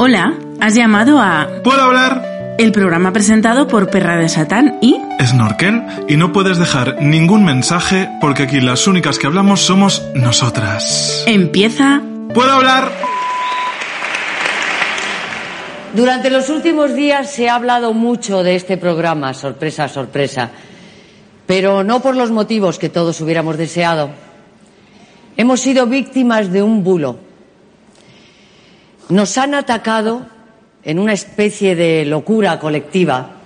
Hola, has llamado a ¿Puedo hablar? el programa presentado por Perra de Satán y Snorkel y no puedes dejar ningún mensaje porque aquí las únicas que hablamos somos nosotras. empieza ¿Puedo hablar? Durante los últimos días se ha hablado mucho de este programa, sorpresa, sorpresa, pero no por los motivos que todos hubiéramos deseado. Hemos sido víctimas de un bulo. Nos han atacado en una especie de locura colectiva,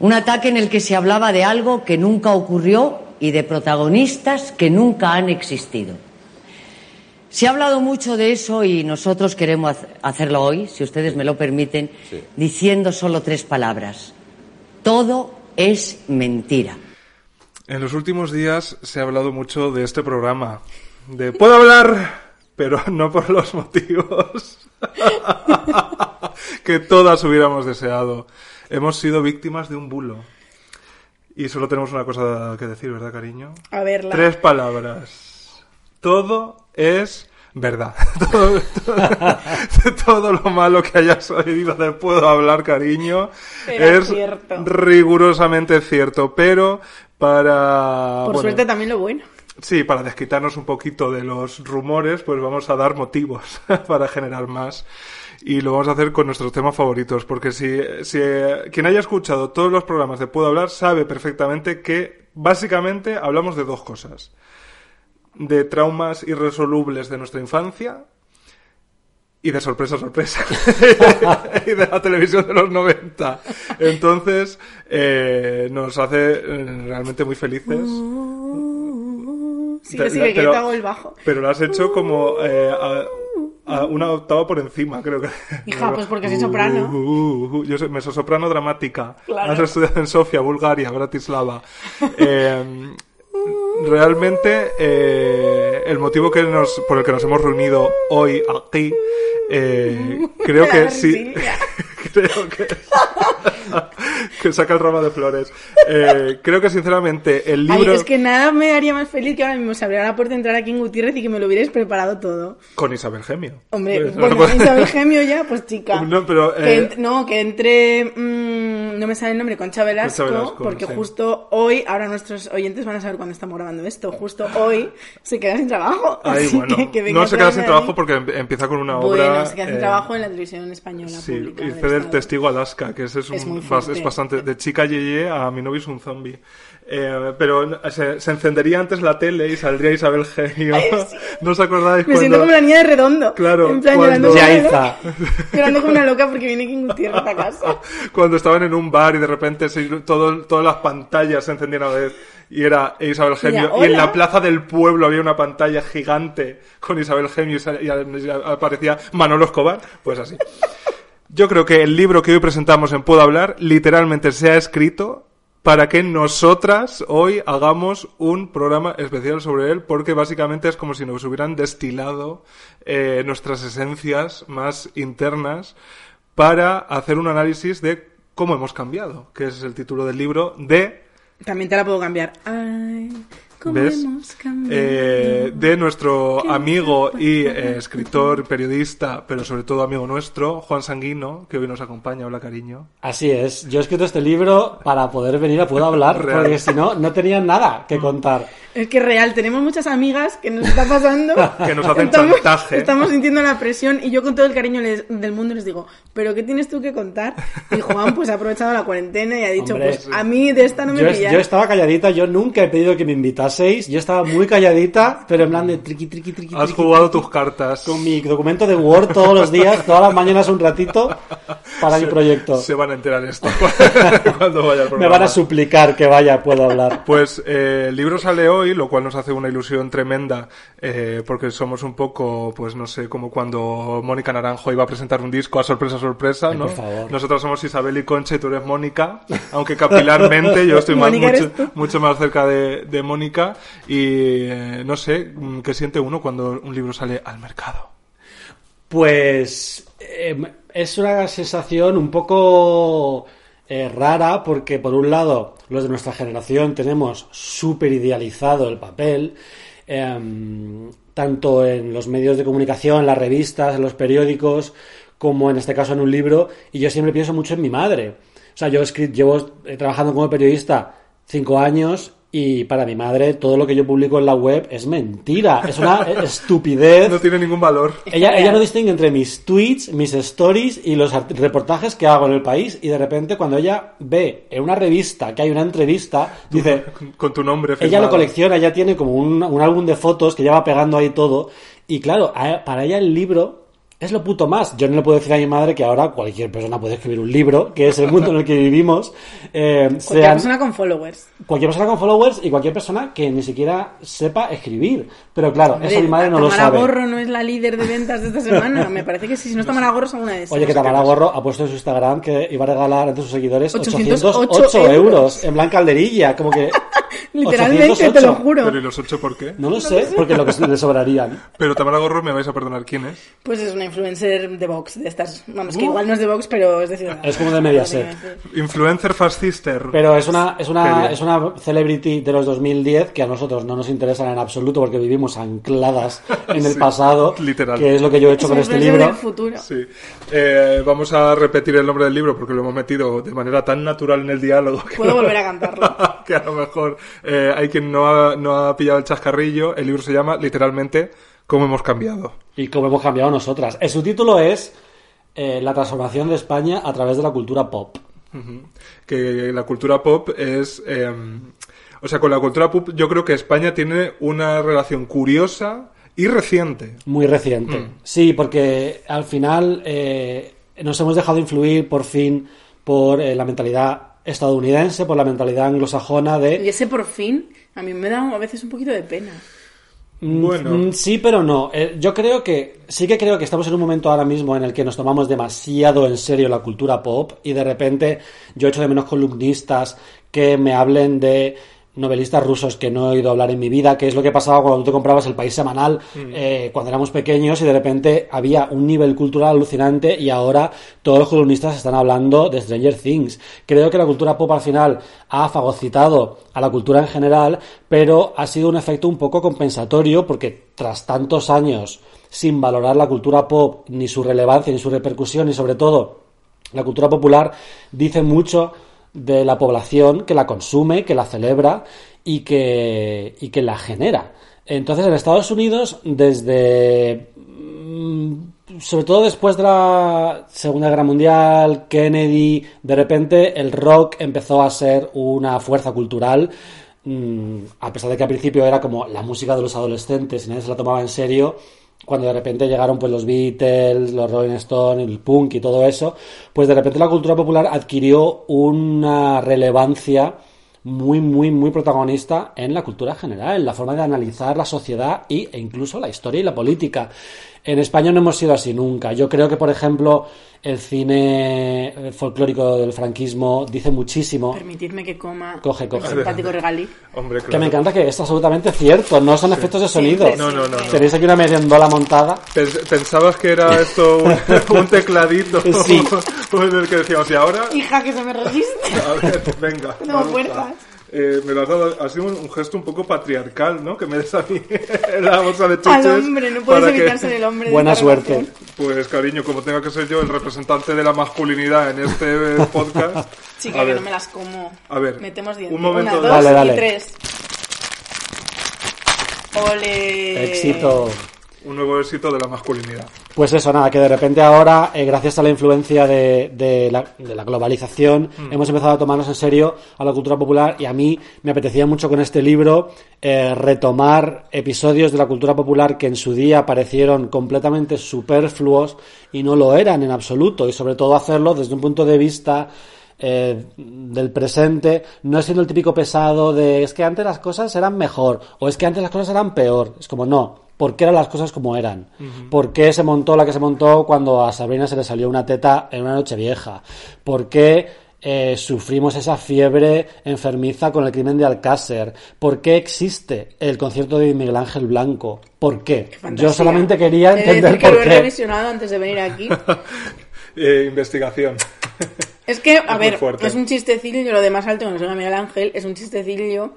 un ataque en el que se hablaba de algo que nunca ocurrió y de protagonistas que nunca han existido. Se ha hablado mucho de eso y nosotros queremos hacerlo hoy, si ustedes me lo permiten, diciendo solo tres palabras. Todo es mentira. En los últimos días se ha hablado mucho de este programa. De ¿Puedo hablar? Pero no por los motivos que todas hubiéramos deseado. Hemos sido víctimas de un bulo. Y solo tenemos una cosa que decir, ¿verdad, cariño? A verla. Tres palabras. Todo es verdad. Todo, todo- todo lo malo que hayas oído de puedo hablar, cariño, Era es cierto. rigurosamente cierto. Pero para... Por bueno, suerte también lo bueno. Sí, para desquitarnos un poquito de los rumores, pues vamos a dar motivos para generar más. Y lo vamos a hacer con nuestros temas favoritos, porque si, si eh, quien haya escuchado todos los programas de Puedo Hablar sabe perfectamente que básicamente hablamos de dos cosas. De traumas irresolubles de nuestra infancia y de sorpresa, sorpresa. y de la televisión de los 90. Entonces, eh, nos hace eh, realmente muy felices. Sigue, sigue, que pero- yo te hago el bajo. Pero lo has hecho como eh, a, a una octava por encima, creo que. Hija, pues porque soy soprano. Uh, uh, uh, yo soy mezzosoprano dramática. Claro. Has estudiado en Sofía, Bulgaria, Bratislava. Eh, realmente, eh, el motivo que nos, por el que nos hemos reunido hoy aquí, eh, creo que sí. Creo que. que saca el ramo de flores. Eh, creo que sinceramente el Ay, libro. es que nada me haría más feliz que ahora mismo se abriera la puerta de entrar aquí en Gutiérrez y que me lo hubierais preparado todo. Con Isabel Gemio. Hombre, Pues, bueno, pues- Isabel Gemio ya, pues chica. No, pero, Que eh, no, que entre... mm, no me sale el nombre, Concha Velasco, Concha Velasco, porque sí. justo hoy, ahora nuestros oyentes van a saber cuándo estamos grabando esto, justo hoy se queda sin trabajo. Ay, así bueno, que, que venga no se queda sin trabajo porque em- empieza con una obra. Bueno, se queda sin eh, trabajo en la televisión española Sí, pública. Y del cede el Estado. testigo Alaska, que ese es, un, Es muy es bastante. De chica yeye a mi novio es un zombie. Eh, pero se, se encendería antes la tele y saldría Isabel Genio. ¿No os acordáis Me cuando.? siento como la niña de redondo. Claro, En plan, cuando- llorando, Yaiza. loca, llorando como una loca porque viene King Gutiérrez a casa. cuando estaban en un bar y de repente se- todo, todas las pantallas se encendían a la vez y era Isabel Gemio Mira, y en la plaza del pueblo había una pantalla gigante con Isabel Gemio y aparecía Manolo Escobar, pues así. Yo creo que el libro que hoy presentamos en Puedo Hablar literalmente se ha escrito para que nosotras hoy hagamos un programa especial sobre él, porque básicamente es como si nos hubieran destilado eh, nuestras esencias más internas para hacer un análisis de cómo hemos cambiado, que es el título del libro de También te la puedo cambiar. Ay, ¿Ves? Eh, de nuestro amigo y eh, escritor, periodista, pero sobre todo amigo nuestro, Juan Sanguino, que hoy nos acompaña. Hola, cariño. Así es, yo he escrito este libro para poder venir a Puedo Hablar, Real. porque si no, no tenía nada que contar. Es que es real, tenemos muchas amigas que nos está pasando. Que nos hacen estamos, chantaje. Estamos sintiendo la presión y yo con todo el cariño les- del mundo les digo, ¿pero qué tienes tú que contar? Y Juan pues ha aprovechado la cuarentena y ha dicho, Hombre, pues sí. a mí de esta no me Yo, pilláis. yo estaba calladita, yo nunca he pedido que me invitaseis, yo estaba muy calladita, pero en plan de triqui, triqui, triqui. Has triqui, jugado triqui, tus cartas. Con mi documento de Word todos los días, todas las mañanas un ratito, para mi proyecto. Se van a enterar esto cuando vaya el programa. Me van a suplicar que vaya, Puedo Hablar. Pues eh, el libro sale hoy, lo cual nos hace una ilusión tremenda, eh, porque somos un poco, pues no sé, como cuando Mónica Naranjo iba a presentar un disco a sorpresa, sorpresa, ¿no? por favor. Nosotros somos Isabel y Concha y tú eres Mónica, aunque capilarmente yo estoy más, mucho, mucho más cerca de, de Mónica y eh, no sé, ¿qué siente uno cuando un libro sale al mercado? Pues eh, es una sensación un poco eh, rara porque por un lado los de nuestra generación tenemos súper idealizado el papel, em, tanto en los medios de comunicación, en las revistas, en los periódicos, como en este caso en un libro, y yo siempre pienso mucho en mi madre. O sea, yo he escrit- llevo eh, trabajando como periodista cinco años y para mi madre todo lo que yo publico en la web es mentira, es una estupidez. No tiene ningún valor. Ella, ella no distingue entre mis tweets, mis stories y los reportajes que hago en el país. Y de repente, cuando ella ve en una revista que hay una entrevista, dice: Con tu nombre Ella lo firmado. colecciona, ella tiene como un, un álbum de fotos que ya va pegando ahí todo. Y claro, para ella el libro es lo puto más. Yo no le puedo decir a mi madre que ahora cualquier persona puede escribir un libro, que es el mundo en el que vivimos. Eh, Cualquier sean- persona con followers. cualquier persona con followers y cualquier persona que ni siquiera sepa escribir. Pero claro, eso Hombre, mi madre no lo Tamara sabe. Gorro no es la líder de ventas de esta semana. Me parece que sí. Si no es Tamara Gorro, es alguna de esas. Oye, que Tamara Gorro ha puesto en su Instagram que iba a regalar entre sus seguidores 808 808 euros. euros. en blanca calderilla. Como que. Literalmente, 808. te lo juro. Pero ¿y los ocho por qué? No lo sé, porque lo que le sobrarían. Pero Tamara Gorro, me vais a perdonar quién es. Pues es una influencer de Vox, de estas. Vamos, que igual no es de Vox, pero es de Ciudadanos. Uh. Es como de Mediaset. Influencer fascister. Pero es una, es una, es una celebrity de los 2010 que a nosotros no nos interesan en absoluto porque vivimos ancladas en el Sí, pasado. literal. Que es lo que yo he hecho Es con este libro. futuro. Sí. Eh, vamos a repetir el nombre del libro porque lo hemos metido de manera tan natural en el diálogo que, Puedo volver a cantarlo. que a lo mejor eh, hay quien no ha, no ha pillado el chascarrillo. El libro se llama literalmente Cómo hemos cambiado. Y como hemos cambiado nosotras. El subtítulo es eh, La transformación de España a través de la cultura pop. Que la cultura pop es... eh, o sea, con la cultura pop yo creo que España tiene una relación curiosa y reciente. Muy reciente. Mm. Sí, porque al final eh, nos hemos dejado influir por fin por eh, la mentalidad estadounidense, por la mentalidad anglosajona de Y ese por fin, a mí me da a veces un poquito de pena. Mm, Bueno. mm, Sí, pero no. Eh, yo creo que sí que creo que estamos en un momento ahora mismo en el que nos tomamos demasiado en serio la cultura pop y de repente yo echo de menos columnistas que me hablen de novelistas rusos que no he oído hablar en mi vida, que es lo que pasaba cuando tú te comprabas el país semanal eh, cuando éramos pequeños y de repente había un nivel cultural alucinante y ahora todos los columnistas están hablando de Stranger Things. Creo que la cultura pop al final ha fagocitado a la cultura en general, pero ha sido un efecto un poco compensatorio porque tras tantos años sin valorar la cultura pop, ni su relevancia, ni su repercusión, y sobre todo la cultura popular, dice mucho de la población que la consume, que la celebra y que, y que la genera. Entonces, en Estados Unidos, desde mm, sobre todo después de la Segunda Guerra Mundial, Kennedy, de repente el rock empezó a ser una fuerza cultural, mm, a pesar de que al principio era como la música de los adolescentes y nadie se la tomaba en serio, cuando de repente llegaron pues los Beatles, los Rolling Stones, el punk y todo eso, pues de repente la cultura popular adquirió una relevancia muy, muy, muy protagonista en la cultura general, en la forma de analizar la sociedad y, e incluso la historia y la política. En España no hemos sido así nunca. Yo creo que, por ejemplo, el cine eh, folclórico del franquismo dice muchísimo. Permitidme que coma Coge, un coge. simpático regalí. Hombre, Que claro. me encanta que es absolutamente cierto, no son efectos de sonido. Siempre, No, no, no, no. Tenéis aquí una meriendola montada. Pens- ¿Pensabas que era esto un, un tecladito? Sí. en el que decíamos, y ahora Hija, que se me resiste. A ver, venga. Tengo fuerzas. Eh, me lo has dado, ha sido un, un gesto un poco patriarcal, ¿no? Que me des a mí la bolsa de chuches. Al hombre, no puedes para que- evitar ser el hombre. Buena suerte. relación. Pues cariño, como tenga que ser yo el representante de la masculinidad en este eh, podcast. Chica, a que ver, no me las como. A ver, Metemos dientes. un momento Una, dos Dale, dale. y tres. Ole. Éxito. Un nuevo éxito de la masculinidad. Pues eso, nada, que de repente ahora, eh, gracias a la influencia de, de la, de la globalización, hemos empezado a tomarnos en serio a la cultura popular y a mí me apetecía mucho con este libro eh, retomar episodios de la cultura popular que en su día parecieron completamente superfluos y no lo eran en absoluto y sobre todo hacerlo desde un punto de vista eh, del presente, no siendo el típico pesado de es que antes las cosas eran mejor o es que antes las cosas eran peor. Es como no, ¿por qué eran las cosas como eran? ¿Por qué se montó la que se montó cuando a Sabrina se le salió una teta en una noche vieja? ¿Por qué eh, sufrimos esa fiebre enfermiza con el crimen de Alcácer? ¿Por qué existe el concierto de Miguel Ángel Blanco? ¿Por qué? Yo solamente quería He de entender decir que por lo he qué. revisionado antes de venir aquí. Eh, investigación. Es que, a Es ver, es un chistecillo, lo de más alto que nos llama Miguel Ángel, es un chistecillo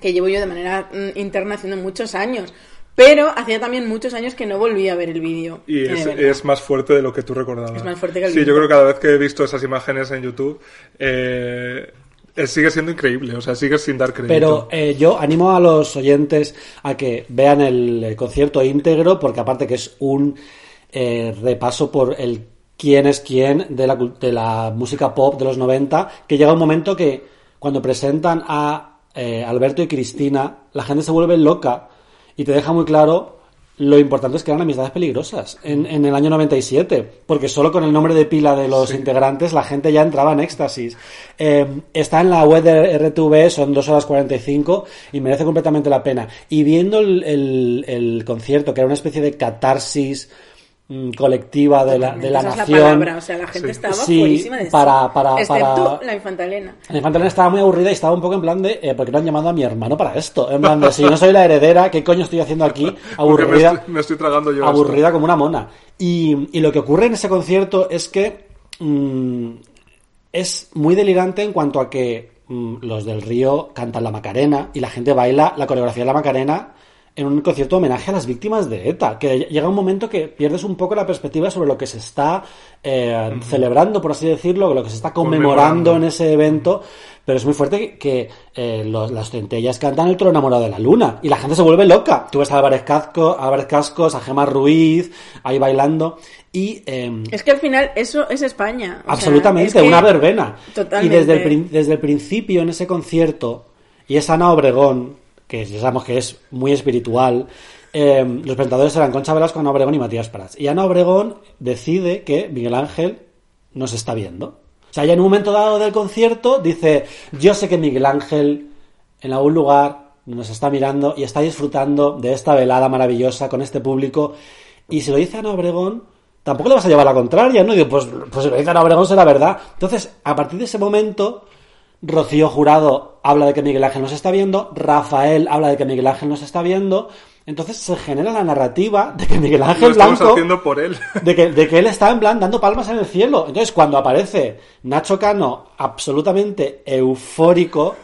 que llevo yo de manera mm, interna haciendo muchos años. Pero hacía también muchos años que no volví a ver el vídeo. Y es, más fuerte de lo que tú recordabas. Es más fuerte que el Sí, yo creo que cada vez que he visto esas imágenes en YouTube, eh, eh, sigue siendo increíble. O sea, sigue sin dar crédito. Pero eh, yo animo a los oyentes a que vean el, concierto íntegro, porque aparte que es un eh, repaso por el quién es quién de la, cul- de la música pop de los 90, que llega un momento que cuando presentan a eh, Alberto y Cristina, la gente se vuelve loca y te deja muy claro lo importante es que eran amistades peligrosas en, en el año 97, porque solo con el nombre de pila de los integrantes la gente ya entraba en éxtasis. Eh, está en la web de RTV, son 2 horas 45 y merece completamente la pena. Y viendo el, el- el concierto, que era una especie de catarsis colectiva de la, de la Esa es nación. palabra, o sea, la gente Sí. estaba Sí, de para- para- Excepto para- la infantalena. La infantil estaba muy aburrida y estaba un poco en plan de, eh, ¿por qué no han llamado a mi hermano para esto? En plan de, si no soy la heredera, ¿qué coño estoy haciendo aquí? Me Aburrida, estoy, me estoy tragando yo. aburrida como una mona. Y, y lo que ocurre en ese concierto es que mm, es muy delirante en cuanto a que mm, los del Río cantan la Macarena y la gente baila la coreografía de la Macarena en un concierto de homenaje a las víctimas de ETA, que llega un momento que pierdes un poco la perspectiva sobre lo que se está eh, celebrando, por así decirlo, lo que se está conmemorando, Conmemorando. en ese evento, pero es muy fuerte que, que, eh, los- las centellas cantan el toro enamorado de la luna y la gente se vuelve loca. Tú ves a Álvarez, Casco, a Álvarez Cascos, a Gemma Ruiz, ahí bailando y... em, Es que al final eso es España. o sea, Absolutamente, es que- una verbena. Totalmente. Y desde el, desde el principio en ese concierto, y es Ana Obregón, que ya sabemos que es muy espiritual, eh, los presentadores eran Concha Velasco, Ana Obregón y Matías Prats. Y Ana Obregón decide que Miguel Ángel nos está viendo. O sea, ella en un momento dado del concierto dice, yo sé que Miguel Ángel en algún lugar nos está mirando y está disfrutando de esta velada maravillosa con este público. Y si lo dice Ana Obregón, tampoco le vas a llevar la contraria, ¿no? Digo, pues, pues si lo dice Ana Obregón será verdad. Entonces, a partir de ese momento, Rocío Jurado habla de que Miguel Ángel nos está viendo, Rafael habla de que Miguel Ángel nos está viendo. Entonces se genera la narrativa de que Miguel Lo Ángel estamos Blanco haciendo por él. de que, de que él está en plan dando palmas en el cielo. Entonces, cuando aparece Nacho Cano absolutamente eufórico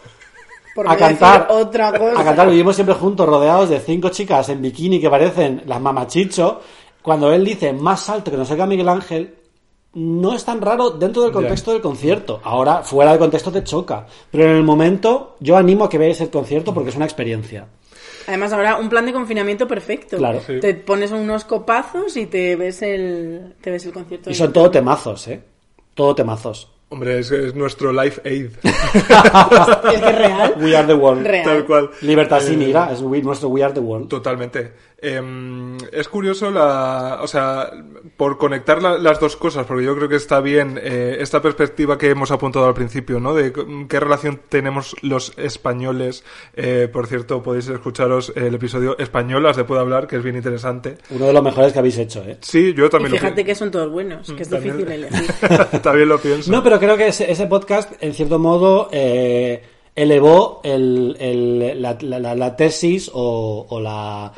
por a cantar, otra cosa. a cantar, vivimos siempre juntos, rodeados de cinco chicas en bikini que parecen las mamachicho, cuando él dice más alto que nos oiga Miguel Ángel, no es tan raro dentro del contexto del concierto. Ahora, fuera del contexto te choca. Pero en el momento, yo animo a que veáis el concierto porque es una experiencia. Además, ahora un plan de confinamiento perfecto. Claro. Sí. Te pones unos copazos y te ves el, te ves el concierto. Y son todo temazos, ¿eh? Todo temazos. Hombre, es, es nuestro Life Aid. Es que es real. We are the world. Real. Tal cual. Libertad sin Eh, ira, es we- nuestro We Are the World. Totalmente. Em, es curioso la, o sea, por conectar la- las dos cosas, porque yo creo que está bien eh, esta perspectiva que hemos apuntado al principio, ¿no? De qué relación tenemos los españoles. Eh, por cierto, podéis escucharos el episodio Españolas de Puedo Hablar, que es bien interesante. Uno de los mejores que habéis hecho, ¿eh? Sí, yo Y también fíjate lo que son todos buenos, que es También- difícil elegir. también lo pienso. No, pero creo que ese, ese podcast, en cierto modo, eh, elevó el- el- la, la- la- la tesis o, o la,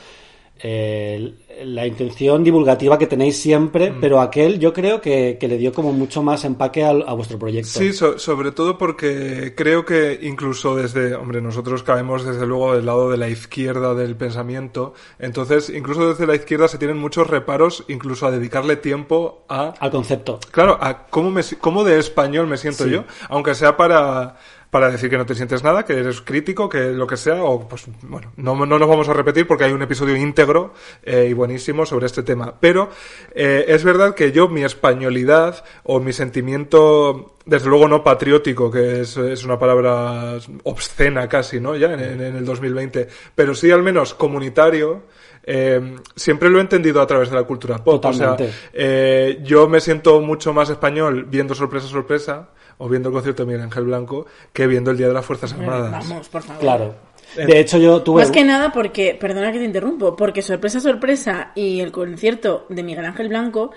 eh, la intención divulgativa que tenéis siempre, Mm. pero aquel yo creo que, que le dio como mucho más empaque al- a, vuestro proyecto. Sí, so- sobre todo porque creo que incluso desde, hombre, nosotros caemos desde luego del lado de la izquierda del pensamiento, entonces incluso desde la izquierda se tienen muchos reparos incluso a dedicarle tiempo a, Al concepto. claro, a cómo, me, cómo de español me siento Sí. yo, aunque sea para para decir que no te sientes nada, que eres crítico, que lo que sea, o pues bueno, no, no nos vamos a repetir porque hay un episodio íntegro eh, y buenísimo sobre este tema. Pero eh, es verdad que yo, mi españolidad o mi sentimiento, desde luego no patriótico, que es, es una palabra obscena casi, ¿no? Ya en, en- el 2020, pero sí al menos comunitario, eh, siempre lo he entendido a través de la cultura pop. O Totalmente. sea, eh, yo me siento mucho más español viendo sorpresa, sorpresa, o viendo el concierto de Miguel Ángel Blanco, que viendo el Día de las Fuerzas Armadas. Vamos, por favor. Claro. De hecho, yo tuve... Más que nada porque, perdona que te interrumpo, porque sorpresa, sorpresa y el concierto de Miguel Ángel Blanco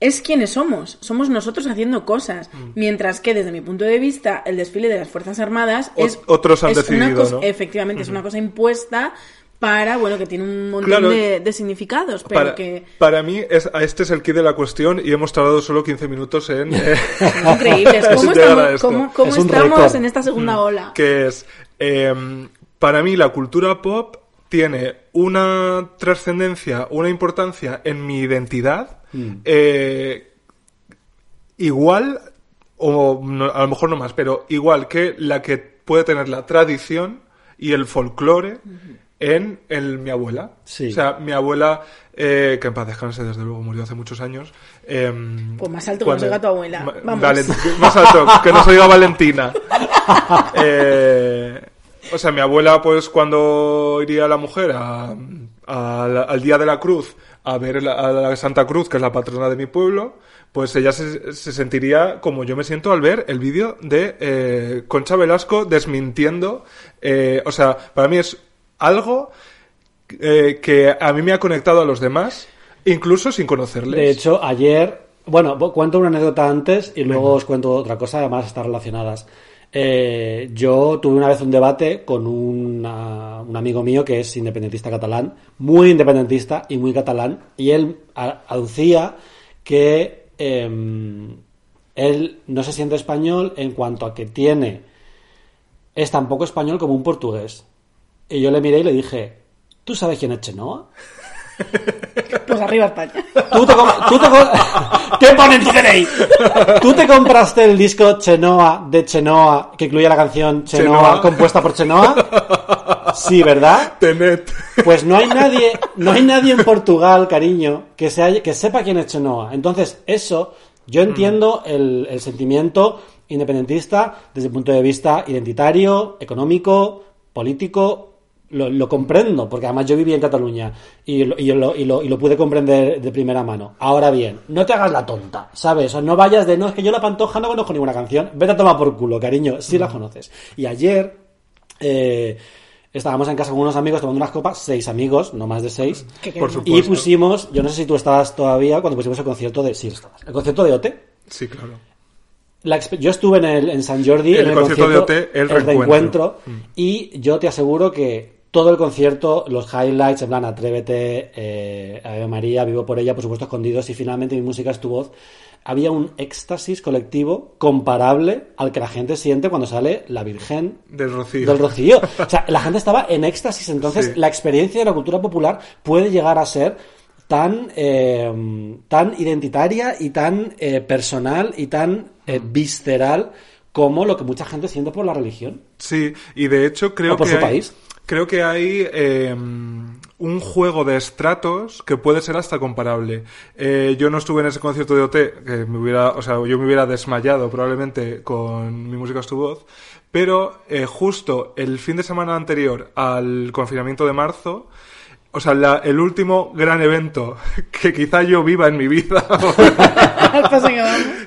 es quienes somos. Somos nosotros haciendo cosas. Mm. Mientras que desde mi punto de vista el desfile de las Fuerzas Armadas Ot- es... otros han es una decidido, cosa- ¿no? Efectivamente, es una cosa impuesta para, bueno, que tiene un montón Claro. de, de significados, pero Para, que... para mí, es, este es el kit de la cuestión y hemos tardado solo 15 minutos en... eh, increíble. ¿Cómo estamos, esto. cómo- cómo Es un estamos récord. en esta segunda ola? que es, em, para mí, la cultura pop tiene una trascendencia, una importancia en mi identidad, Mm. eh, igual, o no- a lo mejor no más, pero igual que la que puede tener la tradición y el folclore en el, mi abuela. Sí. O sea, mi abuela, eh, que en paz descanse, desde luego, murió hace muchos años. em, Pues más alto que cuando- nos oiga tu abuela. Vamos. Valent- más alto, que nos oiga Valentina. Eh, o sea, mi abuela, pues cuando iría la mujer a- a la- al Día de la Cruz a ver la, a la Santa Cruz, que es la patrona de mi pueblo, pues ella se, se sentiría como yo me siento al ver el vídeo de eh, Concha Velasco desmintiendo. eh, o sea, para mí es algo eh, que a mí me ha conectado a los demás, incluso sin conocerles. De hecho, ayer, bueno, cuento una anécdota antes y luego os cuento otra cosa, además están relacionadas. Eh, yo tuve una vez un debate con una- un amigo mío que es independentista catalán, muy independentista y muy catalán, y él aducía que em, él no se siente español en cuanto a que tiene, es tan poco español como un portugués. Y yo le miré y le dije, ¿tú sabes quién es Chenoa? Pues arriba España. Tú te, tú te ¿Qué pone en tu DNI? ¿Tú te compraste el disco Chenoa de Chenoa que incluía la canción Chenoa, Chenoa. compuesta por Chenoa? Sí, ¿verdad? Tenet. Pues no hay nadie, no hay nadie en Portugal, cariño, que, se haya- que sepa quién es Chenoa. Entonces, eso, yo entiendo el, el sentimiento independentista desde el punto de vista identitario, económico, político. Lo, lo comprendo, porque además yo viví en Cataluña y lo, y, lo, y, lo, y lo pude comprender de primera mano. Ahora bien, no te hagas la tonta, ¿sabes? O no vayas de, no, es que yo la pantoja no conozco ninguna canción. Vete a tomar por culo, cariño, si la conoces. Y ayer, eh, estábamos en casa con unos amigos tomando unas copas, seis amigos, no más de seis. Por supuesto. Y pusimos, yo no sé si tú estabas todavía cuando pusimos el concierto de. Sí, estabas. El concierto de OT. Sí, claro. La yo estuve en, el, en San Jordi, El en el concierto de concierto, OT, el reencuentro. reencuentro, Mm. y yo te aseguro que todo el concierto, los highlights, en plan, Atrévete, eh, Ave María, Vivo por ella, por supuesto, Escondidos, y finalmente mi música es tu voz, había un éxtasis colectivo comparable al que la gente siente cuando sale la Virgen Del Rocío. del Rocío. O sea, la gente estaba en éxtasis. Entonces, Sí. la experiencia de la cultura popular puede llegar a ser tan, eh, tan identitaria y tan eh, personal y tan eh, visceral como lo que mucha gente siente por la religión. Sí, y de hecho creo O por que su hay, país. Creo que hay eh, un juego de estratos que puede ser hasta comparable. Eh, yo no estuve en ese concierto de OT, que me hubiera, o sea, yo me hubiera desmayado probablemente con mi música es tu voz, pero eh, justo el fin de semana anterior al confinamiento de marzo, o sea, la- el último gran evento que quizá yo viva en mi vida, vamos.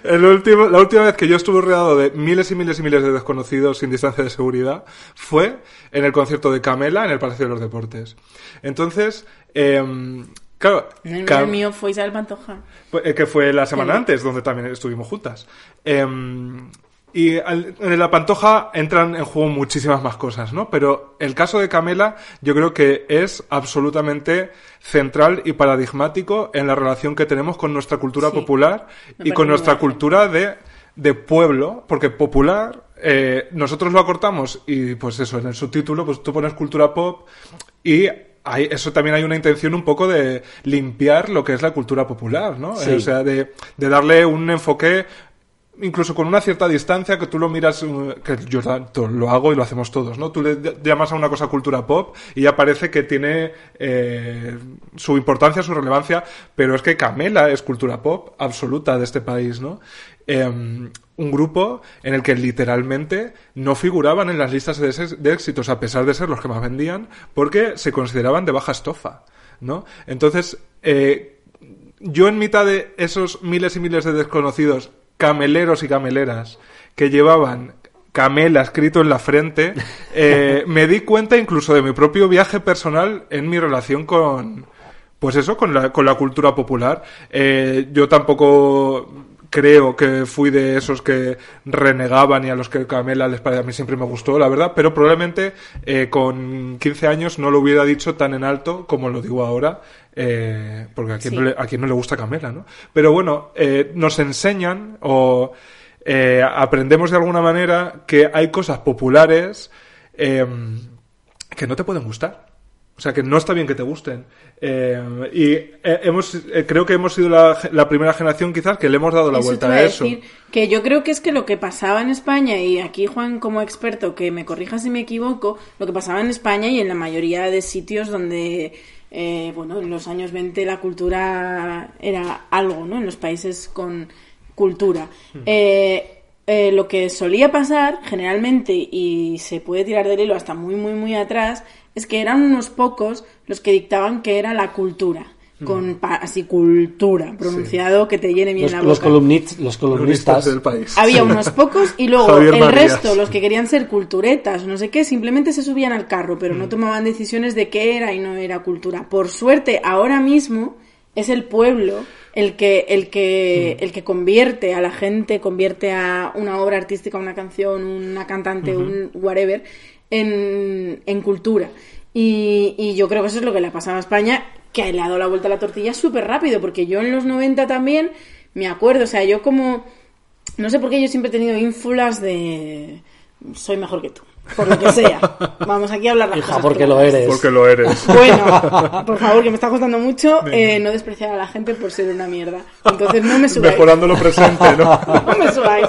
el último, la última vez que yo estuve rodeado de miles y miles y miles de desconocidos sin distancia de seguridad fue en el concierto de Camela en el Palacio de los Deportes. Entonces, em, claro, El, el Cam- mío fue Isabel Pantoja. pues, eh, que fue la semana Sí. antes, donde también estuvimos juntas. Em, y al- en la Pantoja entran en juego muchísimas más cosas, ¿no? Pero el caso de Camela yo creo que es absolutamente central y paradigmático en la relación que tenemos con nuestra cultura Sí. popular y con nuestra cultura de, de pueblo, porque popular, eh, nosotros lo acortamos y pues eso, en el subtítulo pues tú pones cultura pop y hay, eso también hay una intención un poco de limpiar lo que es la cultura popular, ¿no? Sí. O sea, de, de darle un enfoque incluso con una cierta distancia que tú lo miras, eh, que yo lo hago y lo hacemos todos, ¿no? Tú le llamas a una cosa cultura pop y ya parece que tiene eh, su importancia, su relevancia, pero es que Camela es cultura pop absoluta de este país, ¿no? Eh, un grupo en el que literalmente no figuraban en las listas de éxitos a pesar de ser los que más vendían porque se consideraban de baja estofa, ¿no? Entonces, eh, yo en mitad de esos miles y miles de desconocidos cameleros y cameleras que llevaban camela escrito en la frente, eh, me di cuenta incluso de mi propio viaje personal en mi relación con, pues eso, con la, con la cultura popular. Eh, yo tampoco creo que fui de esos que renegaban y a los que Camela les parecía, a mí siempre me gustó, la verdad, pero probablemente eh, con 15 años no lo hubiera dicho tan en alto como lo digo ahora, eh, porque a quien, Sí. no le, a quien no le gusta Camela, ¿no? Pero bueno, eh, nos enseñan o eh, aprendemos de alguna manera que hay cosas populares eh, que no te pueden gustar. O sea que no está bien que te gusten. Eh, y eh, hemos, eh, creo que hemos sido la, la primera generación quizás que le hemos dado la Eso vuelta a a eso. decir, que yo creo que es que lo que pasaba en España, y aquí Juan como experto, que me corrija si me equivoco, lo que pasaba en España y en la mayoría de sitios donde, eh, bueno, en los años 20 la cultura era algo, ¿no? En los países con cultura. Eh, eh, lo que solía pasar generalmente, y se puede tirar del hilo hasta muy, muy, muy atrás, es que eran unos pocos los que dictaban que era la cultura. Con pa- así cultura, pronunciado que te llene bien Los, la los boca. los Comunistas columnistas del país. Había unos pocos y luego Javier el Marías. resto, los que querían ser culturetas, no sé qué, simplemente se subían al carro, pero no tomaban decisiones de qué era y no era cultura. Por suerte, ahora mismo es el pueblo el que, el que, el que convierte a la gente, convierte a una obra artística, una canción, una cantante, un whatever, en, en cultura. Y, y yo creo que eso es lo que le ha pasado a España, que le ha dado la vuelta a la tortilla súper rápido, porque yo en los 90 también me acuerdo, o sea, yo como no sé por qué yo siempre he tenido ínfulas de soy mejor que tú, por lo que sea. Vamos aquí a hablar las Hija, cosas porque claras. lo eres. Porque lo eres. Bueno, por favor, que me está costando mucho eh, no despreciar a la gente por ser una mierda. Entonces no me subáis. Mejorando lo presente, ¿no? no me subáis.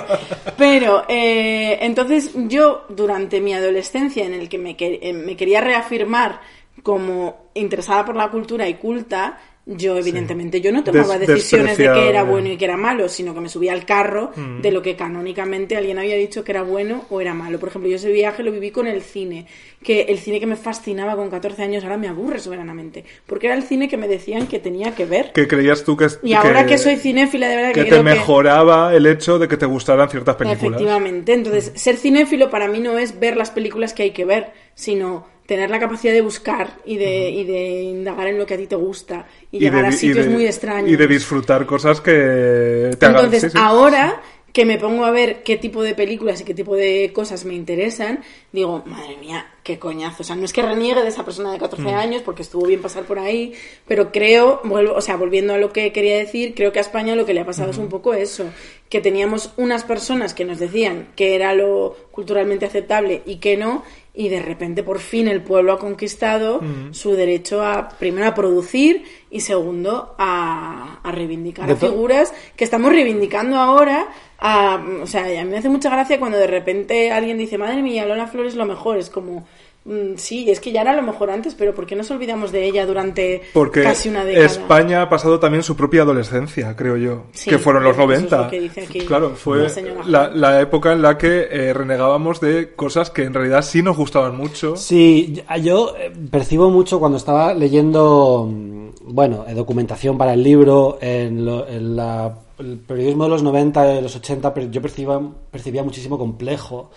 Pero, eh, entonces yo, durante mi adolescencia, en el que me, que- eh, me quería reafirmar como interesada por la cultura y culta, yo evidentemente yo no tomaba Des- decisiones de qué era bueno y qué era malo, sino que me subía al carro de lo que canónicamente alguien había dicho que era bueno o era malo. Por ejemplo, yo ese viaje lo viví con el cine, que el cine que me fascinaba con 14 años ahora me aburre soberanamente, porque era el cine que me decían que tenía que ver. Que creías tú que... Y ahora que, soy cinéfila, de verdad que, que te que... mejoraba el hecho de que te gustaran ciertas películas. Efectivamente. Entonces, ser cinéfilo para mí no es ver las películas que hay que ver, sino tener la capacidad de buscar y de, y de indagar en lo que a ti te gusta y, llegar de- a sitios de- muy extraños. Y de disfrutar cosas que te hagan... Entonces, sí, sí. ahora que me pongo a ver qué tipo de películas y qué tipo de cosas me interesan, digo, madre mía, qué coñazo. O sea, no es que reniegue de esa persona de 14 Mm. años, porque estuvo bien pasar por ahí, pero creo, vuelvo, o sea, volviendo a lo que quería decir, creo que a España lo que le ha pasado es un poco eso, que teníamos unas personas que nos decían que era lo culturalmente aceptable y que no, y de repente por fin el pueblo ha conquistado Mm. su derecho a, primero a producir y segundo a, a reivindicar a figuras que estamos reivindicando ahora. a- o sea, a mí me hace mucha gracia cuando de repente alguien dice, madre mía, Lola Flores es lo mejor. Es como, sí, es que ya era lo mejor antes, pero ¿por qué nos olvidamos de ella durante Porque casi una década? España ha pasado también su propia adolescencia, creo yo, Sí, que fueron los eso es 90. lo que dice aquí claro, fue la época en la que eh, renegábamos de cosas que en realidad sí nos gustaban mucho. Sí, yo eh, percibo mucho cuando estaba leyendo, mm, bueno, eh, documentación para el libro, en, lo- en la- el periodismo de los 90, de los 80, pero yo percibía, percibía muchísimo complejo.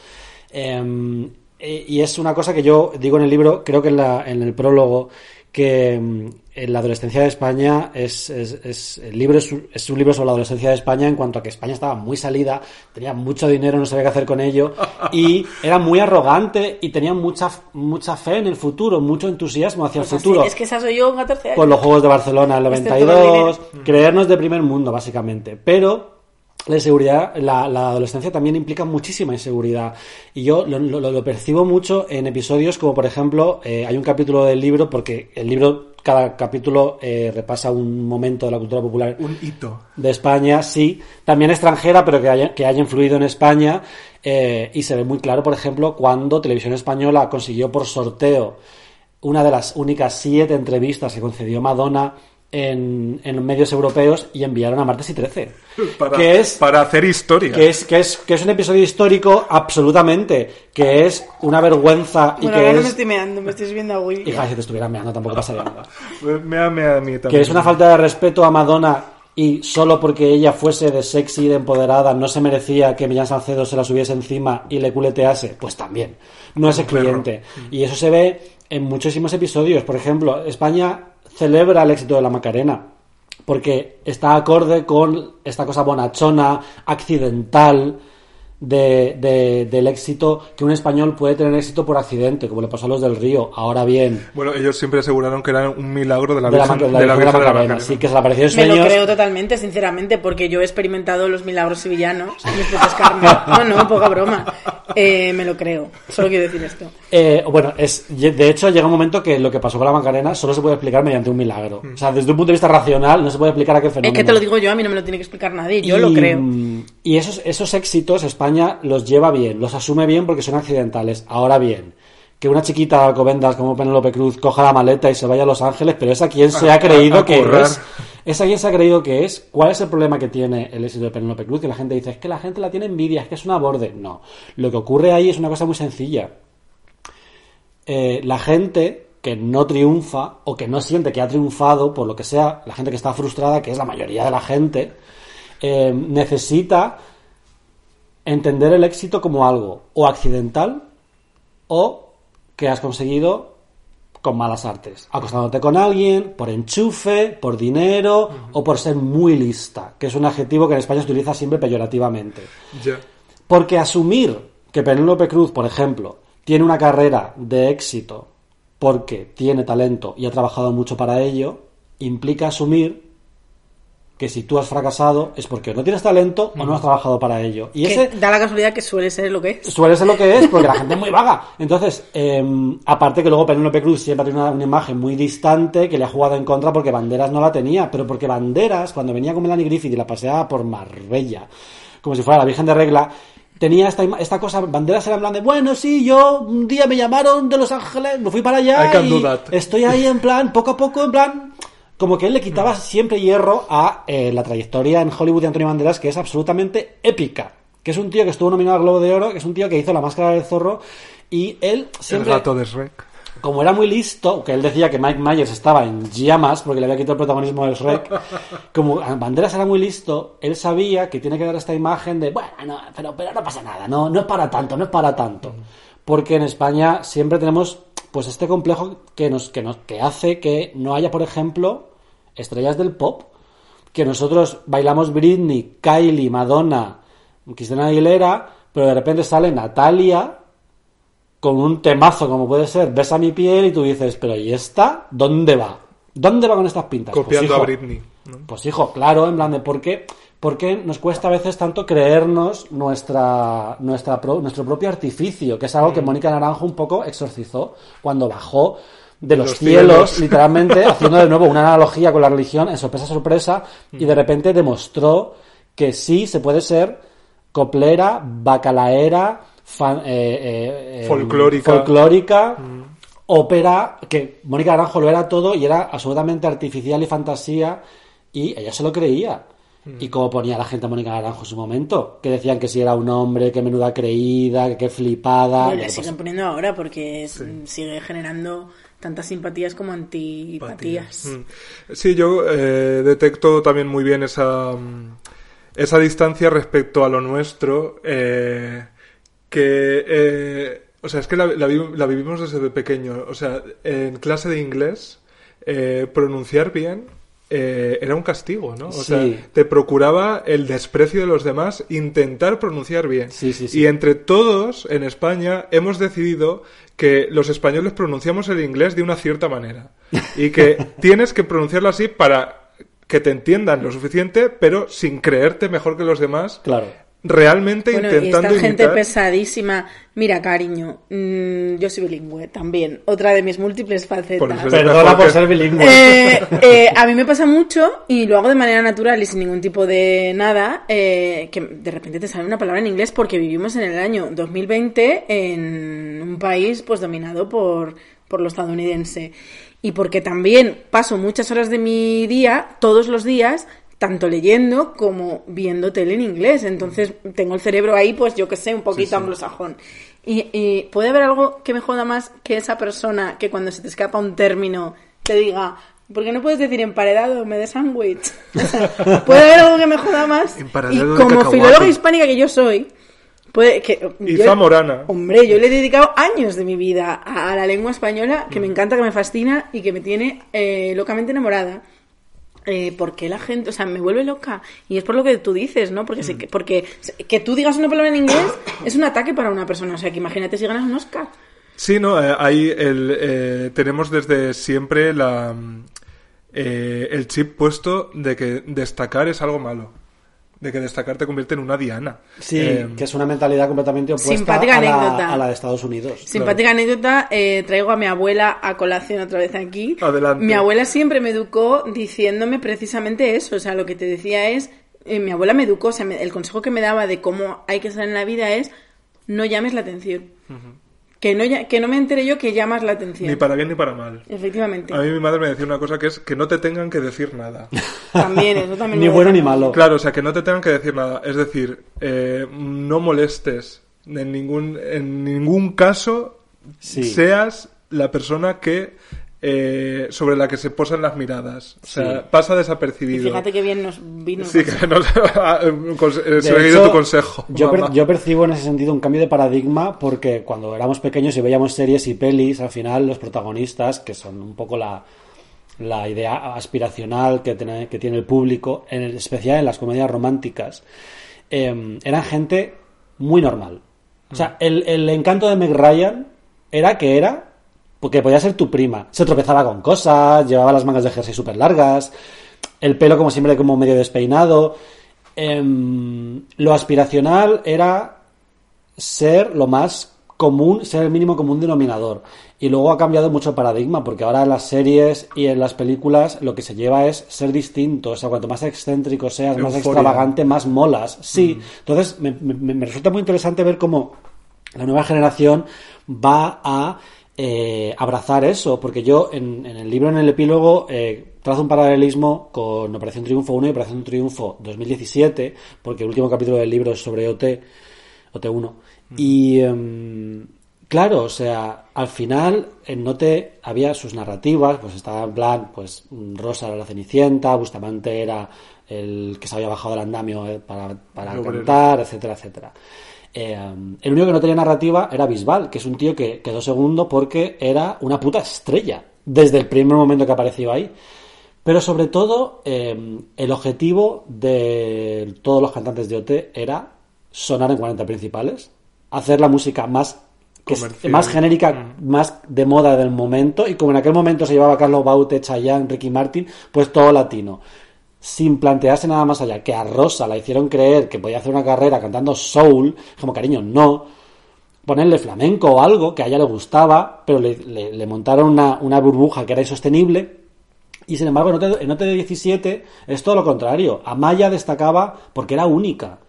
Em, eh, y es una cosa que yo digo en el libro, creo que en, la- en el prólogo, que mm, en la adolescencia de España es, es- es- el libro es un, es un libro sobre la adolescencia de España en cuanto a que España estaba muy salida, tenía mucho dinero, no sabía qué hacer con ello y era muy arrogante y tenía mucha mucha fe en el futuro, mucho entusiasmo hacia Pues el así, futuro. es que esa soy yo con 14 años. Con los Juegos de Barcelona en el Excepto lo del 92, creernos de primer mundo, básicamente. Pero la inseguridad, la, la adolescencia también implica muchísima inseguridad. Y yo lo, lo- lo percibo mucho en episodios como, por ejemplo, eh, hay un capítulo del libro, porque el libro, cada capítulo eh, repasa un momento de la cultura popular Un hito. de España, sí, también extranjera, pero que haya, que haya influido en España. eh, y se ve muy claro, por ejemplo, cuando Televisión Española consiguió por sorteo una de las únicas siete entrevistas que concedió Madonna en, en medios europeos y enviaron a Martes y 13. Para, que es para hacer historia. que es, que es que es un episodio histórico absolutamente que es una vergüenza y Bueno, que ahora no es me estoy meando, me estoy subiendo a Willy. hija si te estuvieran meando tampoco pasaría nada Me, me, a mí también. que es una falta de respeto a Madonna y solo porque ella fuese de sexy y de empoderada no se merecía que Millán Salcedo se la subiese encima y le culetease, pues también no es excluyente. Y eso se ve en muchísimos episodios. Por ejemplo, España celebra el éxito de la Macarena porque está acorde con esta cosa bonachona, accidental, de, de- del éxito, que un español puede tener éxito por accidente, como le pasó a los del Río. Ahora bien, Bueno, ellos siempre aseguraron que era un milagro de la de la, Virgen la de la Virgen de la Macarena. Que se le apareció en Me lo creo totalmente, sinceramente, porque yo he experimentado los milagros sevillanos en mis propias carnes. No, no, poca broma. Eh, me lo creo. Solo quiero decir esto. Eh, bueno, es, de hecho llega un momento que lo que pasó con la Macarena solo se puede explicar mediante un milagro. O sea, desde un punto de vista racional no se puede explicar a qué fenómeno. Es que te lo digo yo, a mí no me lo tiene que explicar nadie, yo Y, lo creo. Y esos, esos éxitos España los lleva bien, los asume bien porque son accidentales. Ahora bien, que una chiquita de Alcobendas como Penélope Cruz coja la maleta y se vaya a Los Ángeles, pero es a quien se ha creído que es. Es a quien se ha creído que es. ¿Cuál es el problema que tiene el éxito de Penélope Cruz? Que la gente dice, es que la gente la tiene envidia, es que es una borde. No. Lo que ocurre ahí es una cosa muy sencilla. Eh, la gente que no triunfa o que no siente que ha triunfado, por lo que sea, la gente que está frustrada, que es la mayoría de la gente, eh, necesita entender el éxito como algo o accidental o que has conseguido con malas artes, acostándote con alguien, por enchufe, por dinero o por ser muy lista, que es un adjetivo que en España se utiliza siempre peyorativamente. Porque asumir que Penélope Cruz, por ejemplo, tiene una carrera de éxito porque tiene talento y ha trabajado mucho para ello, implica asumir que si tú has fracasado es porque no tienes talento o no has trabajado para ello. Y Que ese da la casualidad que suele ser lo que es. suele ser lo que es, porque la gente es muy vaga. Entonces, eh, aparte que luego Penélope Cruz siempre tiene una, una imagen muy distante que le ha jugado en contra porque Banderas no la tenía, pero porque Banderas, cuando venía con Melanie Griffith y la paseaba por Marbella, como si fuera la Virgen de Regla, tenía esta, esta cosa, Banderas era en plan de, bueno, sí, yo un día me llamaron de Los Ángeles, me fui para allá I can y do that. estoy ahí en plan, poco a poco, en plan... Como que él le quitaba siempre hierro a eh, la trayectoria en Hollywood de Antonio Banderas, que es absolutamente épica. Que es un tío que estuvo nominado al Globo de Oro, que es un tío que hizo La Máscara del Zorro, y él El siempre, gato de Shrek. como era muy listo, que él decía que Mike Myers estaba en llamas porque le había quitado el protagonismo del Shrek, como Banderas era muy listo, él sabía que tiene que dar esta imagen de, bueno, pero, pero no pasa nada, no, no es para tanto, no es para tanto. Porque en España siempre tenemos pues este complejo que nos, que nos, que hace que no haya, por ejemplo, estrellas del pop, que nosotros bailamos Britney, Kylie, Madonna, Cristina Aguilera, pero de repente sale Natalia con un temazo como puede ser Besa mi piel y tú dices, pero ¿y esta? ¿Dónde va? ¿Dónde va con estas pintas? Pues, Copiando hijo, a Britney. ¿no? Pues hijo, claro, en plan de por qué, por qué nos cuesta a veces tanto creernos nuestra, nuestra pro- nuestro propio artificio, que es algo Mm. que Mónica Naranjo un poco exorcizó cuando bajó de los, Los cielos, cielos. literalmente, haciendo de nuevo una analogía con la religión en sorpresa sorpresa, y Mm. de repente demostró que sí se puede ser coplera, bacalaera, fan- eh, eh, eh, Folclórica. folclórica, ópera, que Mónica Naranjo lo era todo y era absolutamente artificial y fantasía, y ella se lo creía. Y como ponía la gente a Mónica Naranjo en su momento, que decían que si era un hombre, que menuda creída, que qué flipada. Bueno, pues- siguen poniendo ahora porque es- sigue generando tantas simpatías como antipatías. Mm. Sí, yo eh, detecto también muy bien esa, mm, esa distancia respecto a lo nuestro, eh, que, eh, o sea, es que la, la la vivimos desde pequeño. O sea, en clase de inglés, eh, pronunciar bien eh, era un castigo, ¿no? O Sí. sea, te procuraba el desprecio de los demás, intentar pronunciar bien. Sí, sí, sí. Y entre todos en España hemos decidido que los españoles pronunciamos el inglés de una cierta manera y que tienes que pronunciarlo así para que te entiendan lo suficiente, pero sin creerte mejor que los demás, Claro. Realmente Bueno, y intentando esta gente pesadísima. Mira, cariño, mm, yo soy bilingüe también. Otra de mis múltiples facetas. Por eso es Perdona por ser bilingüe. Eh, eh, a mí me pasa mucho y lo hago de manera natural y sin ningún tipo de nada, eh, que de repente te sale una palabra en inglés porque vivimos en el año 2020 en un país pues dominado por, por lo estadounidense y porque también paso muchas horas de mi día, todos los días, tanto leyendo como viendo tele en inglés. Entonces tengo el cerebro ahí, pues yo que sé, un poquito anglosajón. Y, y puede haber algo que me joda más que esa persona que cuando se te escapa un término te diga, ¿por qué no puedes decir emparedado me de sándwich? O sea, puede haber algo que me joda más. Y como filóloga hispánica que yo soy, puede que Y yo- zamorana. Hombre, yo le he dedicado años de mi vida a, a la lengua española, que me encanta, que me fascina y que me tiene eh, locamente enamorada. Eh, ¿por qué la gente, o sea, me vuelve loca? Y es por lo que tú dices, ¿no? Porque, se- que- porque que tú digas una palabra en inglés es un ataque para una persona. O sea, que imagínate si ganas un Oscar. Sí, no, eh, ahí el, eh, tenemos desde siempre la, mm, eh, el chip puesto de que destacar es algo malo. De que destacar te convierte en una diana. Sí, Eh, que es una mentalidad completamente opuesta la, a la de Estados Unidos. Simpática anécdota, eh, traigo a mi abuela a colación otra vez aquí. Adelante. Mi abuela siempre me educó diciéndome precisamente eso. O sea, lo que te decía es, eh, mi abuela me educó, o sea, me- el consejo que me daba de cómo hay que estar en la vida es, no llames la atención. Que, no, ya- que no me entere yo que llamas la atención. Ni para bien ni para mal. Efectivamente. A mí mi madre me decía una cosa que es que no te tengan que decir nada. También, eso también Ni bueno ni malo. Claro, o sea, que no te tengan que decir nada. Es decir, eh, no molestes en ningún, en ningún caso Sí. seas la persona que eh, sobre la que se posan las miradas. O sea, Sí. pasa Y desapercibido. fíjate que bien nos vino. Sí, que he De seguido hecho, tu consejo. Yo, per- yo percibo en ese sentido un cambio de paradigma porque cuando éramos pequeños y veíamos series y pelis, al final los protagonistas, que son un poco la, la idea aspiracional que tiene, que tiene el público, en el- especial en las comedias románticas, eh, eran gente muy normal. O sea, el, el encanto de Meg Ryan era que era porque podía ser tu prima. Se tropezaba con cosas, llevaba las mangas de jersey súper largas, el pelo como siempre como medio despeinado. Em, lo aspiracional era ser lo más común, ser el mínimo común denominador. Y luego ha cambiado mucho el paradigma, porque ahora en las series y en las películas lo que se lleva es ser distinto. O sea, cuanto más excéntrico seas, más extravagante, más molas. Sí. Entonces, me, me- me resulta muy interesante ver cómo la nueva generación va a eh, abrazar eso, porque yo en, en el libro, en el epílogo, eh, trazo un paralelismo con Operación Triunfo 1 y Operación Triunfo 2017, porque el último capítulo del libro es sobre OT, OT1. Y em, claro, o sea, al final en Note había sus narrativas, pues estaba en plan, pues Rosa era la Cenicienta, Bustamante era el que se había bajado del andamio eh, para, cantar, etcétera, etcétera. Eh, el único que no tenía narrativa era Bisbal, que es un tío que quedó segundo porque era una puta estrella desde el primer momento que apareció ahí. Pero sobre todo, eh, el objetivo de todos los cantantes de OT era sonar en 40 principales, hacer la música más, que es- más genérica, más de moda del momento, y como en aquel momento se llevaba Carlos Baute, Chayanne, Ricky Martin, pues todo latino sin plantearse nada más allá, que a Rosa la hicieron creer que podía hacer una carrera cantando soul, como cariño, no. Ponerle flamenco o algo que a ella le gustaba, pero le, montaron una, una burbuja que era insostenible. Y sin embargo, en OT17 es todo lo contrario. Amaya destacaba porque era única.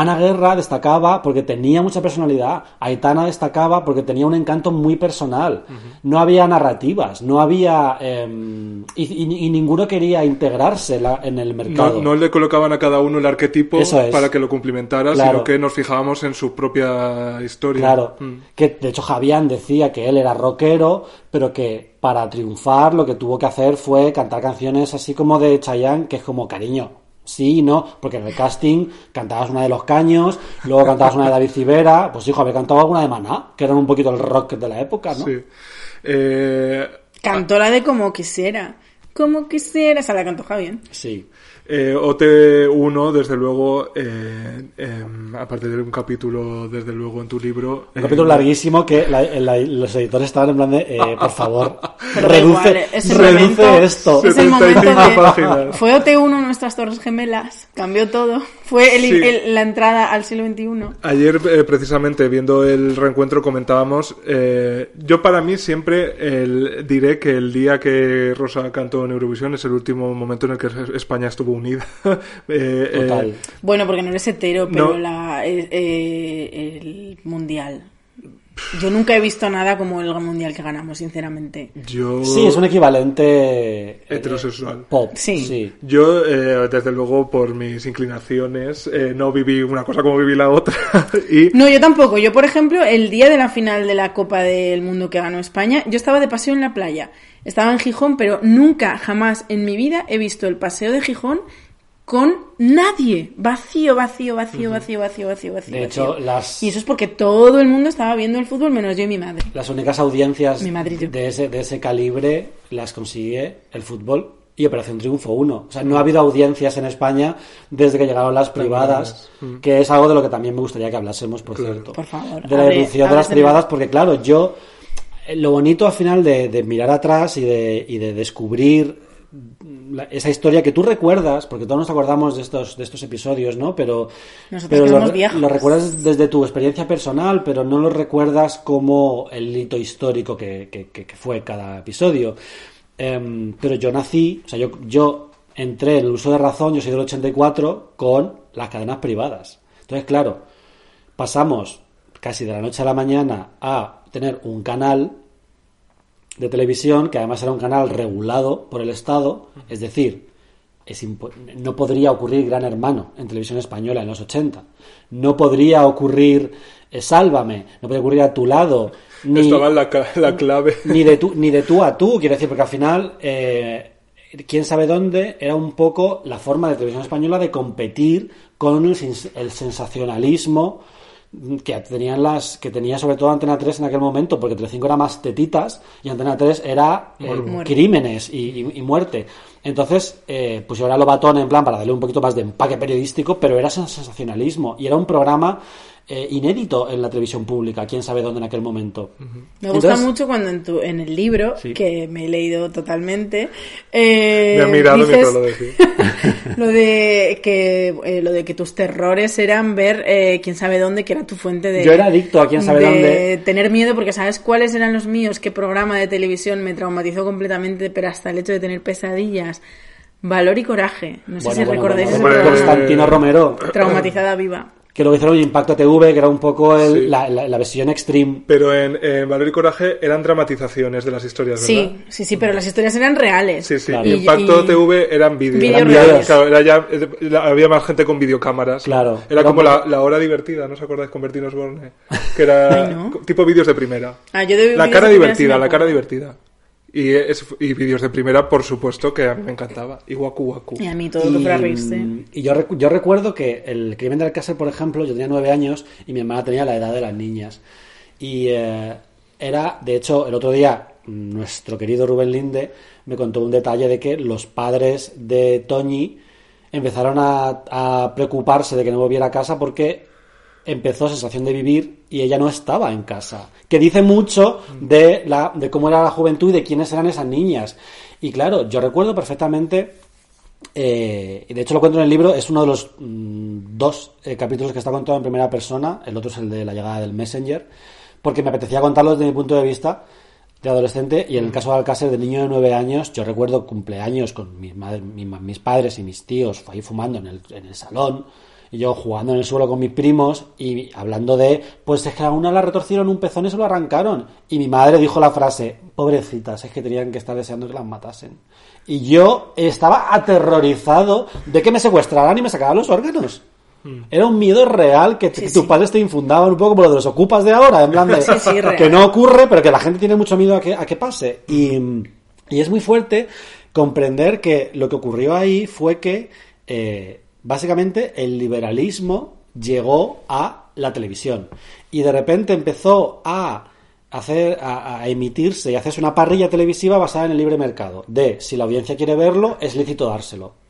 Ana Guerra destacaba porque tenía mucha personalidad. Aitana destacaba porque tenía un encanto muy personal. No había narrativas, no había. em, y, y- y ninguno quería integrarse la- en el mercado. No, no le colocaban a cada uno el arquetipo es. para que lo cumplimentara, Claro. sino que nos fijábamos en su propia historia. Claro, Mm. que de hecho Javián decía que él era rockero, pero que para triunfar lo que tuvo que hacer fue cantar canciones así como de Chayanne, que es como cariño. Sí y no, porque en el casting cantabas una de Los Caños, luego cantabas una de David Civera, pues hijo, había cantado alguna de Maná, que eran un poquito el rock de la época, ¿no? Sí. Eh, Cantó la de como quisiera. Como quisiera. Esa la cantó Javier. Sí. Eh, OT1, desde luego, eh, em, aparte de un capítulo, desde luego, en tu libro. Un eh, capítulo larguísimo que la- la- los editores estaban en plan de, eh, por favor, igual, reduce, es el reduce momento- esto. Es el momento 75 de... páginas. Fue OT1 nuestras torres gemelas. Cambió todo. Fue el- Sí. el- la entrada al siglo XXI. Ayer, eh, precisamente, viendo el reencuentro, comentábamos. eh, yo, para mí, siempre el- diré que el día que Rosa cantó en Eurovisión es el último momento en el que España estuvo unida. Eh, eh, Total. Bueno, porque no eres hetero, pero No. la, eh, eh, el mundial. Yo nunca he visto nada como el mundial que ganamos, sinceramente. yo. Sí, es un equivalente eh, Heterosexual. pop. Sí. sí. Yo, eh, desde luego, por mis inclinaciones, eh, no viví una cosa como viví la otra. y No, yo tampoco. Yo, por ejemplo, el día de la final de la Copa del Mundo que ganó España, yo estaba de paseo en la playa. Estaba en Gijón, pero nunca, jamás en mi vida he visto el paseo de Gijón con nadie. Vacío, vacío, vacío, vacío, vacío, vacío, vacío. De hecho, vacío. las- Y eso es porque todo el mundo estaba viendo el fútbol, menos yo y mi madre. Las únicas audiencias Mi Madrid, yo. de ese, de ese calibre las consigue el fútbol y Operación Triunfo 1. O sea, no ha habido audiencias en España desde que llegaron las privadas, que es algo de lo que también me gustaría que hablásemos, por cierto. Por favor, De la evolución de las privadas, porque claro, yo, eh, lo bonito al final de, de mirar atrás y de, y de descubrir la- esa historia que tú recuerdas, porque todos nos acordamos de estos, de estos episodios, ¿no? Pero, Nosotros pero lo, lo recuerdas desde tu experiencia personal, pero no lo recuerdas como el hito histórico que, que- que- que fue cada episodio. Em, pero yo nací, o sea, yo, yo entré en el uso de razón, yo soy del 84, con las cadenas privadas. Entonces, claro, pasamos casi de la noche a la mañana a tener un canal de televisión que además era un canal regulado por el Estado, es decir, es no podría ocurrir Gran Hermano en televisión española en los 80, no podría ocurrir eh, Sálvame, no podría ocurrir a tu lado, ni, Estaba la, clave. ni de tú ni de tú a tú quiero decir porque al final eh, quién sabe dónde era un poco la forma de televisión española de competir con el, sens- el sensacionalismo que tenían las que tenía sobre todo Antena 3 en aquel momento porque Telecinco era más tetitas y Antena 3 era eh, crímenes y, y- y muerte. Entonces eh, pues yo era Lobatón en plan para darle un poquito más de empaque periodístico pero era sensacionalismo y era un programa eh, inédito en la televisión pública quién sabe dónde en aquel momento Me gusta Entonces- mucho cuando en, tu, en el libro, Sí. que me he leído totalmente, eh, Me ha mirado dices mientras lo decía. lo de que eh, lo de que tus terrores eran ver eh, quién sabe dónde, que era tu fuente de Yo era adicto a quién sabe de dónde. tener miedo porque sabes cuáles eran los míos, qué programa de televisión me traumatizó completamente, pero hasta el hecho de tener pesadillas. Valor y coraje. No sé Bueno, si bueno, recordáis bueno, ese. Constantino Romero, Traumatizada viva. Que lo hicieron en Impacto TV, que era un poco el- Sí. la, la- la versión extreme. Pero en, en Valor y Coraje eran dramatizaciones de las historias, ¿verdad? Sí, sí, sí, pero las historias eran reales. Sí, sí. Claro. Y Impacto y- TV eran vídeos. Reales. Claro, era ya, la- había más gente con videocámaras. Claro. Era Era como un la, la hora divertida, ¿no os acordáis con Bertino Osborne? Que era Ay, ¿no? tipo vídeos de primera. Ah, yo de La cara de divertida, la cara divertida. Y, es, y vídeos de primera, por supuesto, que a mí me encantaba. Y Waku Waku. Y a mí todo lo que fuera reírse. y yo, recu- yo recuerdo que el crimen del Alcácer, por ejemplo, yo tenía nueve años y mi hermana tenía la edad de las niñas. Y eh, era, de hecho, el otro día, nuestro querido Rubén Linde me contó un detalle de que los padres de Toñi empezaron a, a preocuparse de que no volviera a casa porque empezó sensación de vivir y ella no estaba en casa. Que dice mucho de, la, de cómo era la juventud y de quiénes eran esas niñas. Y claro, yo recuerdo perfectamente, eh, y de hecho lo cuento en el libro, es uno de los mm, dos eh, capítulos que está contado en primera persona, el otro es el de la llegada del Messenger, porque me apetecía contarlo desde mi punto de vista de adolescente y en el caso de Alcácer de niño de nueve años yo recuerdo cumpleaños con mis padres y mis tíos ahí fumando en el, en el salón y yo jugando en el suelo con mis primos y hablando de pues es que a una la retorcieron un pezón y se lo arrancaron y mi madre dijo la frase pobrecitas es que tenían que estar deseando que las matasen y yo estaba aterrorizado de que me secuestraran y me sacaran los órganos. Era un miedo real que, que tus padres te infundaban un poco como lo de los ocupas de ahora, en plan de Sí, sí, real. que no ocurre, pero que la gente tiene mucho miedo a que, a que pase. Y, y es muy fuerte comprender que lo que ocurrió ahí fue que eh, básicamente el liberalismo llegó a la televisión. Y de repente empezó a hacer a, a emitirse y hacerse una parrilla televisiva basada en el libre mercado de si la audiencia quiere verlo es lícito dárselo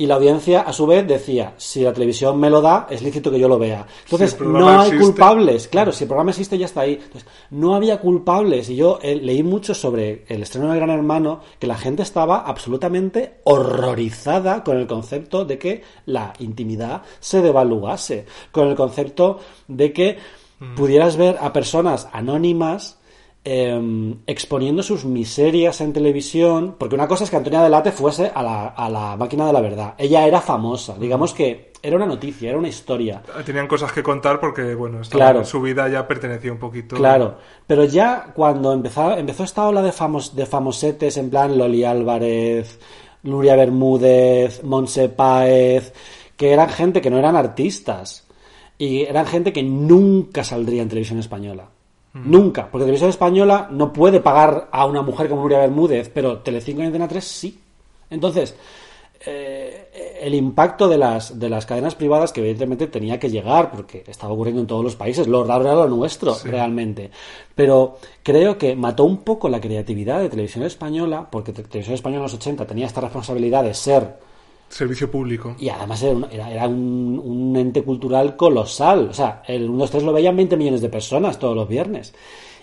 y la audiencia, a su vez, decía, si la televisión me lo da, es lícito que yo lo vea. Entonces, Si no hay existe. culpables. Claro, si el programa existe, ya está ahí. Entonces, no había culpables. Y yo eh, leí mucho sobre el estreno de Gran Hermano, que la gente estaba absolutamente horrorizada con el concepto de que la intimidad se devaluase. Con el concepto de que pudieras ver a personas anónimas eh, exponiendo sus miserias en televisión, porque una cosa es que Antonia Delate fuese a la, a la máquina de la verdad. Ella era famosa, digamos que era una noticia, era una historia. Tenían cosas que contar porque, bueno, Claro. su vida ya pertenecía un poquito. Claro, pero ya cuando empezó, empezó esta ola de, famos, de famosetes en plan Loli Álvarez, Nuria Bermúdez, Monse Páez, que eran gente que no eran artistas y eran gente que nunca saldría en televisión española. Nunca, porque televisión española no puede pagar a una mujer como Nuria Bermúdez, pero Telecinco y Antena 3 sí. Entonces, eh, el impacto de las, de las cadenas privadas que evidentemente tenía que llegar, porque estaba ocurriendo en todos los países, lo raro era lo nuestro, realmente. Pero creo que mató un poco la creatividad de televisión española, porque te- televisión española en los 80 tenía esta responsabilidad de ser Servicio público. y además era, un, era, era un, un ente cultural colosal. O sea, el 1, 2, 3 lo veían 20 millones de personas todos los viernes.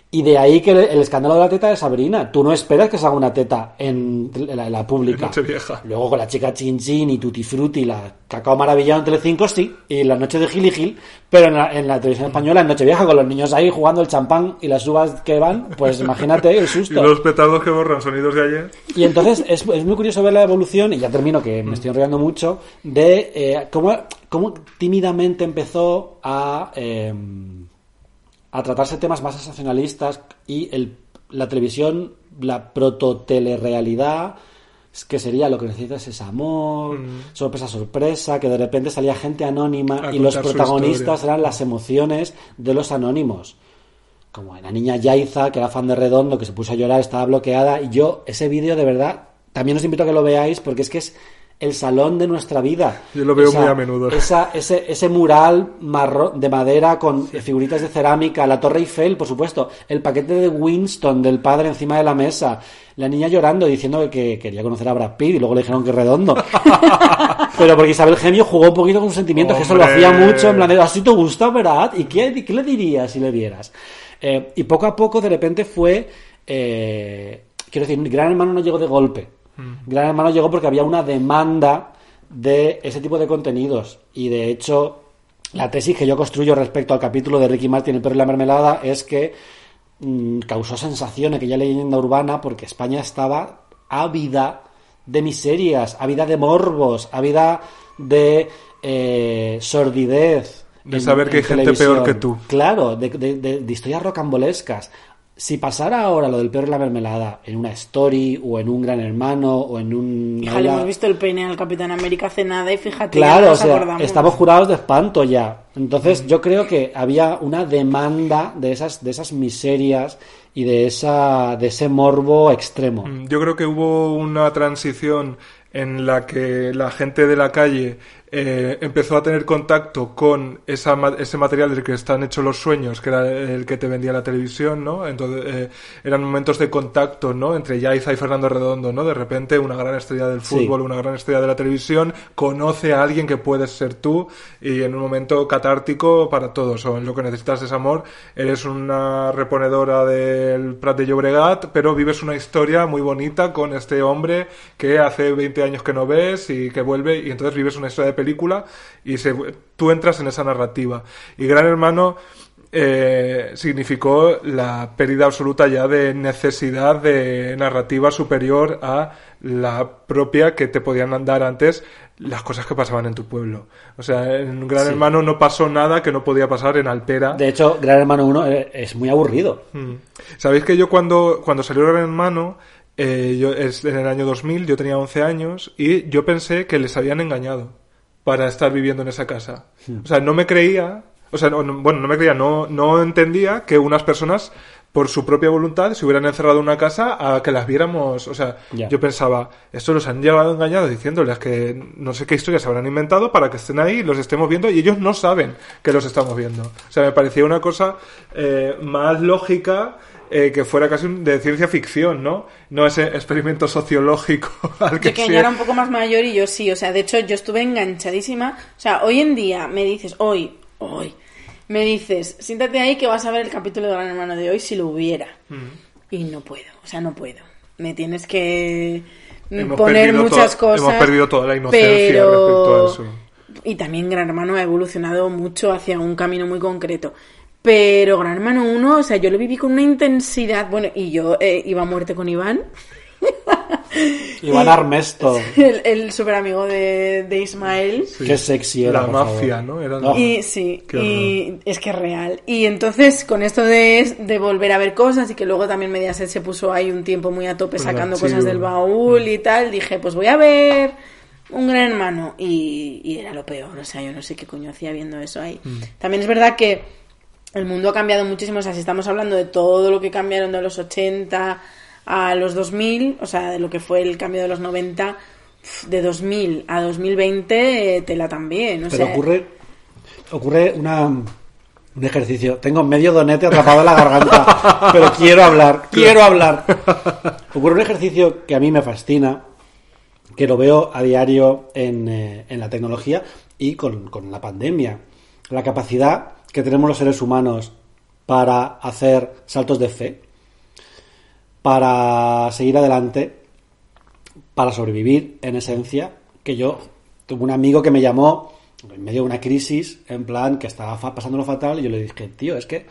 Y de ahí que el, escándalo de la teta de Sabrina. Tú no esperas que se haga una teta en la, en la pública. En Nochevieja. Luego con la chica Chin Chin y Tutti Frutti, la Cacao Maravillado en Telecinco, sí. Y la noche de Gil y Gil. Pero en la, en la televisión española, en Nochevieja, con los niños ahí jugando el champán y las uvas que van, pues imagínate el Y susto. los petardos que borran sonidos de ayer. Y entonces es, es muy curioso ver la evolución, y ya termino que me estoy enrollando mucho, de eh, cómo, cómo tímidamente empezó a, eh, a tratarse temas más sensacionalistas y el, la televisión, la proto-telerealidad, que sería lo que necesitas es amor, sorpresa, sorpresa, que de repente salía gente anónima A y los protagonistas eran las emociones de los anónimos como la niña Yaiza, que era fan de Redondo, que se puso a llorar, estaba bloqueada. Y yo, ese vídeo, de verdad, también os invito a que lo veáis, porque es que es el salón de nuestra vida. Yo lo veo muy a menudo. esa- ese, ese mural marrón de madera con figuritas de cerámica, la Torre Eiffel, por supuesto, el paquete de Winston del padre encima de la mesa, la niña llorando diciendo que quería conocer a Brad Pitt y luego le dijeron que Redondo. Pero porque Isabel Gemio jugó un poquito con sus sentimientos, que eso lo hacía mucho, en plan de, ¿así te gusta, Brad? ¿Y qué, qué le dirías si le vieras? Eh, y poco a poco, de repente, fue. eh, quiero decir, Gran Hermano no llegó de golpe. Gran Hermano llegó porque había una demanda de ese tipo de contenidos. Y de hecho, la tesis que yo construyo respecto al capítulo de Ricky Martin, El perro y la mermelada, es que mm, causó sensación aquella leyenda urbana porque España estaba ávida de miserias, ávida de morbos, ávida de eh, sordidez. De saber que hay gente peor que tú. Claro, de, de- de- de historias rocambolescas. Si pasara ahora lo del perro y la mermelada en una story o en un gran hermano o en un... Hija, le hemos visto el peine al Capitán América hace nada y fíjate, ya Claro, o sea, acordamos. estamos jurados de espanto ya. Entonces, yo creo que había una demanda de esas, de esas miserias y de esa, de ese morbo extremo. Mm, Yo creo que hubo una transición en la que la gente de la calle eh, empezó a tener contacto con esa, ese material del que están hechos los sueños, que era el que te vendía la televisión, ¿no? Entonces eh, eran momentos de contacto, ¿no? Entre Yaiza y Fernando Redondo, ¿no? De repente una gran estrella del Sí. fútbol, una gran estrella de la televisión, conoce a alguien que puedes ser tú y en un momento catártico para todos. O en lo que necesitas es amor, eres una reponedora del Prat de Llobregat, pero vives una historia muy bonita con este hombre que hace 20 años que no ves y que vuelve y entonces vives una historia de película y se, tú entras en esa narrativa. Y Gran Hermano eh, significó la pérdida absoluta ya de necesidad de narrativa superior a la propia que te podían dar antes las cosas que pasaban en tu pueblo. O sea, en Gran Sí. Hermano no pasó nada que no podía pasar en Alpera. De hecho, Gran Hermano 1 es muy aburrido. Mm. Sabéis que yo cuando, cuando salió Gran Hermano, eh, yo, es en el año 2000, yo tenía 11 años y yo pensé que les habían engañado para estar viviendo en esa casa. O sea, no me creía, o sea, no- no- bueno, no me creía, no, no entendía que unas personas por su propia voluntad se hubieran encerrado en una casa a que las viéramos. O sea, yo pensaba, esto los han llevado engañados diciéndoles que no sé qué historias se habrán inventado para que estén ahí los estemos viendo y ellos no saben que los estamos viendo. O sea, me parecía una cosa eh, más lógica eh, que fuera casi un- de ciencia ficción, ¿no? No ese experimento sociológico al que Yo que sí- era un poco más mayor y yo sí, o sea, de hecho yo estuve enganchadísima. O sea, hoy en día me dices, hoy, hoy, me dices, siéntate ahí que vas a ver el capítulo de Gran Hermano de hoy si lo hubiera. Y no puedo, o sea, no puedo. Me tienes que mm, Hemos poner muchas toda- cosas. hemos perdido toda la inocencia pero- respecto a eso. Y también Gran Hermano ha evolucionado mucho hacia un camino muy concreto. Pero Gran Hermano 1, o sea, yo lo viví con una intensidad. Bueno, y yo eh, iba a muerte con Iván. Iván Armesto. el, el super amigo de, de Ismael. Qué sexy era. La por mafia, favor. ¿no? Era- No. Y sí, Qué y es que es real. Y entonces, con esto de, de volver a ver cosas y que luego también Mediaset se puso ahí un tiempo muy a tope sacando archivo. cosas del baúl y tal, dije, pues voy a ver un gran hermano. Y, y era lo peor, o sea, yo no sé qué coño hacía viendo eso ahí. También es verdad que el mundo ha cambiado muchísimo, o sea, si estamos hablando de todo lo que cambiaron de los 80 a los 2000, o sea, de lo que fue el cambio de los 90, de 2000 a 2020 eh, tela también. O Pero sea, ocurre, ocurre una, un ejercicio. Tengo medio donete atrapado en la garganta, pero quiero hablar, quiero hablar. Ocurre un ejercicio que a mí me fascina, que lo veo a diario en, eh, en la tecnología y con, con la pandemia. La capacidad que tenemos los seres humanos para hacer saltos de fe, para seguir adelante, para sobrevivir, en esencia, que yo tuve un amigo que me llamó en medio de una crisis, en plan que estaba pasándolo fatal, y yo le dije, tío, es que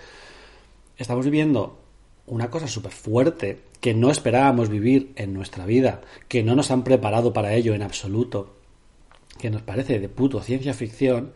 estamos viviendo una cosa súper fuerte que no esperábamos vivir en nuestra vida, que no nos han preparado para ello en absoluto, que nos parece de puto ciencia ficción,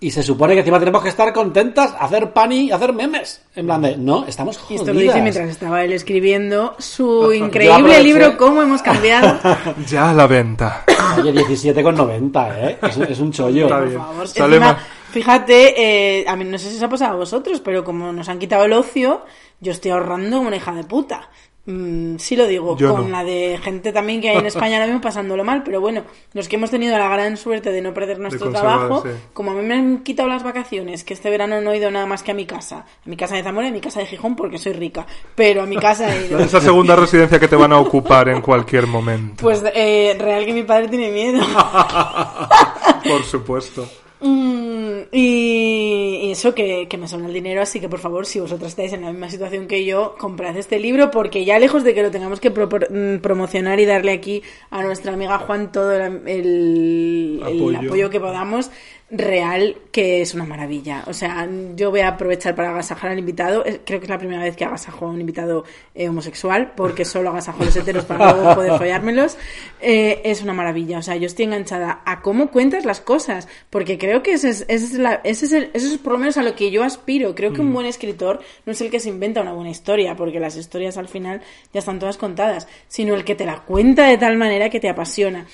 y se supone que encima tenemos que estar contentas, hacer pan y hacer memes. En plan de, no, estamos y jodidas. esto lo dice mientras estaba él escribiendo su increíble libro Cómo hemos cambiado. Ya a la venta. Oye, 17,90, ¿eh? Es, es un chollo. Está Por favor. Sale Encima, fíjate, eh, a mí no sé si os ha pasado a vosotros, pero como nos han quitado el ocio, yo estoy ahorrando una hija de puta. Mm, sí lo digo, Yo con no. la de gente también que hay en España ahora mismo pasándolo mal, pero bueno, los que hemos tenido la gran suerte de no perder nuestro trabajo, sí. como a mí me han quitado las vacaciones, que este verano no he ido nada más que a mi casa, a mi casa de Zamora y a mi casa de Gijón porque soy rica, pero a mi casa he ido. Esa segunda residencia que te van a ocupar en cualquier momento. Pues eh, real que mi padre tiene miedo. Por supuesto. Mm, y, y eso que, que me sobra el dinero, así que por favor, si vosotros estáis en la misma situación que yo, comprad este libro porque ya lejos de que lo tengamos que mm, promocionar y darle aquí a nuestra amiga Juan todo el, el- el Apoyo. apoyo que podamos, real que es una maravilla. O sea, yo voy a aprovechar para agasajar al invitado. Creo que es la primera vez que agasajo a un invitado eh, homosexual, porque solo agasajo a los heteros para luego poder follármelos. Eh, es una maravilla. O sea, yo estoy enganchada a cómo cuentas las cosas, porque creo que ese es, ese es, la- ese es el- eso es por lo menos a lo que yo aspiro. Creo que un buen escritor no es el que se inventa una buena historia, porque las historias al final ya están todas contadas, sino el que te la cuenta de tal manera que te apasiona.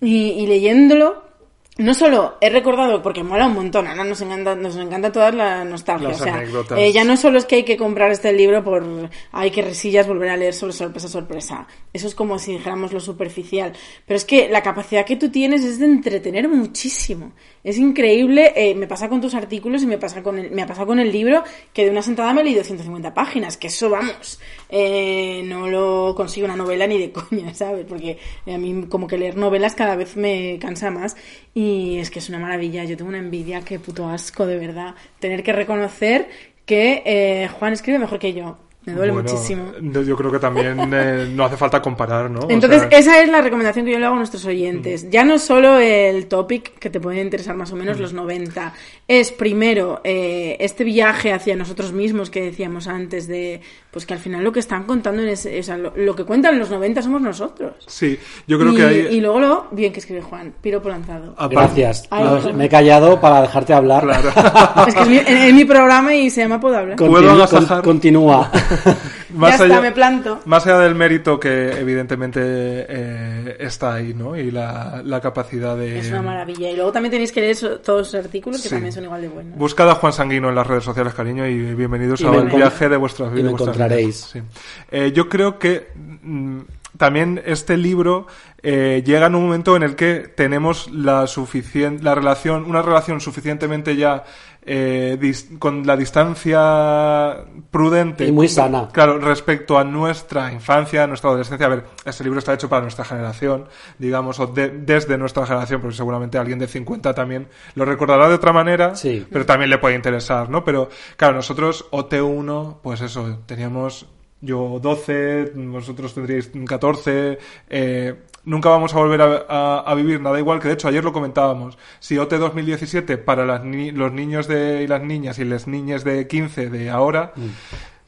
Y, y leyéndolo, no solo he recordado, porque mola un montón, ahora nos encanta, nos encanta toda la nostalgia. Las o sea, eh, ya no solo es que hay que comprar este libro por, ay, que risillas volver a leer sobre sorpresa, sorpresa. Eso es como si dijéramos lo superficial. Pero es que la capacidad que tú tienes es de entretener muchísimo. Es increíble, eh, me pasa con tus artículos y me pasa con el, me ha pasado con el libro que de una sentada me he leído 150 páginas, que eso vamos, eh, no lo consigo una novela ni de coña, ¿sabes? Porque a mí como que leer novelas cada vez me cansa más y es que es una maravilla, yo tengo una envidia, qué puto asco, de verdad, tener que reconocer que eh, Juan escribe mejor que yo. Me duele Bueno, muchísimo. Yo creo que también eh, no hace falta comparar, ¿no? O Entonces, sea, esa es la recomendación que yo le hago a nuestros oyentes. Ya no solo el topic, que te puede interesar más o menos los 90, es primero eh, este viaje hacia nosotros mismos que decíamos antes, de pues que al final lo que están contando, en ese- o sea, lo, lo que cuentan los 90 somos nosotros. Sí, yo creo y, que hay... y luego lo bien que escribe Juan, piropo lanzado. aparte- Gracias. Ay, No, perdón. me he callado para dejarte hablar. es que es mi, en- en mi programa y se llama Puedo hablar. Continu- con- continúa. más ya está, me planto. Más allá del mérito que evidentemente eh, está ahí, ¿no? Y la, la capacidad de... Es una maravilla. Y luego también tenéis que leer todos los artículos que Sí. también son igual de buenos. Buscad a Juan Sanguino en las redes sociales, cariño, y bienvenidos Y al encon- viaje de vuestras y vidas. de vuestras encontraréis. vidas. Sí. Eh, yo creo que mm, también este libro eh, llega en un momento en el que tenemos la suficien- la relación, una relación suficientemente ya eh, dis- con la distancia prudente Y muy sana. Claro, respecto a nuestra infancia, nuestra adolescencia. A ver, este libro está hecho para nuestra generación, digamos, o de- desde nuestra generación, porque seguramente alguien de 50 también lo recordará de otra manera, Sí. pero también le puede interesar, ¿no? Pero, claro, nosotros, OT1, pues eso, teníamos yo 12, vosotros tendríais 14, eh, nunca vamos a volver a, a- a vivir nada igual, que de hecho ayer lo comentábamos, si OT 2017 para las ni- los niños de, y las niñas y las niñas de 15 de ahora,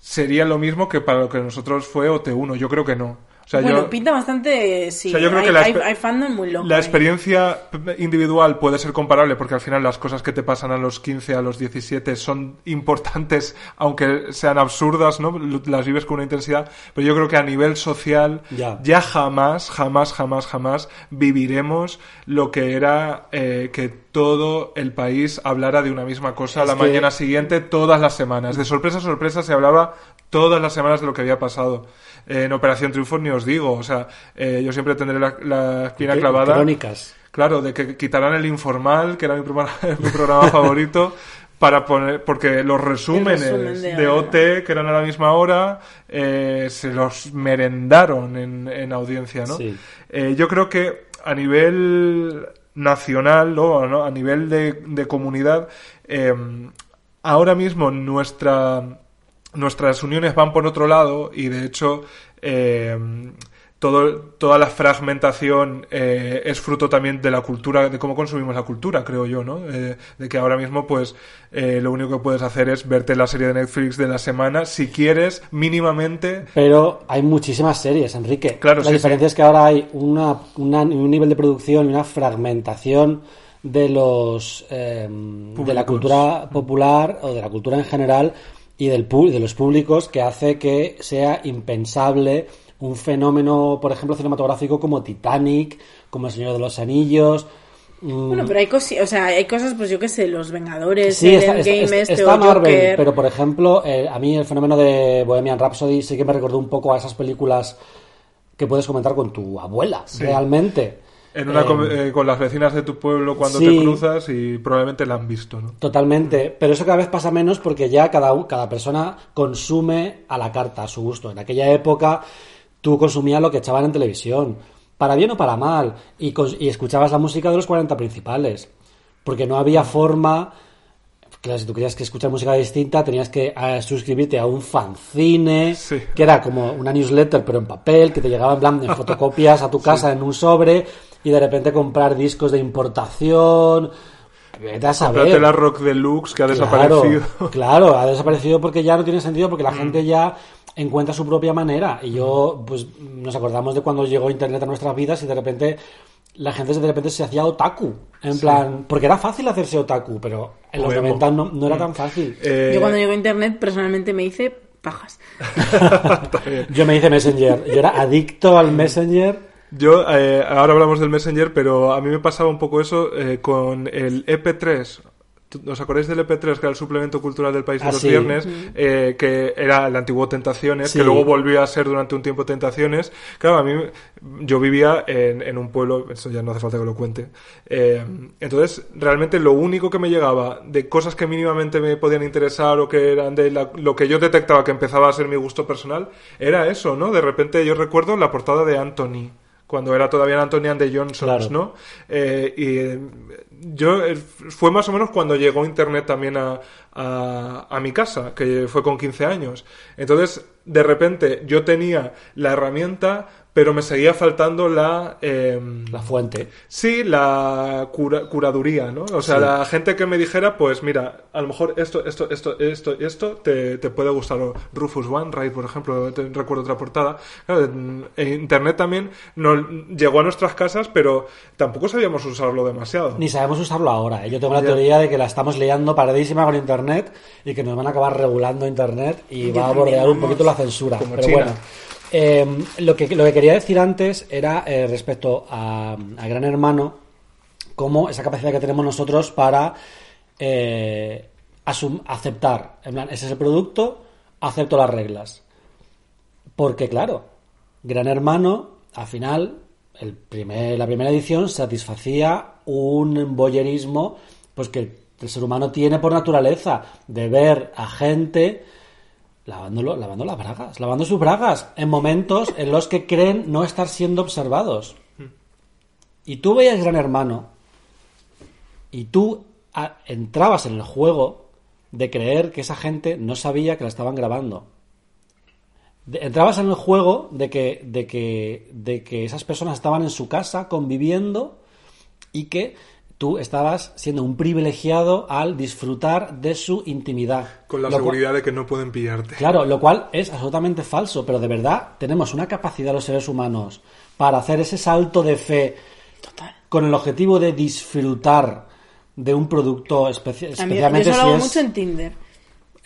sería lo mismo que para lo que nosotros fue OT1, yo creo que no. O sea, bueno, yo, pinta bastante, sí. o sea, yo creo hay, que la hay, fandom muy loco. la ahí. experiencia individual puede ser comparable porque al final las cosas que te pasan a los 15, a los 17 son importantes, aunque sean absurdas, ¿no? Las vives con una intensidad, pero yo creo que a nivel social Ya. ya jamás, jamás, jamás, jamás viviremos lo que era eh, que todo el país hablara de una misma cosa Es la que- mañana siguiente, todas las semanas. De sorpresa a sorpresa se hablaba todas las semanas de lo que había pasado. En Operación Triunfo ni, os digo. O sea, eh, yo siempre tendré la, la espina clavada. Crónicas. Claro, de que quitarán el informal, que era mi programa, mi programa favorito, para poner, porque los resúmenes resumen de, de OT, que eran a la misma hora, eh, se los merendaron en, en audiencia, ¿no? Sí. Eh, yo creo que a nivel nacional, ¿no? ¿no? a nivel de, de comunidad, eh, ahora mismo nuestra, nuestras uniones van por otro lado y de hecho eh, todo, toda la fragmentación eh, es fruto también de la cultura, de cómo consumimos la cultura, creo yo, ¿no? Eh, de que ahora mismo, pues, eh, lo único que puedes hacer es verte la serie de Netflix de la semana, si quieres, mínimamente. Pero hay muchísimas series, Enrique. Claro, la sí, diferencia es que ahora hay una, una- un nivel de producción y una fragmentación de los de la cultura popular o de la cultura en general y del pu- de los públicos que hace que sea impensable un fenómeno, por ejemplo, cinematográfico como Titanic, como El Señor de los Anillos. mm, Bueno, pero hay, cosi- o sea, hay cosas, pues yo qué sé, los Vengadores, Sí, el está, está- Endgame está- este, está o Marvel, Joker. pero por ejemplo, eh, a mí el fenómeno de Bohemian Rhapsody sí que me recordó un poco a esas películas que puedes comentar con tu abuela, realmente. En una Eh, com- eh, con las vecinas de tu pueblo cuando sí. te cruzas y probablemente la han visto, ¿no? Totalmente, pero eso cada vez pasa menos porque ya cada, cada persona consume a la carta, a su gusto. En aquella época tú consumías lo que echaban en televisión, para bien o para mal, y escuchabas la música de los 40 principales, porque no había forma... Claro, si tú querías que escuchar música distinta, tenías que eh, suscribirte a un fanzine, Sí. que era como una newsletter, pero en papel, que te llegaba en plan de fotocopias a tu casa en un sobre, y de repente comprar discos de importación. Vete a saber. La Rock Deluxe que ha Claro, desaparecido. Claro, ha desaparecido porque ya no tiene sentido, porque la Mm. gente ya encuentra su propia manera. Y yo, pues, nos acordamos de cuando llegó Internet a nuestras vidas y de repente la gente de repente se hacía otaku. En plan, porque era fácil hacerse otaku, pero en los emo. 90 no, no era tan fácil. Eh, Yo cuando llegó internet personalmente me hice pajas. Yo me hice Messenger. Yo era adicto al Messenger. Yo, eh, ahora hablamos del Messenger, pero a mí me pasaba un poco eso eh, con el EP3. ¿Os acordáis del EP3, que era el suplemento cultural del país de Ah, los sí. viernes? Eh, que era el antiguo Tentaciones, Sí. que luego volvió a ser durante un tiempo Tentaciones. Claro, a mí, yo vivía en, en un pueblo, eso ya no hace falta que lo cuente. Eh, entonces, realmente lo único que me llegaba de cosas que mínimamente me podían interesar o que eran de la- lo que yo detectaba que empezaba a ser mi gusto personal, era eso, ¿no? De repente yo recuerdo la portada de Anthony cuando era todavía Anthony Johnsons, Claro. ¿no? Eh, y eh, yo eh, fue más o menos cuando llegó Internet también a, a, a mi casa, que fue con 15 años. Entonces, de repente, yo tenía la herramienta, pero me seguía faltando la... em, La fuente. Sí, la cura- curaduría, ¿no? O sea, Sí. la gente que me dijera, pues mira, a lo mejor esto, esto, esto, esto, esto te, te puede gustar. O Rufus Wainwright, por ejemplo, te- recuerdo otra portada. Claro, en, en Internet también no, llegó a nuestras casas, pero tampoco sabíamos usarlo demasiado. Ni sabemos usarlo ahora. ¿eh? Yo tengo la Ya. teoría de que la estamos liando paradísima con Internet y que nos van a acabar regulando Internet y Yo va a bordear un poquito la censura. Como Pero China. bueno, eh, lo, que, lo que quería decir antes era eh, respecto a, Gran Hermano, como esa capacidad que tenemos nosotros para eh, aceptar. En plan, ese es el producto, acepto las reglas. Porque, claro, Gran Hermano, al final, el primer, la primera edición satisfacía un boyerismo pues que el ser humano tiene por naturaleza, de ver a gente lavándolo, lavando las bragas, lavando sus bragas, en momentos en los que creen no estar siendo observados. Y tú veías Gran Hermano y tú entrabas en el juego de creer que esa gente no sabía que la estaban grabando. De- entrabas en el juego de que, de que, de que esas personas estaban en su casa conviviendo y que tú estabas siendo un privilegiado al disfrutar de su intimidad. Con la Lo cual- seguridad de que no pueden pillarte. Claro, lo cual es absolutamente falso, pero de verdad tenemos una capacidad los seres humanos para hacer ese salto de fe Total. con el objetivo de disfrutar de un producto especi- A mí, yo especialmente eso si lo hago es... mucho en Tinder.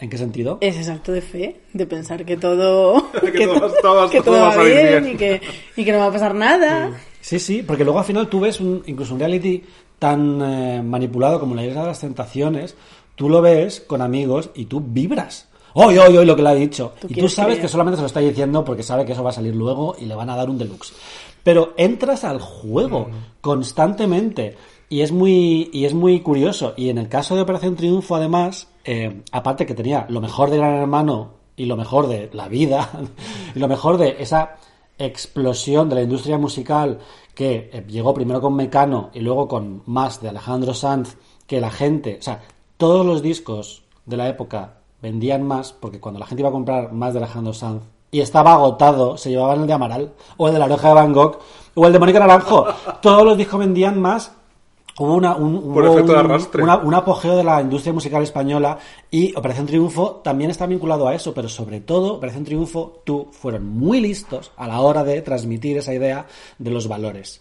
¿En qué sentido? Ese salto de fe, de pensar que todo, Que todo va- todo va- que todo todo va a va salir bien, bien. Y, que, y que no va a pasar nada. Sí, sí, porque luego al final tú ves un, incluso un reality tan eh, manipulado como la isla de las tentaciones, tú lo ves con amigos y tú vibras. hoy, hoy, hoy lo que le ha dicho. Tú y tú sabes creer. que solamente se lo está diciendo porque sabe que eso va a salir luego y le van a dar un deluxe. Pero entras al juego constantemente y es muy y es muy curioso. Y en el caso de Operación Triunfo, además, eh, aparte que tenía lo mejor de Gran Hermano y lo mejor de la vida y lo mejor de esa explosión de la industria musical que eh, llegó primero con Mecano y luego con más de Alejandro Sanz, que la gente, o sea, todos los discos de la época vendían más porque cuando la gente iba a comprar más de Alejandro Sanz y estaba agotado, se llevaban el de Amaral o el de La Oreja de Van Gogh o el de Mónica Naranjo. Todos los discos vendían más. Hubo una, un, hubo un- una- un apogeo de la industria musical española y Operación Triunfo también está vinculado a eso, pero sobre todo Operación Triunfo, tú fueron muy listos a la hora de transmitir esa idea de los valores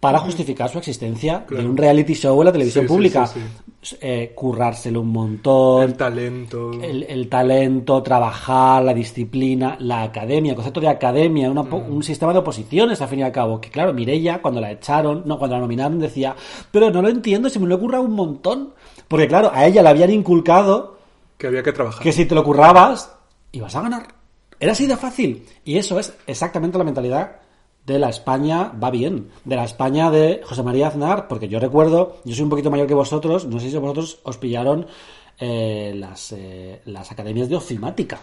para justificar su existencia de un reality show en la televisión Sí, pública. sí, Eh, currárselo un montón, El talento. el, el talento, trabajar, la disciplina, la academia, el concepto de academia, una un sistema de oposiciones, al fin y al cabo. Que claro, Mireia, cuando la echaron, no, cuando la nominaron, decía, pero no lo entiendo, se me lo he currado un montón. Porque claro, a ella le habían inculcado Que había que trabajar. que si te lo currabas, ibas a ganar. Era así de fácil. Y eso es exactamente la mentalidad de la España va bien, de la España de José María Aznar, porque yo recuerdo, yo soy un poquito mayor que vosotros, no sé si vosotros os pillaron eh, las, eh, las academias de ofimática.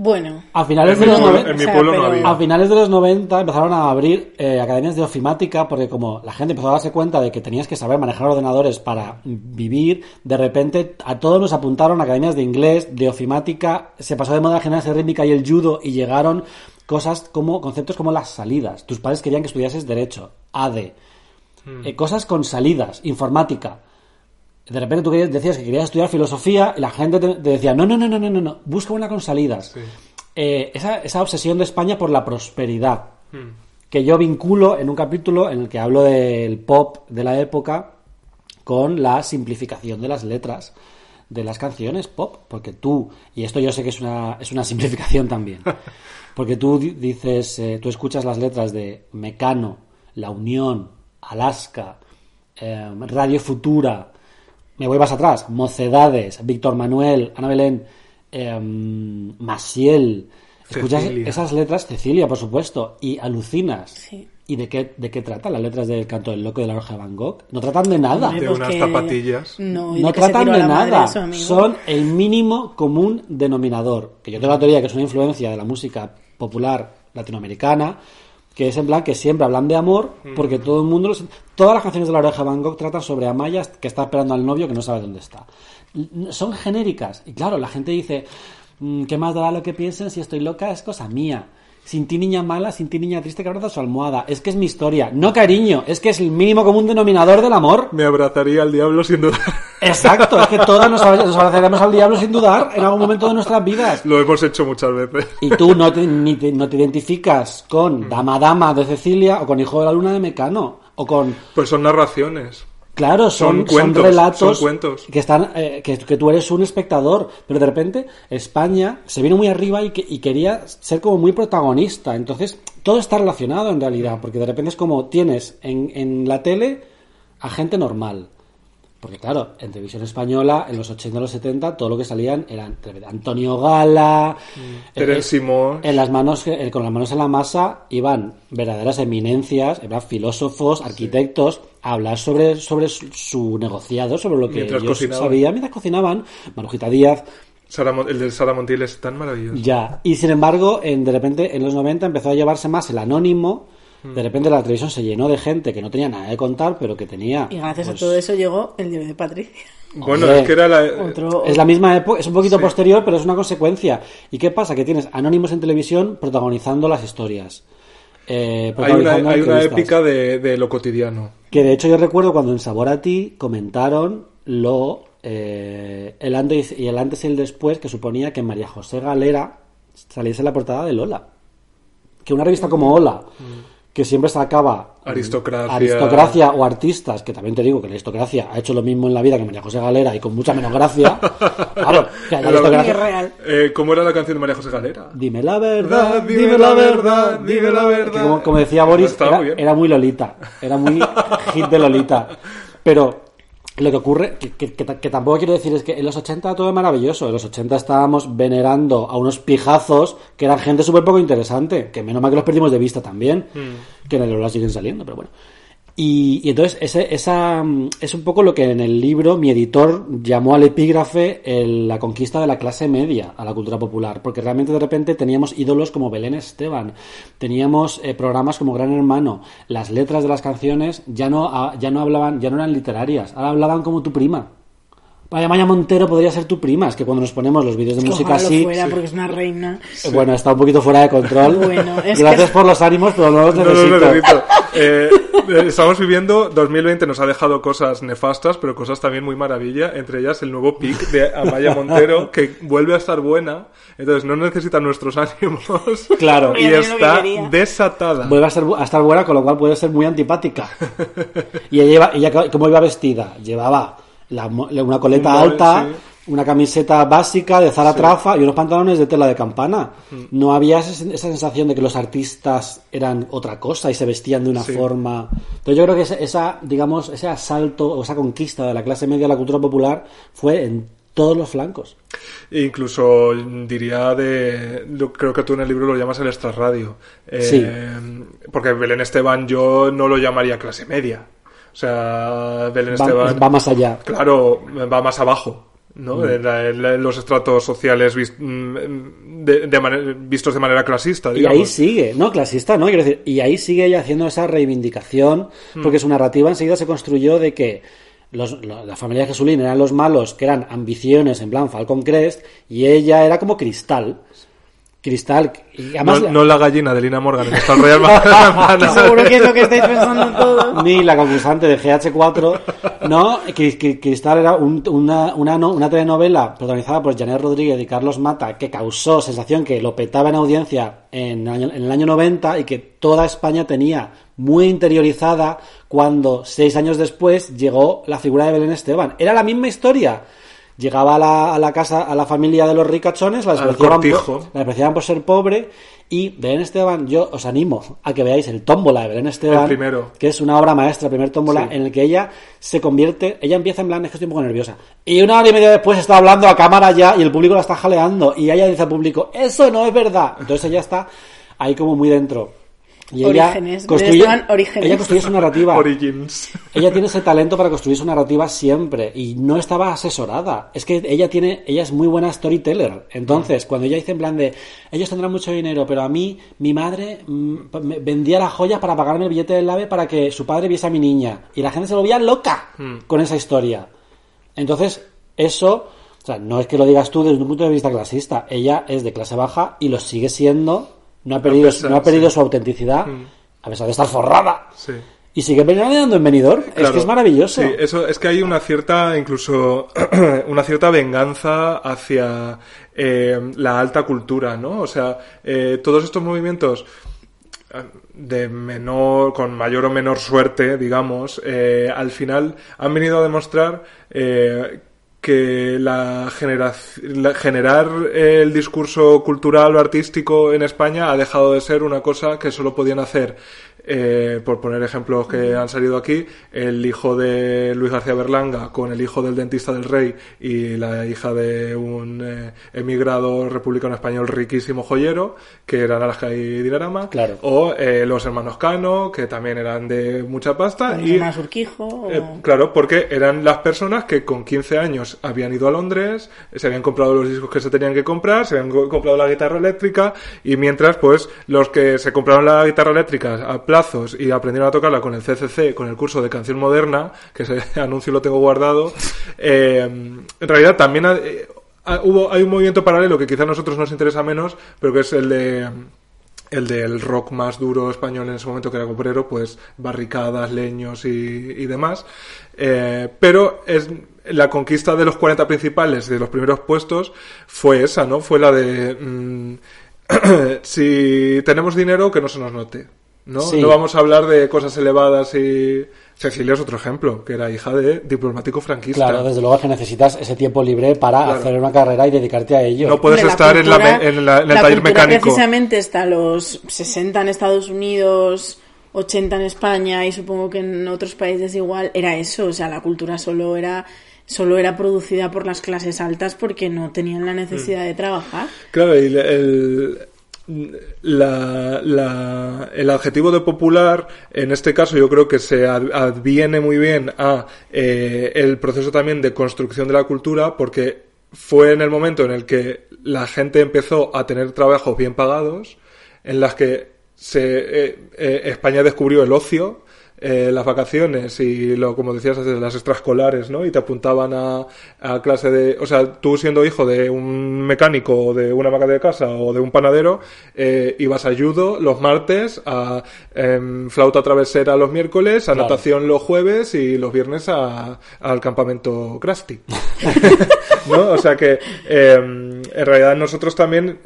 Bueno. A finales En de mi los pueblo- 90, en mi pueblo no pero- había. a finales de los 90 empezaron a abrir eh, academias de ofimática porque como la gente empezó a darse cuenta de que tenías que saber manejar ordenadores para vivir, de repente a todos nos apuntaron a academias de inglés, de ofimática, se pasó de moda la gimnasia rítmica y el judo y llegaron cosas como conceptos como las salidas. Tus padres querían que estudiases derecho, AD, eh, cosas con salidas, informática. De repente tú decías que querías estudiar filosofía y la gente te, te decía, no, no, no, no, no, no, no, busca una con salidas. Eh, esa, esa obsesión de España por la prosperidad, que yo vinculo en un capítulo en el que hablo del pop de la época con la simplificación de las letras de las canciones pop, porque tú, y esto yo sé que es una, es una simplificación también, porque tú di- dices, eh, tú escuchas las letras de Mecano, La Unión, Alaska, eh, Radio Futura, me voy más atrás, Mocedades, Víctor Manuel, Ana Belén, eh, Masiel, escuchas Cecilia. esas letras, Cecilia, por supuesto, y alucinas. Sí. ¿Y de qué, de qué tratan las letras del canto del loco y de la roja de Van Gogh? No tratan de nada. De unas que- zapatillas. No, y No de tratan de nada. Son el mínimo común denominador. Que yo tengo la teoría que es una influencia de la música popular latinoamericana, que es en plan que siempre hablan de amor, porque todo el mundo... los- todas las canciones de la oreja de Van Gogh tratan sobre Amaya que está esperando al novio que no sabe dónde está. Son genéricas. Y claro, la gente dice, "Mm, ¿qué más da lo que piensen si estoy loca? Es cosa mía. Sin ti niña mala, sin ti niña triste que abraza su almohada. Es que es mi historia. No cariño, es que es el mínimo común denominador del amor. Me abrazaría al diablo sin dudar. Exacto, es que todas nos, nos abrazaremos al diablo sin dudar en algún momento de nuestras vidas. Lo hemos hecho muchas veces. Y tú no te, ni te- no te identificas con Dama Dama de Cecilia o con Hijo de la Luna de Mecano. O con... Pues son narraciones. Claro, son, Son cuentos, son relatos son cuentos. que están eh, que, que tú eres un espectador, pero de repente España se vino muy arriba y, que, y quería ser como muy protagonista. Entonces, todo está relacionado en realidad, porque de repente es como tienes en, en la tele a gente normal. Porque claro, en televisión española, en los 80 y los 70, todo lo que salían eran Antonio Gala, eh, Terence Simons. en las manos, eh, con las manos en la masa iban verdaderas eminencias, eran filósofos, arquitectos, a hablar sobre, sobre su, su negociado, sobre lo que Mientras ellos cocinaban. sabían mientras cocinaban. Marujita Díaz, Sara el de Sara Montiel es tan maravilloso. ya. Y sin embargo, en, de repente, en los 90 empezó a llevarse más el anónimo. Mm. De repente la televisión se llenó de gente que no tenía nada de contar, pero que tenía. Y gracias pues, a todo eso llegó el diario de Patricia. Bueno, Hombre. es que era la... Otro... Es la misma época, es un poquito Sí. posterior, pero es una consecuencia. ¿Y qué pasa? Que tienes anónimos en televisión protagonizando las historias. Eh, Hay una, hay una épica de, de lo cotidiano. Que de hecho yo recuerdo cuando en Sabor a ti comentaron lo eh, el antes y el antes y el después que suponía que María José Galera saliese en la portada de Lola. Que una revista como Hola, que siempre sacaba mm, Aristocracia. aristocracia o artistas, que también te digo que la aristocracia ha hecho lo mismo en la vida que María José Galera y con mucha menos gracia. claro, que la Era- aristocracia- Es real. Eh, ¿Cómo era la canción de María José Galera? Dime la verdad, Dime la verdad, dime la verdad. Que como, como decía Boris, muy era muy Lolita, era muy hit de Lolita. Pero lo que ocurre, que, que- que ta- que tampoco quiero decir es que en los 80 todo es maravilloso. En los 80 estábamos venerando a unos pijazos que eran gente súper poco interesante, que menos mal que los perdimos de vista también, que en el Lola siguen saliendo, pero bueno. Y, y entonces ese, esa mm, es un poco lo que en el libro mi editor llamó al epígrafe el- la conquista de la clase media a la cultura popular, porque realmente de repente teníamos ídolos como Belén Esteban, teníamos eh, programas como Gran Hermano, las letras de las canciones ya no, ah, ya no hablaban, ya no eran literarias, ahora hablaban como tu prima. Vaya Maya Montero podría ser tu prima, es que cuando nos ponemos los vídeos de música Ojalá así, fuera, porque es una reina. eh, bueno, está un poquito fuera de control. Bueno, es Gracias que- por los ánimos, pero no los No lo necesito. necesito. Eh, eh, estamos viviendo, 2020 nos ha dejado cosas nefastas, pero cosas también muy maravilla, entre ellas el nuevo pick de Amaya Montero, que vuelve a estar buena, entonces no necesita nuestros ánimos. Claro. Y está desatada. vuelve a, ser, a estar buena, con lo cual puede ser muy antipática. Y ella, iba, ella ¿cómo iba vestida? Llevaba la una coleta Un alta, sí. una camiseta básica de Zara Trafa y unos pantalones de tela de campana. Mm. No había esa, sensación de que los artistas eran otra cosa y se vestían de una Sí. forma. Entonces yo creo que esa, esa, digamos, ese asalto o esa conquista de la clase media a la cultura popular fue en todos los flancos. E Incluso diría de. Creo que tú en el libro lo llamas el extrarradio. Eh, Sí. Porque Belén Esteban yo no lo llamaría clase media. O sea, Belén Va, Esteban. va más allá. Claro, va más abajo. ¿no? Mm. En, la- en la- en los estratos sociales vis- mm, de- vistos de manera clasista, Y ahí sigue, no, clasista, ¿no? Quiero decir, y ahí sigue ella haciendo esa reivindicación, Mm. porque su narrativa enseguida se construyó de que los, lo- la familia de Jesulín eran los malos, que eran ambiciones en plan Falcon Crest, y ella era como Cristal. Cristal, y además no, no la gallina de Lina Morgan en Star Royal. Seguro que es lo que estáis pensando todos. ni la concursante de GH4, no, Cri- Cri- Cristal era un- una, una, una telenovela protagonizada por Janet Rodríguez y Carlos Mata que causó sensación que lo petaba en audiencia en, el año- en el año 90 y que toda España tenía muy interiorizada cuando seis años después llegó la figura de Belén Esteban. Era la misma historia. Llegaba a la, a la casa, a la familia de los ricachones, la despreciaban, por, la despreciaban por ser pobre y Belén Esteban, yo os animo a que veáis el tómbola de Belén Esteban, El primero. que es una obra maestra, el primer tómbola, Sí. en el que ella se convierte, ella empieza en plan, es que estoy un poco nerviosa, y una hora y media después está hablando a cámara ya y el público la está jaleando, y ella dice al público, eso no es verdad, entonces ella está ahí como muy dentro. Y ella Orígenes, construye, orígenes. ella construye su narrativa. Origins. Ella tiene ese talento para construir su narrativa siempre y no estaba asesorada. Es que ella tiene, ella es muy buena storyteller. Entonces, cuando ella dice en plan de, ellos tendrán mucho dinero, pero a mí, mi madre mm, me vendía las joyas para pagarme el billete del AVE para que su padre viese a mi niña. Y la gente se volvía loca con esa historia. Entonces, eso, o sea, no es que lo digas tú desde un punto de vista clasista. Ella es de clase baja y lo sigue siendo. No ha perdido, pesar, no ha perdido sí. su autenticidad, a pesar de estar forrada. Sí. Y sigue veraneando en Benidorm. Es que es maravilloso. Sí, eso es que hay una cierta, incluso una cierta venganza hacia eh, la alta cultura, ¿no? O sea, eh, todos estos movimientos eh, de menor, con mayor o menor suerte, digamos, eh, al final han venido a demostrar eh, que la, la- generar el discurso cultural o artístico en España ha dejado de ser una cosa que solo podían hacer, eh, por poner ejemplos que han salido aquí, el hijo de Luis García Berlanga con el hijo del dentista del rey y la hija de un eh, emigrado republicano español riquísimo joyero, que eran Alaska y Dinarama, Claro. o eh, los hermanos Cano, que también eran de mucha pasta, y Una Surquijo. o- eh, claro, porque eran las personas que con 15 años habían ido a Londres, se habían comprado los discos que se tenían que comprar, se habían co- comprado la guitarra eléctrica y mientras, pues, los que se compraron la guitarra eléctrica a y aprendieron a tocarla con el CCC, con el curso de canción moderna, que ese anuncio lo tengo guardado, eh, en realidad también eh, hubo, hay un movimiento paralelo que quizá a nosotros nos interesa menos, pero que es el de el del rock más duro español en ese momento que era obrero, pues barricadas, leños y, demás. Eh, pero es la conquista de los 40 principales, de los primeros puestos, fue esa, ¿no? Fue la de mm, si tenemos dinero que no se nos note. ¿No? Sí. no vamos a hablar de cosas elevadas y Cecilia es otro ejemplo, que era hija de diplomático franquista. Claro, desde luego que necesitas ese tiempo libre para Claro. hacer una carrera y dedicarte a ello. No puedes Hombre, estar en, la, cultura- me- en, la- en el la taller mecánico. precisamente hasta los 60 en Estados Unidos 80 en España y supongo que en otros países igual, era eso, o sea, la cultura solo era solo era producida por las clases altas porque no tenían la necesidad de trabajar. Claro, y el, la, la- el adjetivo de popular, en este caso, yo creo que se ad- adviene muy bien a eh, el proceso también de construcción de la cultura, porque fue en el momento en el que la gente empezó a tener trabajos bien pagados, en las que se, eh, eh, España descubrió el ocio, eh, las vacaciones y lo como decías las extraescolares no y te apuntaban a, a clase de o sea tú siendo hijo de un mecánico o de una vaca de casa o de un panadero eh, ibas a judo los martes a em, flauta travesera los miércoles a Claro. natación los jueves y los viernes a- al campamento Krusty ¿no? O sea que eh, en realidad nosotros también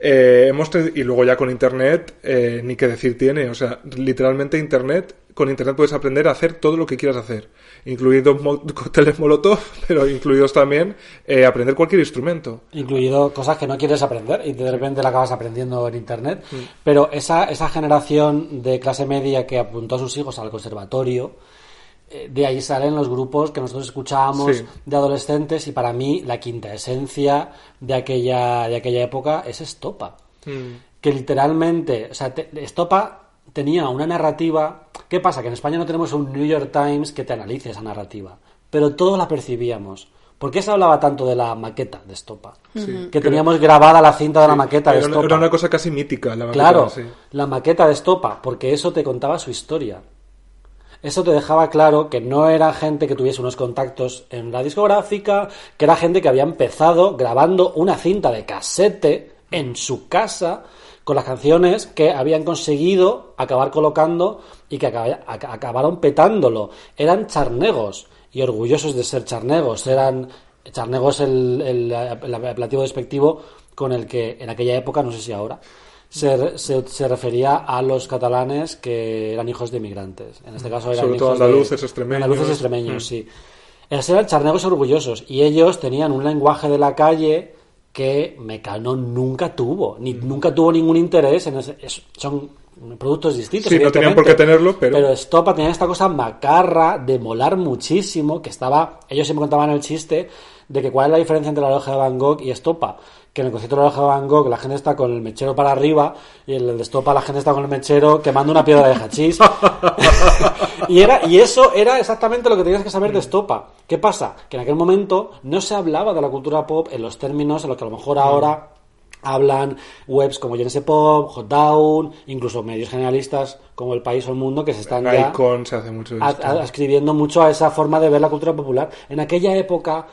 eh, hemos y luego ya con internet eh, ni qué decir tiene, o sea, literalmente internet con internet puedes aprender a hacer todo lo que quieras hacer, incluidos cócteles molotov, pero incluidos también eh, aprender cualquier instrumento. incluido cosas que no quieres aprender y de repente la acabas aprendiendo en internet. Pero esa, esa generación de clase media que apuntó a sus hijos al conservatorio, de ahí salen los grupos que nosotros escuchábamos Sí. de adolescentes y para mí la quinta esencia de aquella, de aquella época es Estopa. Que literalmente, o sea, te- Estopa tenía una narrativa. ¿Qué pasa? Que en España no tenemos un New York Times que te analice esa narrativa, pero todos la percibíamos. ¿Por qué se hablaba tanto de la maqueta de Estopa? Que teníamos grabada la cinta de la maqueta de Era, una- Estopa. era una cosa casi mítica, la Claro, maqueta, sí. la maqueta de Estopa, porque eso te contaba su historia. Eso te dejaba claro que no era gente que tuviese unos contactos en la discográfica, que era gente que había empezado grabando una cinta de casete en su casa con las canciones que habían conseguido acabar colocando y que acaba- ac- acabaron petándolo. Eran charnegos y orgullosos de ser charnegos. Eran charnegos el, el, despectivo con el que en aquella época, no sé si ahora, se, se, se refería a los catalanes que eran hijos de inmigrantes. En este caso eran Sobre todo hijos de- andaluces, extremeños. Andaluces extremeños, Mm. sí. Esos eran charnegos orgullosos y ellos tenían un lenguaje de la calle que Mecano nunca tuvo, ni Mm. nunca tuvo ningún interés en ese, es- son productos distintos. Sí, no tenían por qué tenerlo, pero- Pero Estopa tenía esta cosa macarra de molar muchísimo, que estaba, ellos siempre contaban el chiste de que cuál es la diferencia entre la loja de Van Gogh y Estopa. Que en el concierto de Van Gogh la gente está con el mechero para arriba y en el de Estopa la gente está con el mechero quemando una piedra de hachís. y, era, y eso era exactamente lo que tenías que saber de Estopa. ¿Qué pasa? Que en aquel momento no se hablaba de la cultura pop en los términos en los que a lo mejor ahora hablan webs como Genesis Pop, Hot Down, incluso medios generalistas como El País o El Mundo que se están ya Icon se hace mucho a- ascribiendo mucho a esa forma de ver la cultura popular. En aquella época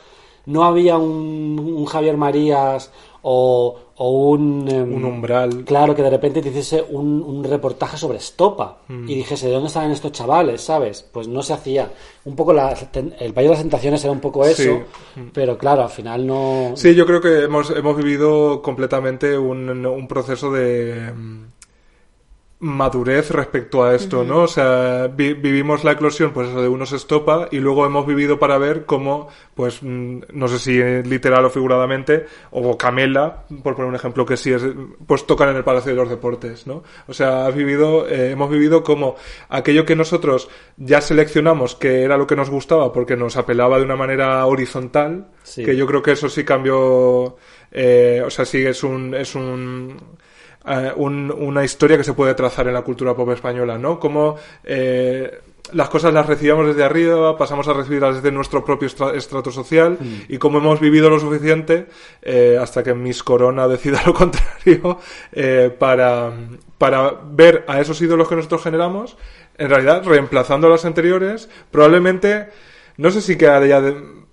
no había un, un Javier Marías o, o un... em, Un umbral. Claro, que de repente te hiciese un, un reportaje sobre Estopa Mm. y dijese, ¿de dónde están estos chavales? ¿Sabes? Pues no se hacía. Un poco la, el País de las Tentaciones era un poco eso, Sí. pero claro, al final no... Sí, yo creo que hemos, hemos vivido completamente un, un proceso de mm, madurez respecto a esto, ¿no? O sea, vi- vivimos la eclosión, pues eso, de unos estopa y luego hemos vivido para ver cómo, pues, mm, no sé si literal o figuradamente, o Camela, por poner un ejemplo que sí es, pues tocan en el Palacio de los Deportes, ¿no? O sea, has vivido, eh, hemos vivido como aquello que nosotros ya seleccionamos que era lo que nos gustaba porque nos apelaba de una manera horizontal, Sí. que yo creo que eso sí cambió, eh, o sea, sí es un, es un, eh, un- una historia que se puede trazar en la cultura pop española, ¿no? Como eh, las cosas las recibíamos desde arriba, pasamos a recibirlas desde nuestro propio estra- estrato social y como hemos vivido lo suficiente eh, hasta que Miss Corona decida lo contrario eh, para, para ver a esos ídolos que nosotros generamos, en realidad reemplazando a los anteriores, probablemente no sé si queda ya de-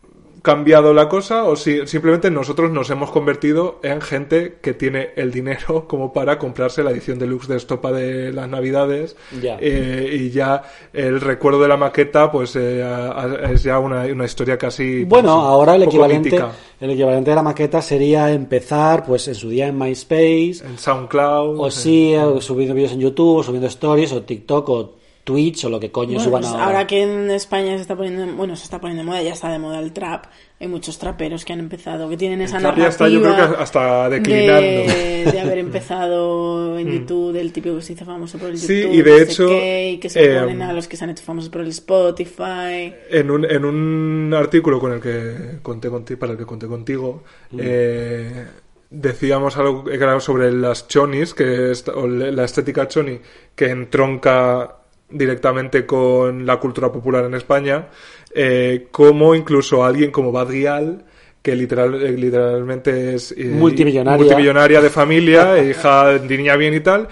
cambiado la cosa o si simplemente nosotros nos hemos convertido en gente que tiene el dinero como para comprarse la edición deluxe de estopa de las navidades Ya. eh, y ya el recuerdo de la maqueta pues eh, a- a- es ya una, una historia casi Bueno, pues, ahora el equivalente, mítica. el equivalente de la maqueta sería empezar, pues en su día en MySpace, en SoundCloud O sí, eh, subiendo vídeos en YouTube, o subiendo stories, o TikTok, o Twitch o lo que coño Bueno, suban pues ahora. ahora que en España se está poniendo, bueno, se está poniendo de moda, ya está de moda el trap. Hay muchos traperos que han empezado, que tienen esa ya narrativa. está, yo creo que hasta declinando. De, de haber empezado en YouTube, el típico que se hizo famoso por el Mm. Sí, YouTube. y de no hecho, qué, y que se eh, ponen a los que se han hecho famosos por el Spotify. En un, en un artículo con el que conté contigo, para el que conté contigo, eh, decíamos algo sobre las chonis, que es, o la estética choni, que entronca directamente con la cultura popular en España, eh, como incluso alguien como Bad Gyal, que literal, eh, literalmente es eh, Multimillonaria. multimillonaria de familia, hija de niña bien y tal,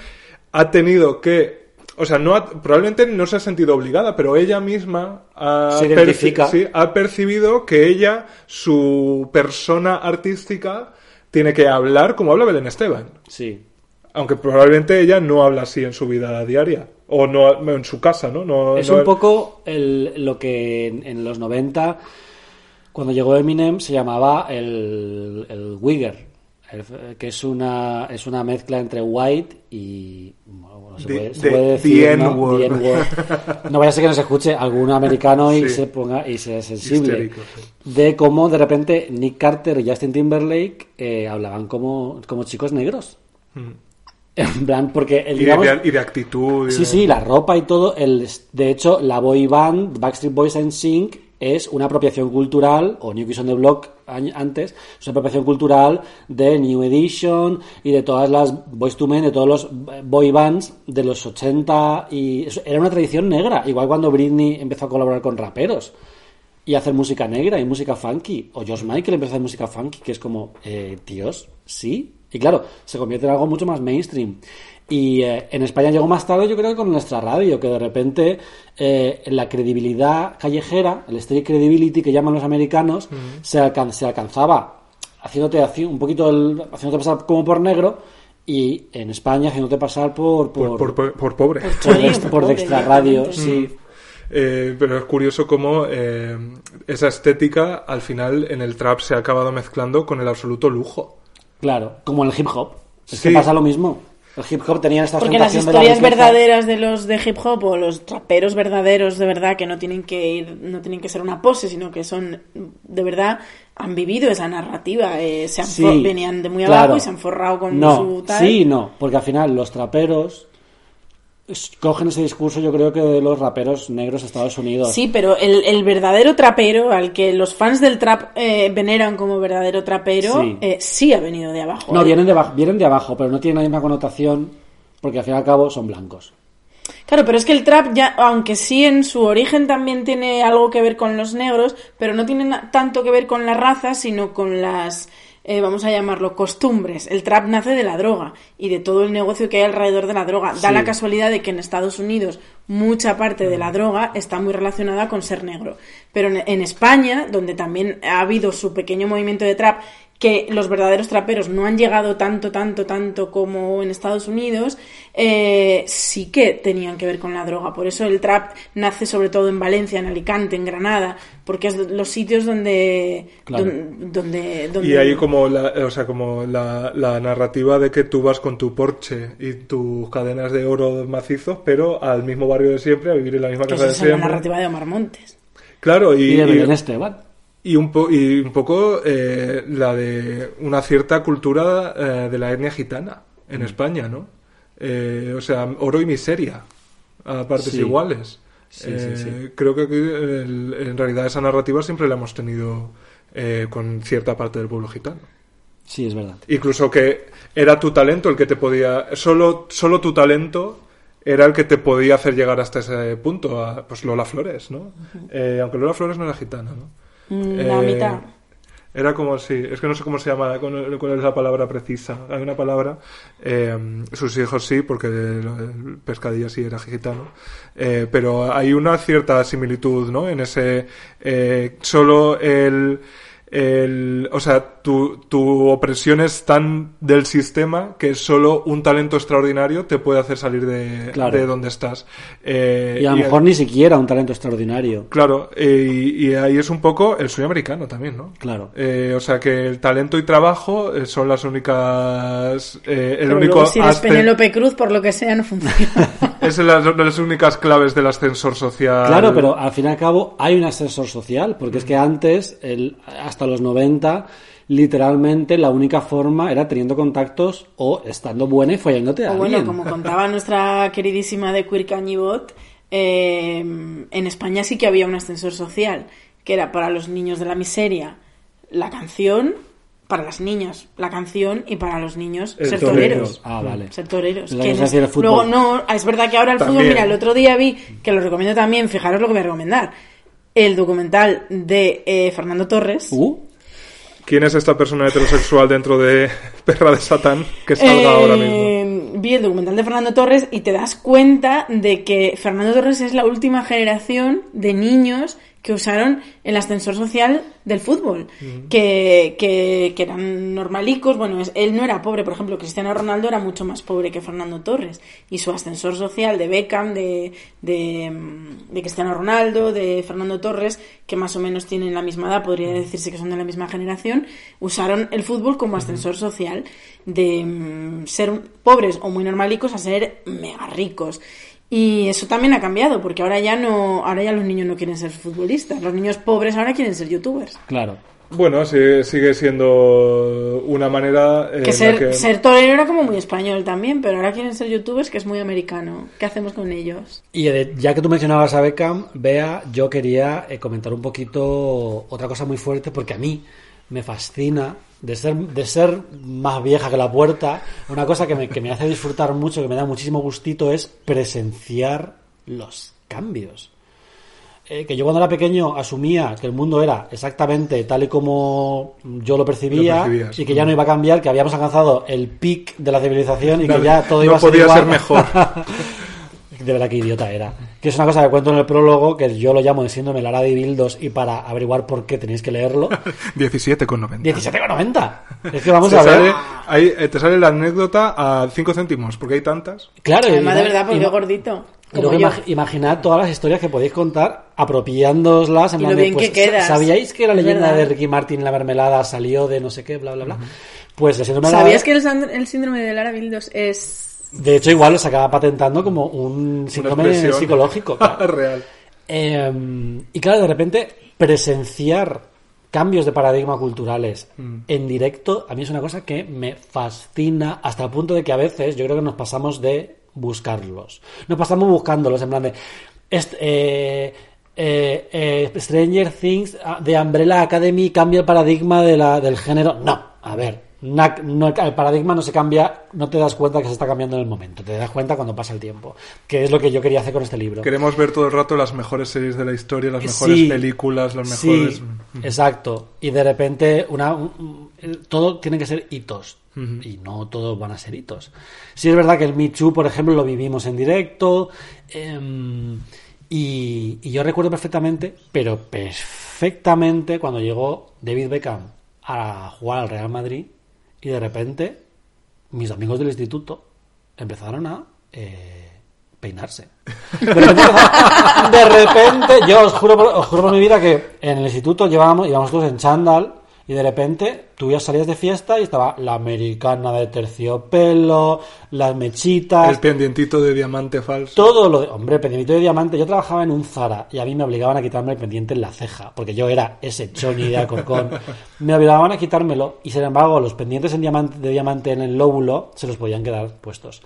ha tenido que o sea, no ha- probablemente no se ha sentido obligada, pero ella misma ha, Se sí, ha percibido que ella, su persona artística, tiene que hablar como habla Belén Esteban. Sí. Aunque probablemente ella no habla así en su vida diaria. O no en su casa, ¿no? no Es no- un poco el- lo que en, en los 90, cuando llegó Eminem, se llamaba el, el Wigger, el- que es una, es una mezcla entre white y... bueno, se The- puede, se the decir, ¿no? The N-word. No vaya a ser que nos escuche algún americano y Sí. se ponga y sea sensible. Histérico, sí. De cómo de repente Nick Carter y Justin Timberlake eh, hablaban como, como chicos negros. En plan, porque el, y, digamos, de, y de actitud. y Sí, de- sí, la ropa y todo. El, de hecho, la boy band Backstreet Boys and Sync es una apropiación cultural, o New Kids on the Block antes, es una apropiación cultural de New Edition y de todas las Boys to Men, de todos los eh, boy bands de los 80 y era una tradición negra, igual cuando Britney empezó a colaborar con raperos y hacer música negra y música funky. O Josh Michael empezó a hacer música funky, que es como, eh, tíos, sí. Y claro, se convierte en algo mucho más mainstream. Y eh, en España llegó más tarde, yo creo que con nuestra radio, que de repente eh, la credibilidad callejera, el street credibility que llaman los americanos, se, alcan- se alcanzaba haciéndote así un poquito, el- haciéndote pasar como por negro, y en España haciéndote pasar por... por, por, por- por pobre. por, de, por por de pobre, extra radio, sí. Eh, pero es curioso cómo eh, esa estética al final en el trap se ha acabado mezclando con el absoluto lujo. Claro, como en el hip hop. Es Sí. que pasa lo mismo. El hip hop tenía esta Porque las ostentación de la historias verdaderas de los de hip hop o los traperos verdaderos de verdad que no tienen que ir, no tienen que ser una pose, sino que son de verdad han vivido esa narrativa, eh, se han Sí, venían de muy claro. abajo y se han forrado con no, su tal. Sí, no, porque al final los traperos cogen ese discurso, yo creo que de los raperos negros de Estados Unidos. Sí, pero el, el verdadero trapero, al que los fans del trap eh, veneran como verdadero trapero, Sí. eh, sí ha venido de abajo. No, Eh, vienen de, abajo, vienen de abajo, pero no tienen la misma connotación porque al fin y al cabo son blancos. Claro, pero es que el trap ya, aunque sí en su origen también tiene algo que ver con los negros, pero no tiene tanto que ver con la raza, sino con las, eh, vamos a llamarlo, costumbres. El trap nace de la droga y de todo el negocio que hay alrededor de la droga. Da Sí. la casualidad de que en Estados Unidos mucha parte de la droga está muy relacionada con ser negro. Pero en, en España, donde también ha habido su pequeño movimiento de trap, que los verdaderos traperos no han llegado tanto, tanto, tanto como en Estados Unidos, eh, sí que tenían que ver con la droga. Por eso el trap nace sobre todo en Valencia, en Alicante, en Granada, porque es los sitios donde... Claro. don- donde, donde, Y ahí como la, o sea, como la, la narrativa de que tú vas con tu Porsche y tus cadenas de oro macizos, pero al mismo barrio de siempre, a vivir en la misma casa esa de es la siempre. narrativa de Omar Montes. Claro, y, Y, de y- Belén Esteban. Y un, po- y un poco eh, la de una cierta cultura eh, de la etnia gitana Mm. en España, ¿no? Eh, o sea, oro y miseria a partes Sí. iguales. Sí, Eh, sí. Creo que aquí, el- en realidad esa narrativa siempre la hemos tenido eh, con cierta parte del pueblo gitano. Sí, es verdad. Incluso que era tu talento el que te podía. Solo, solo tu talento era el que te podía hacer llegar hasta ese punto. A, pues Lola Flores, ¿no? Eh, aunque Lola Flores no era gitana, ¿no? Mm, La Eh, mitad. Era como si. Es que no sé cómo se llama, cuál cuál es la palabra precisa. Hay una palabra. eh, sus hijos sí, porque el, pescadilla sí era gitano. Eh, pero hay una cierta similitud, ¿no? En ese. solo el. El o sea, tu, tu opresión es tan del sistema que solo un talento extraordinario te puede hacer salir de, Claro. de donde estás. Eh, Y a lo mejor ni siquiera un talento extraordinario. Claro, eh, y, y ahí es un poco el sueño americano también, ¿no? Claro. Eh, o sea que el talento y trabajo eh, son las únicas. eh, el Pero único. luego si eres Penélope Cruz, por lo que sea, no funciona. es las, las únicas claves del ascensor social. Claro, pero al fin y al cabo hay un ascensor social, porque es que antes, el, hasta los 90, literalmente la única forma era teniendo contactos o estando buena y follándote a O bueno, alguien. como contaba nuestra queridísima de Queer Cañibot, eh, en España sí que había un ascensor social, que era para los niños de la miseria la canción, para las niñas la canción y para los niños El ser torero. toreros. Ah, vale. Ser toreros. Que es- el. Luego, no, es verdad que ahora el fútbol, mira, el otro día vi, que lo recomiendo también, fijaros lo que voy a recomendar, el documental de eh, Fernando Torres. Uh, ¿Quién es esta persona heterosexual dentro de Perra de Satán que salga Eh, ahora mismo? Vi el documental de Fernando Torres y te das cuenta de que Fernando Torres es la última generación de niños que usaron el ascensor social del fútbol, que, que, que eran normalicos. Bueno, es- él no era pobre, por ejemplo, Cristiano Ronaldo era mucho más pobre que Fernando Torres. Y su ascensor social de Beckham, de, de, mm, de Cristiano Ronaldo, de Fernando Torres, que más o menos tienen la misma edad, podría decirse que son de la misma generación, usaron el fútbol como ascensor social de mm, ser pobres o muy normalicos a ser mega ricos. Y eso también ha cambiado, porque ahora ya no, ahora ya los niños no quieren ser futbolistas, los niños pobres ahora quieren ser youtubers. claro. Bueno, sí, sigue siendo una manera eh, Que ser, que- ser torero era como muy español también, pero ahora quieren ser youtubers, que es muy americano. ¿Qué hacemos con ellos? Y ya que tú mencionabas a Beckham, Bea, yo quería eh, comentar un poquito otra cosa muy fuerte, porque a mí me fascina, de ser, de ser más vieja que la puerta, una cosa que me, que me hace disfrutar mucho, que me da muchísimo gustito, es presenciar los cambios. Eh, que yo cuando era pequeño asumía que el mundo era exactamente tal y como yo lo percibía Lo y que ya no iba a cambiar, que habíamos alcanzado el pic de la civilización y que ya todo no iba a ser podía igual. ser mejor. De verdad que idiota era. Que es una cosa que cuento en el prólogo, que yo lo llamo de síndrome Lara de Bildos y para averiguar por qué tenéis que leerlo. 17,90. 17,90. Es que vamos Te a ver. sale, ahí, eh, te sale la anécdota a 5 céntimos, porque hay tantas. Claro, y Además, de verdad, porque es gordito. Como yo. imag- imaginad todas las historias que podéis contar apropiándooslas. En Y lo de, bien pues, que quedas. ¿Sabíais que la leyenda verdad. de Ricky Martin la mermelada salió de no sé qué, bla, bla, bla? Pues el síndrome de Lara- ¿Sabías que el, el síndrome de Lara Bildos es... De hecho, igual lo se acaba patentando como un síndrome psicológico. claro. Real. Eh, y claro, de repente presenciar cambios de paradigma culturales en directo, a mí es una cosa que me fascina hasta el punto de que a veces yo creo que nos pasamos de buscarlos. Nos pasamos buscándolos en plan de... eh, eh, eh, Stranger Things ah, de Umbrella Academy cambia el paradigma de la, del género. No, a ver, na- no- el paradigma no se cambia, no te das cuenta que se está cambiando en el momento, te das cuenta cuando pasa el tiempo, que es lo que yo quería hacer con este libro. Queremos ver todo el rato las mejores series de la historia, las mejores Sí, películas, las sí, mejores... exacto. Y de repente una, un- un- todo tiene que ser hitos. Y no todos van a ser hitos. Sí es verdad que el Me Too, por ejemplo, lo vivimos en directo. em, y, y yo recuerdo perfectamente, pero perfectamente, cuando llegó David Beckham a jugar al Real Madrid y de repente mis amigos del instituto empezaron a eh, peinarse. De repente, de repente, yo os juro, por, os juro por mi vida que en el instituto llevábamos, íbamos todos en chándal y de repente tú ya salías de fiesta y estaba la americana de terciopelo, las mechitas, El pendientito de diamante falso. todo lo de, hombre, pendiente de diamante. Yo trabajaba en un Zara y a mí me obligaban a quitarme el pendiente en la ceja, porque yo era ese choni de Alcorcón. Me obligaban a quitármelo y sin embargo los pendientes en diamante, de diamante en el lóbulo se los podían quedar puestos.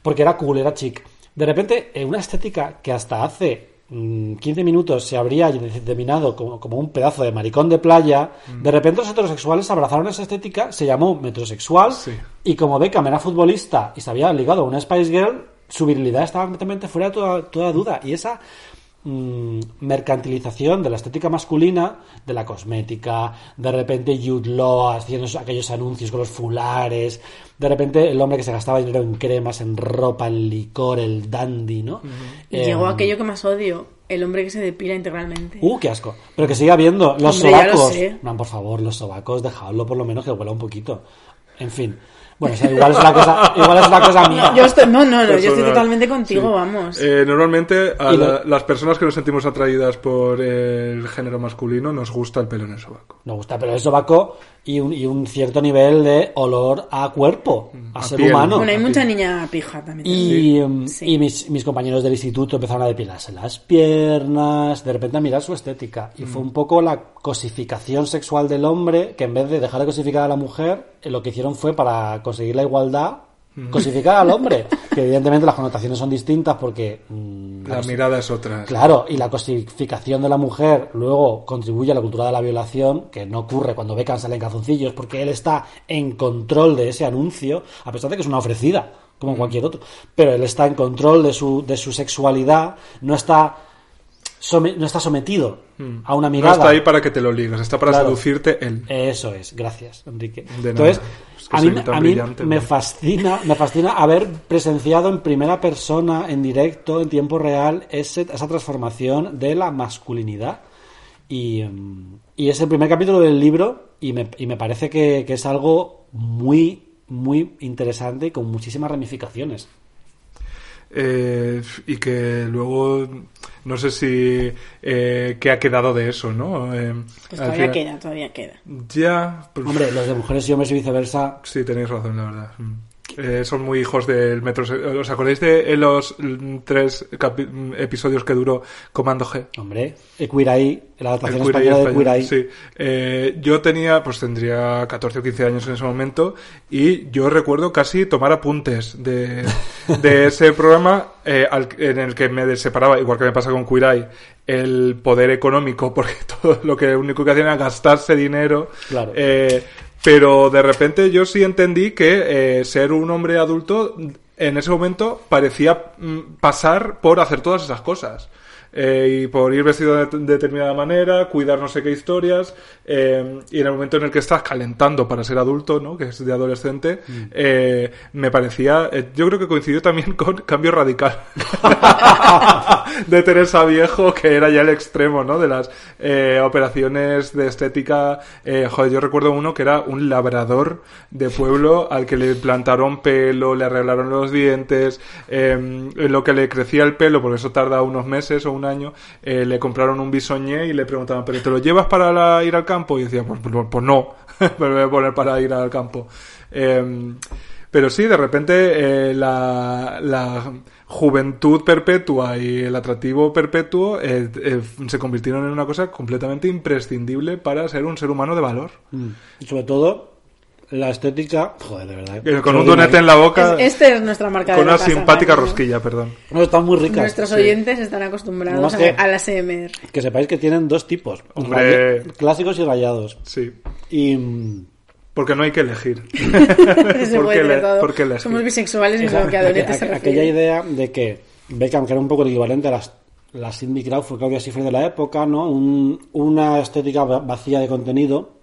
Porque era cool, era chic. De repente, en una estética que hasta hace 15 minutos se habría determinado como, como un pedazo de maricón de playa, de repente los heterosexuales abrazaron esa estética, se llamó metrosexual, Sí. y como Beckham era futbolista y se había ligado a una Spice Girl, su virilidad estaba completamente fuera de toda, toda duda. Y esa mm, mercantilización de la estética masculina, de la cosmética, de repente Jude Law haciendo aquellos anuncios con los fulares, de repente el hombre que se gastaba dinero en cremas, en ropa, en licor, el dandy, ¿no? Y llegó Em, aquello que más odio, el hombre que se depila integralmente. Uh, qué asco. Pero que siga habiendo los Hombre, lo sobacos. No, por favor, los sobacos, dejadlo por lo menos que huela un poquito. En fin. Bueno, o sea, igual es una cosa, igual es una cosa mía. Yo estoy, no, no, no, yo estoy totalmente contigo, Sí. vamos. Eh, normalmente a la- lo- las personas que nos sentimos atraídas por el género masculino nos gusta el pelo en el sobaco. Nos gusta, pero el sobaco y un, y un cierto nivel de olor a cuerpo, a, A ser piel. humano. bueno, hay mucha niña pija también. Y, em, Sí. y mis, mis compañeros del instituto empezaron a depilarse las piernas, de repente a mirar su estética. Y Mm. fue un poco la cosificación sexual del hombre, que en vez de dejar de cosificar a la mujer, eh, lo que hicieron fue para conseguir la igualdad, Mm. Cosificar al hombre. que evidentemente las connotaciones son distintas porque... mm, La mirada es otra. Claro, y la cosificación de la mujer luego contribuye a la cultura de la violación, que no ocurre cuando Beckham sale en calzoncillos, porque él está en control de ese anuncio, a pesar de que es una ofrecida, como cualquier otro. Pero él está en control de su, de su sexualidad, no está, no está sometido a una No mirada. está ahí para que te lo ligas, está para Claro. seducirte él. Eso es, gracias, Enrique. Entonces. Es que a mí, tan a mí brillante, me ¿no? fascina, me fascina haber presenciado en primera persona, en directo, en tiempo real, ese- esa transformación de la masculinidad. Y, mm, y es el primer capítulo del libro y me, y me parece que, que es algo muy, muy interesante y con muchísimas ramificaciones. Eh, y que luego no sé si eh, qué ha quedado de eso, ¿no? Eh, Pues todavía queda, todavía queda. Ya, pues, Hombre, los de mujeres y hombres y viceversa, sí, tenéis razón, la verdad. Mm. Eh, son muy hijos del metro. ¿Os acordáis de eh, los mm, tres mm, episodios que duró Comando G? hombre, Queer Eye, la adaptación El española de Queer Eye. sí. Eh, yo tenía, pues tendría 14 o 15 años en ese momento y yo recuerdo casi tomar apuntes de, de ese programa eh, al- en el que me separaba, igual que me pasa con Queer Eye, el poder económico, porque todo lo que único que hacían era gastarse dinero. Claro. Eh, pero de repente yo sí entendí que eh, ser un hombre adulto en ese momento parecía mm, pasar por hacer todas esas cosas. Eh, y por ir vestido de, de determinada manera, cuidar no sé qué historias, eh, y en el momento en el que estás calentando para ser adulto, ¿no? que es de adolescente, eh, me parecía, eh, yo creo que coincidió también con Cambio Radical de Teresa Viejo, que era ya el extremo ¿no? de las operaciones de estética. Joder, yo recuerdo uno que era un labrador de pueblo al que le plantaron pelo, le arreglaron los dientes, en lo que le crecía el pelo, porque eso tarda unos meses o un año, eh, le compraron un bisoñé y le preguntaban, ¿pero te lo llevas para ir al campo? Y decía, pues, pues, pues no, me voy a poner para ir al campo. Eh, pero sí, de repente eh, la, la juventud perpetua y el atractivo perpetuo eh, se convirtieron en una cosa completamente imprescindible para ser un ser humano de valor. Mm. Y sobre todo, la estética. Joder, de verdad. Con un donete en la boca, Es- Esta es nuestra marca con de la una casa, simpática rosquilla, perdón. No, están muy ricas. Nuestros Sí. oyentes están acostumbrados Más a, que- a la SMR. Que sepáis que tienen dos tipos: Hombre. Clásicos y rayados. Sí, Y. porque no hay que elegir. Se ¿Por puede qué de le- todo. por qué elegir? Somos bisexuales y que a Donete se refiere. aquella idea de que Beckham, que era un poco el equivalente a las, la Cindy Crawford, Claudia Schiffer de la época, ¿no? Un- una estética va- vacía de contenido,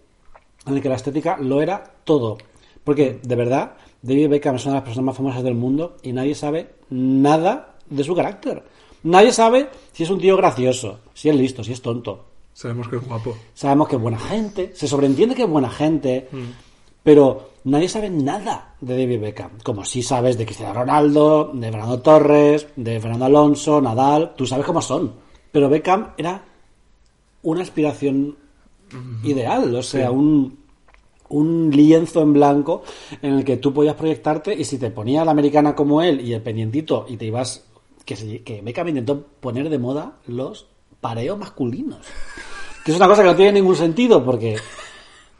en el que la estética lo era todo. Porque, de verdad, David Beckham es una de las personas más famosas del mundo y nadie sabe nada de su carácter. Nadie sabe si es un tío gracioso, si es listo, si es tonto. Sabemos que es guapo. Sabemos que es buena gente, se sobreentiende que es buena gente, pero nadie sabe nada de David Beckham. Como si sabes de Cristiano Ronaldo, de Fernando Torres, de Fernando Alonso, Nadal, tú sabes cómo son. Pero Beckham era una aspiración ideal, o sea, un, un lienzo en blanco en el que tú podías proyectarte y si te ponía la americana como él y el pendientito y te ibas... Que, se- que Beckham intentó poner de moda los pareos masculinos. Que es una cosa que no tiene ningún sentido porque,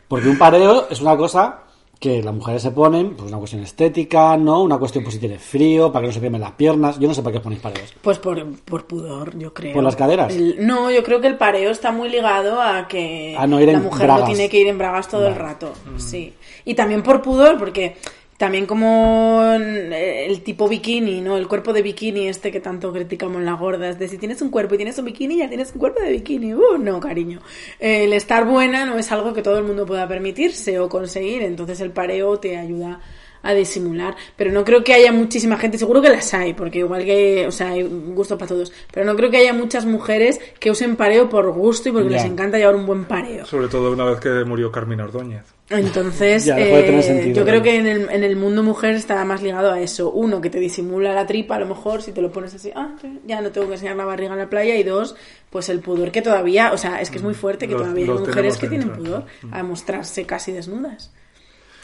porque un pareo es una cosa que las mujeres se ponen, pues una cuestión estética, ¿no? Una cuestión pues si tienes frío, para que no se quemen las piernas. Yo no sé para qué os ponéis pareos. Pues por, por pudor, yo creo. ¿Por las caderas? El- no, yo creo que el pareo está muy ligado a que A no ir la en mujer bragas. no tiene que ir en bragas todo el rato. Sí. Y también por pudor, porque también como eh, el tipo bikini, ¿no? El cuerpo de bikini este que tanto criticamos las gordas, de si tienes un cuerpo y tienes un bikini, ya tienes un cuerpo de bikini. Uh, no, cariño. El estar buena no es algo que todo el mundo pueda permitirse o conseguir, entonces el pareo te ayuda a disimular. Pero no creo que haya muchísima gente, seguro que las hay, porque igual que, o sea, hay gusto para todos. Pero no creo que haya muchas mujeres que usen pareo por gusto y porque Ya. les encanta llevar un buen pareo. Sobre todo una vez que murió Carmina Ordóñez. Entonces, Ya, eh, sentido, yo creo que en el, en el mundo mujer está más ligado a eso. Uno, que te disimula la tripa, a lo mejor, si te lo pones así, ah, ya no tengo que enseñar la barriga en la playa. Y dos, pues el pudor que todavía, o sea, es que es muy fuerte que todavía hay mujeres que tienen pudor a mostrarse casi desnudas.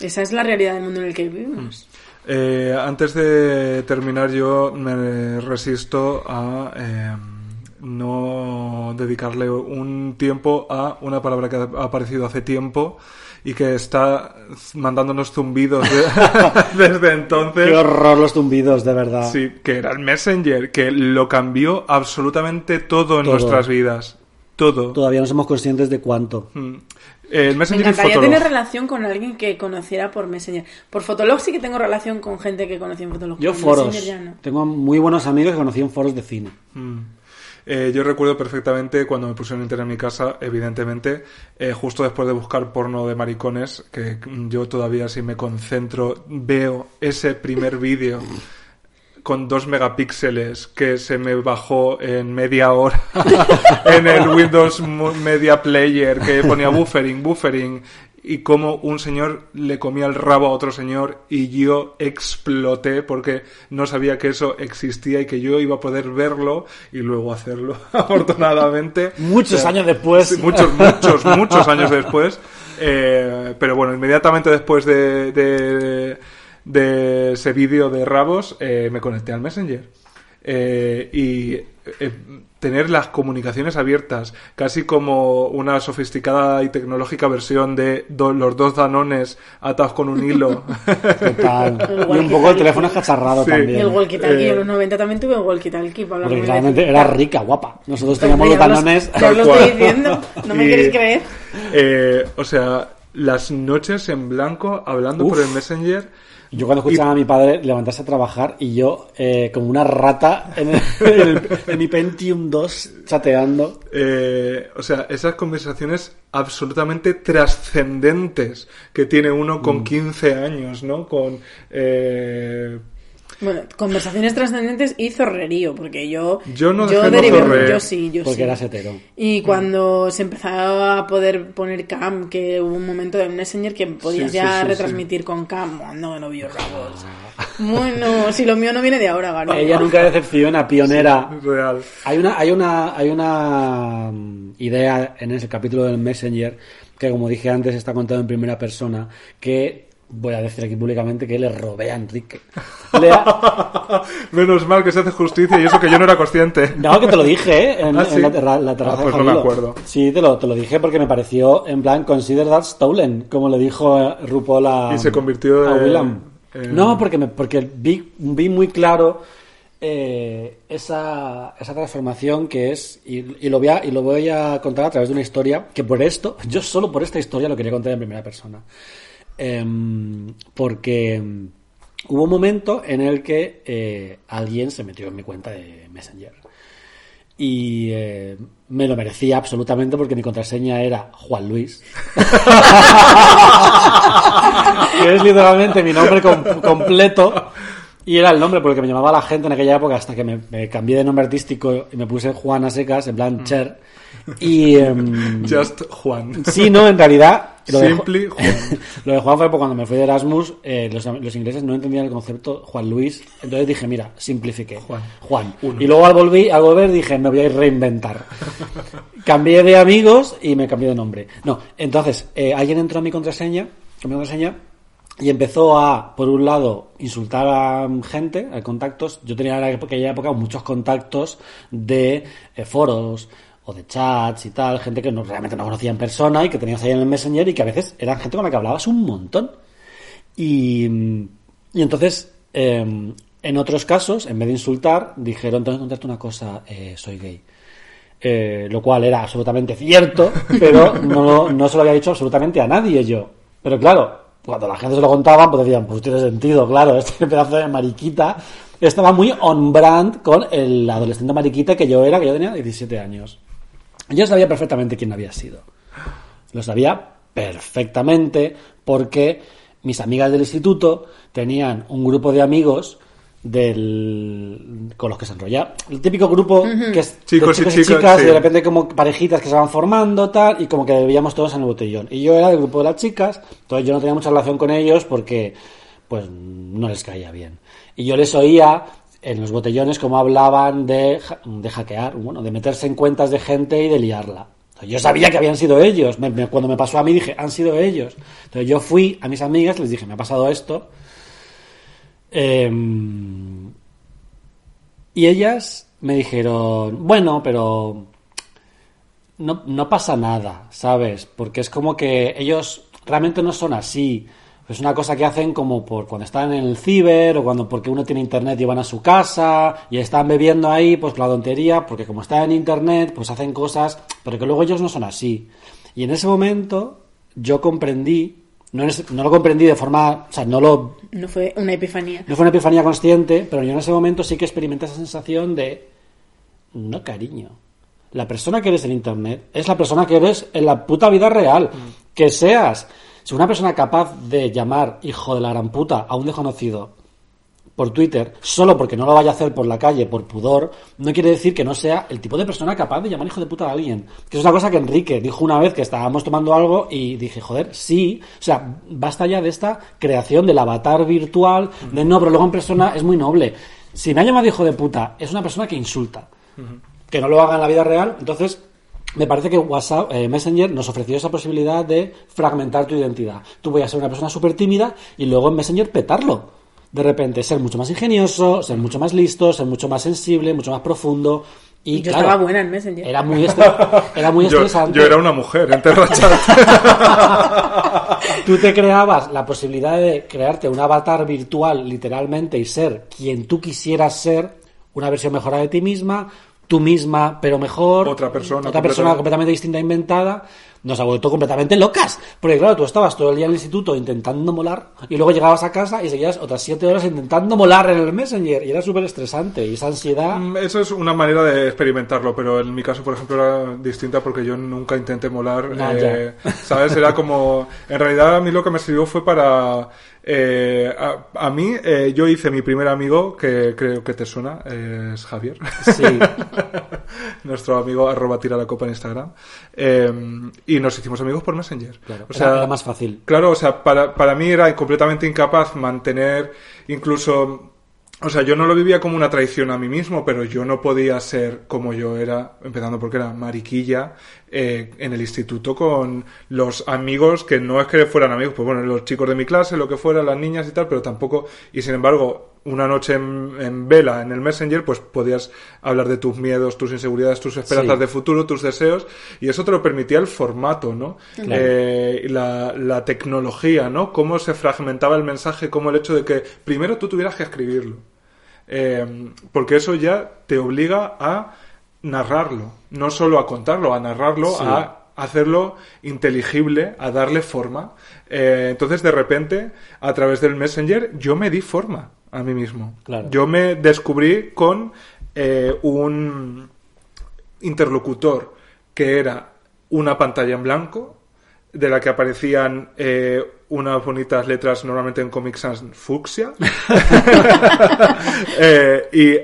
Esa es la realidad del mundo en el que vivimos. Eh, antes de terminar, yo me resisto a eh, no dedicarle un tiempo a una palabra que ha aparecido hace tiempo y que está mandándonos zumbidos de- desde entonces. Qué horror los tumbidos, de verdad. Sí, que era el Messenger, que lo cambió absolutamente todo en Todo. nuestras vidas. Todo. Todavía no somos conscientes de cuánto. El Me encantaría tener relación con alguien que conociera por Messenger. Por Fotolog sí que tengo relación con gente que conocí en Fotolog. Yo foros. Messenger ya no. Tengo muy buenos amigos que conocí en foros de cine. Mm. Eh, yo recuerdo perfectamente cuando me pusieron internet en mi casa, evidentemente, eh, justo después de buscar porno de maricones, que yo todavía si me concentro veo ese primer vídeo con dos megapíxeles que se me bajó en media hora en el Windows Media Player que ponía buffering, buffering y como un señor le comía el rabo a otro señor y yo exploté porque no sabía que eso existía y que yo iba a poder verlo y luego hacerlo afortunadamente Muchos O sea, años después. muchos muchos muchos años después Eh, pero bueno inmediatamente después de, de, de ese vídeo de rabos eh, me conecté al Messenger Eh, y eh, tener las comunicaciones abiertas, casi como una sofisticada y tecnológica versión de do- los dos danones atados con un hilo. Total. Y un poco el teléfono escacharrado Sí. Y también. el walkie-talkie, Eh, en los 90 también tuve un walkie-talkie para hablar Porque mi era rica, guapa. Nosotros teníamos los talones. Ya os lo estoy diciendo, no me Y, queréis creer. eh, o sea, las noches en blanco hablando Uf. por el Messenger. Yo cuando escuchaba a mi padre levantarse a trabajar y yo eh, como una rata en, el- en el- en mi Pentium 2 chateando. Eh, o sea, esas conversaciones absolutamente trascendentes que tiene uno Mm. con 15 años, ¿no? Con. eh, Bueno, conversaciones trascendentes y zorrerío, porque yo... Yo no defiendo derivé-. Yo sí, yo Porque sí. eras hetero. Y cuando se empezaba a poder poner cam, que hubo un momento en Messenger que podías Sí, ya sí, sí, retransmitir con cam, no, no vio rabos. Bueno, si lo mío no viene de ahora, Garo. Ella nunca decepciona, pionera. real. Hay una, hay una, hay una mm, idea en ese capítulo del Messenger que, como dije antes, está contado en primera persona que voy a decir aquí públicamente que le robé a Enrique. Ha- Menos mal que se hace justicia y eso que yo no era consciente. No, que te lo dije, ¿eh? En, ¿Ah, en sí? la, terra- la terraza Ah, pues de no me acuerdo. Sí, te lo, te lo dije porque me pareció, en plan, consider that stolen, como le dijo eh, RuPaul a, Y se convirtió a Willam. en- No, porque, me, porque vi, vi muy claro eh, esa, esa transformación que es, y, y lo voy a, y lo voy a contar a través de una historia, que por esto, yo solo por esta historia lo quería contar en primera persona. Em, porque hubo un momento en el que eh, alguien se metió en mi cuenta de Messenger. Y eh, me lo merecía absolutamente porque mi contraseña era Juan Luis. que es literalmente mi nombre com- completo. Y era el nombre por el que me llamaba la gente en aquella época hasta que me, me cambié de nombre artístico y me puse Juan a secas, en plan Cher. Y... em, Just Juan. Sí, no, en realidad. Lo de, Simply Juan. lo de Juan fue porque cuando me fui de Erasmus, eh, los, los ingleses no entendían el concepto Juan Luis. Entonces dije, mira, simplifiqué. Juan. Juan. Y luego al, volví, al volver dije, me voy a reinventar. cambié de amigos y me cambié de nombre. No, entonces, eh, alguien entró a mi contraseña, a mi contraseña, y empezó a, por un lado, insultar a gente, a contactos. Yo tenía en aquella época muchos contactos de eh, foros o de chats y tal, gente que no, realmente no conocía en persona y que tenías ahí en el Messenger y que a veces eran gente con la que hablabas un montón. Y, y entonces, eh, en otros casos, en vez de insultar, dijeron, tengo que contarte una cosa, eh, soy gay. Eh, lo cual era absolutamente cierto, pero no, no se lo había dicho absolutamente a nadie yo. Pero claro, cuando la gente se lo contaba, pues decían, pues tiene sentido, claro, este pedazo de mariquita estaba muy on brand con el adolescente mariquita que yo era, que yo tenía 17 años. Yo sabía perfectamente quién había sido. Lo sabía perfectamente porque mis amigas del instituto tenían un grupo de amigos del con los que se enrolla el típico grupo que es de Chicos y chicos chicas, y sí. de repente como parejitas que se van formando tal y como que vivíamos todos en el botellón y yo era del grupo de las chicas entonces yo no tenía mucha relación con ellos porque pues no les caía bien y yo les oía en los botellones como hablaban de, de hackear bueno de meterse en cuentas de gente y de liarla yo sabía que habían sido ellos. Cuando me pasó a mí dije, han sido ellos. Entonces yo fui a mis amigas, les dije, me ha pasado esto. Em, y ellas me dijeron, bueno, pero no, no pasa nada, ¿sabes? Porque es como que ellos realmente no son así. Es una cosa que hacen como por cuando están en el ciber o cuando porque uno tiene internet y van a su casa y están bebiendo ahí pues la tontería porque como están en internet pues hacen cosas pero que luego ellos no son así. Y en ese momento yo comprendí, no, ese- no lo comprendí de forma, o sea, no lo No fue una epifanía. no fue una epifanía consciente, pero yo en ese momento sí que experimenté esa sensación de no cariño. La persona que eres en internet es la persona que eres en la puta vida real. Que seas si una persona capaz de llamar hijo de la gran puta a un desconocido por Twitter solo porque no lo vaya a hacer por la calle por pudor, no quiere decir que no sea el tipo de persona capaz de llamar hijo de puta a alguien. Que es una cosa que Enrique dijo una vez que estábamos tomando algo y dije, joder, sí, o sea, basta ya de esta creación del avatar virtual, de no, pero luego en persona es muy noble. Si me ha llamado hijo de puta, es una persona que insulta. Que no lo haga en la vida real, entonces me parece que WhatsApp, eh, Messenger nos ofreció esa posibilidad de fragmentar tu identidad. Tú voy a ser una persona súper tímida y luego en Messenger petarlo. De repente ser mucho más ingenioso, ser mucho más listo, ser mucho más sensible, mucho más profundo. Y yo claro, estaba buena en Messenger. Era muy, era muy estresante. yo era una mujer en Terrachat. Tú te creabas la posibilidad de crearte un avatar virtual literalmente y ser quien tú quisieras ser, una versión mejorada de ti misma, tú misma pero mejor, Otra persona otra persona completamente. completamente distinta inventada, nos ha vuelto completamente locas. Porque claro, tú estabas todo el día en el instituto intentando molar y luego llegabas a casa y seguías otras siete horas intentando molar en el Messenger y era súper estresante y esa ansiedad... Mm, Eso es una manera de experimentarlo, pero en mi caso, por ejemplo, era distinta porque yo nunca intenté molar. Ah, eh, ¿Sabes? Era como. En realidad, a mí lo que me sirvió fue para. eh, a, a mí, eh, yo hice mi primer amigo, que creo que te suena, eh, es Javier. Sí. Nuestro amigo arroba tira la copa en Instagram. Y nos hicimos amigos por Messenger. Claro, o era- sea, era más fácil. Claro, o sea, para, para mí era completamente incapaz mantener incluso... O sea, yo no lo vivía como una traición a mí mismo, pero yo no podía ser como yo era, empezando porque era mariquilla, eh, en el instituto con los amigos que no es que fueran amigos, pues bueno, los chicos de mi clase, lo que fuera, las niñas y tal, pero tampoco, y sin embargo, una noche en, en vela, en el Messenger, pues podías hablar de tus miedos, tus inseguridades, tus esperanzas Sí. de futuro, tus deseos, y eso te lo permitía el formato, ¿no? Claro. Eh, la, la tecnología, ¿no? Cómo se fragmentaba el mensaje, cómo el hecho de que primero tú tuvieras que escribirlo. Eh, porque eso ya te obliga a narrarlo, no solo a contarlo, a narrarlo, Sí. a hacerlo inteligible, a darle forma. Eh, entonces, de repente, a través del Messenger, yo me di forma a mí mismo. Claro. Yo me descubrí con eh, un interlocutor que era una pantalla en blanco de la que aparecían eh, unas bonitas letras normalmente en Comic Sans fucsia Eh, y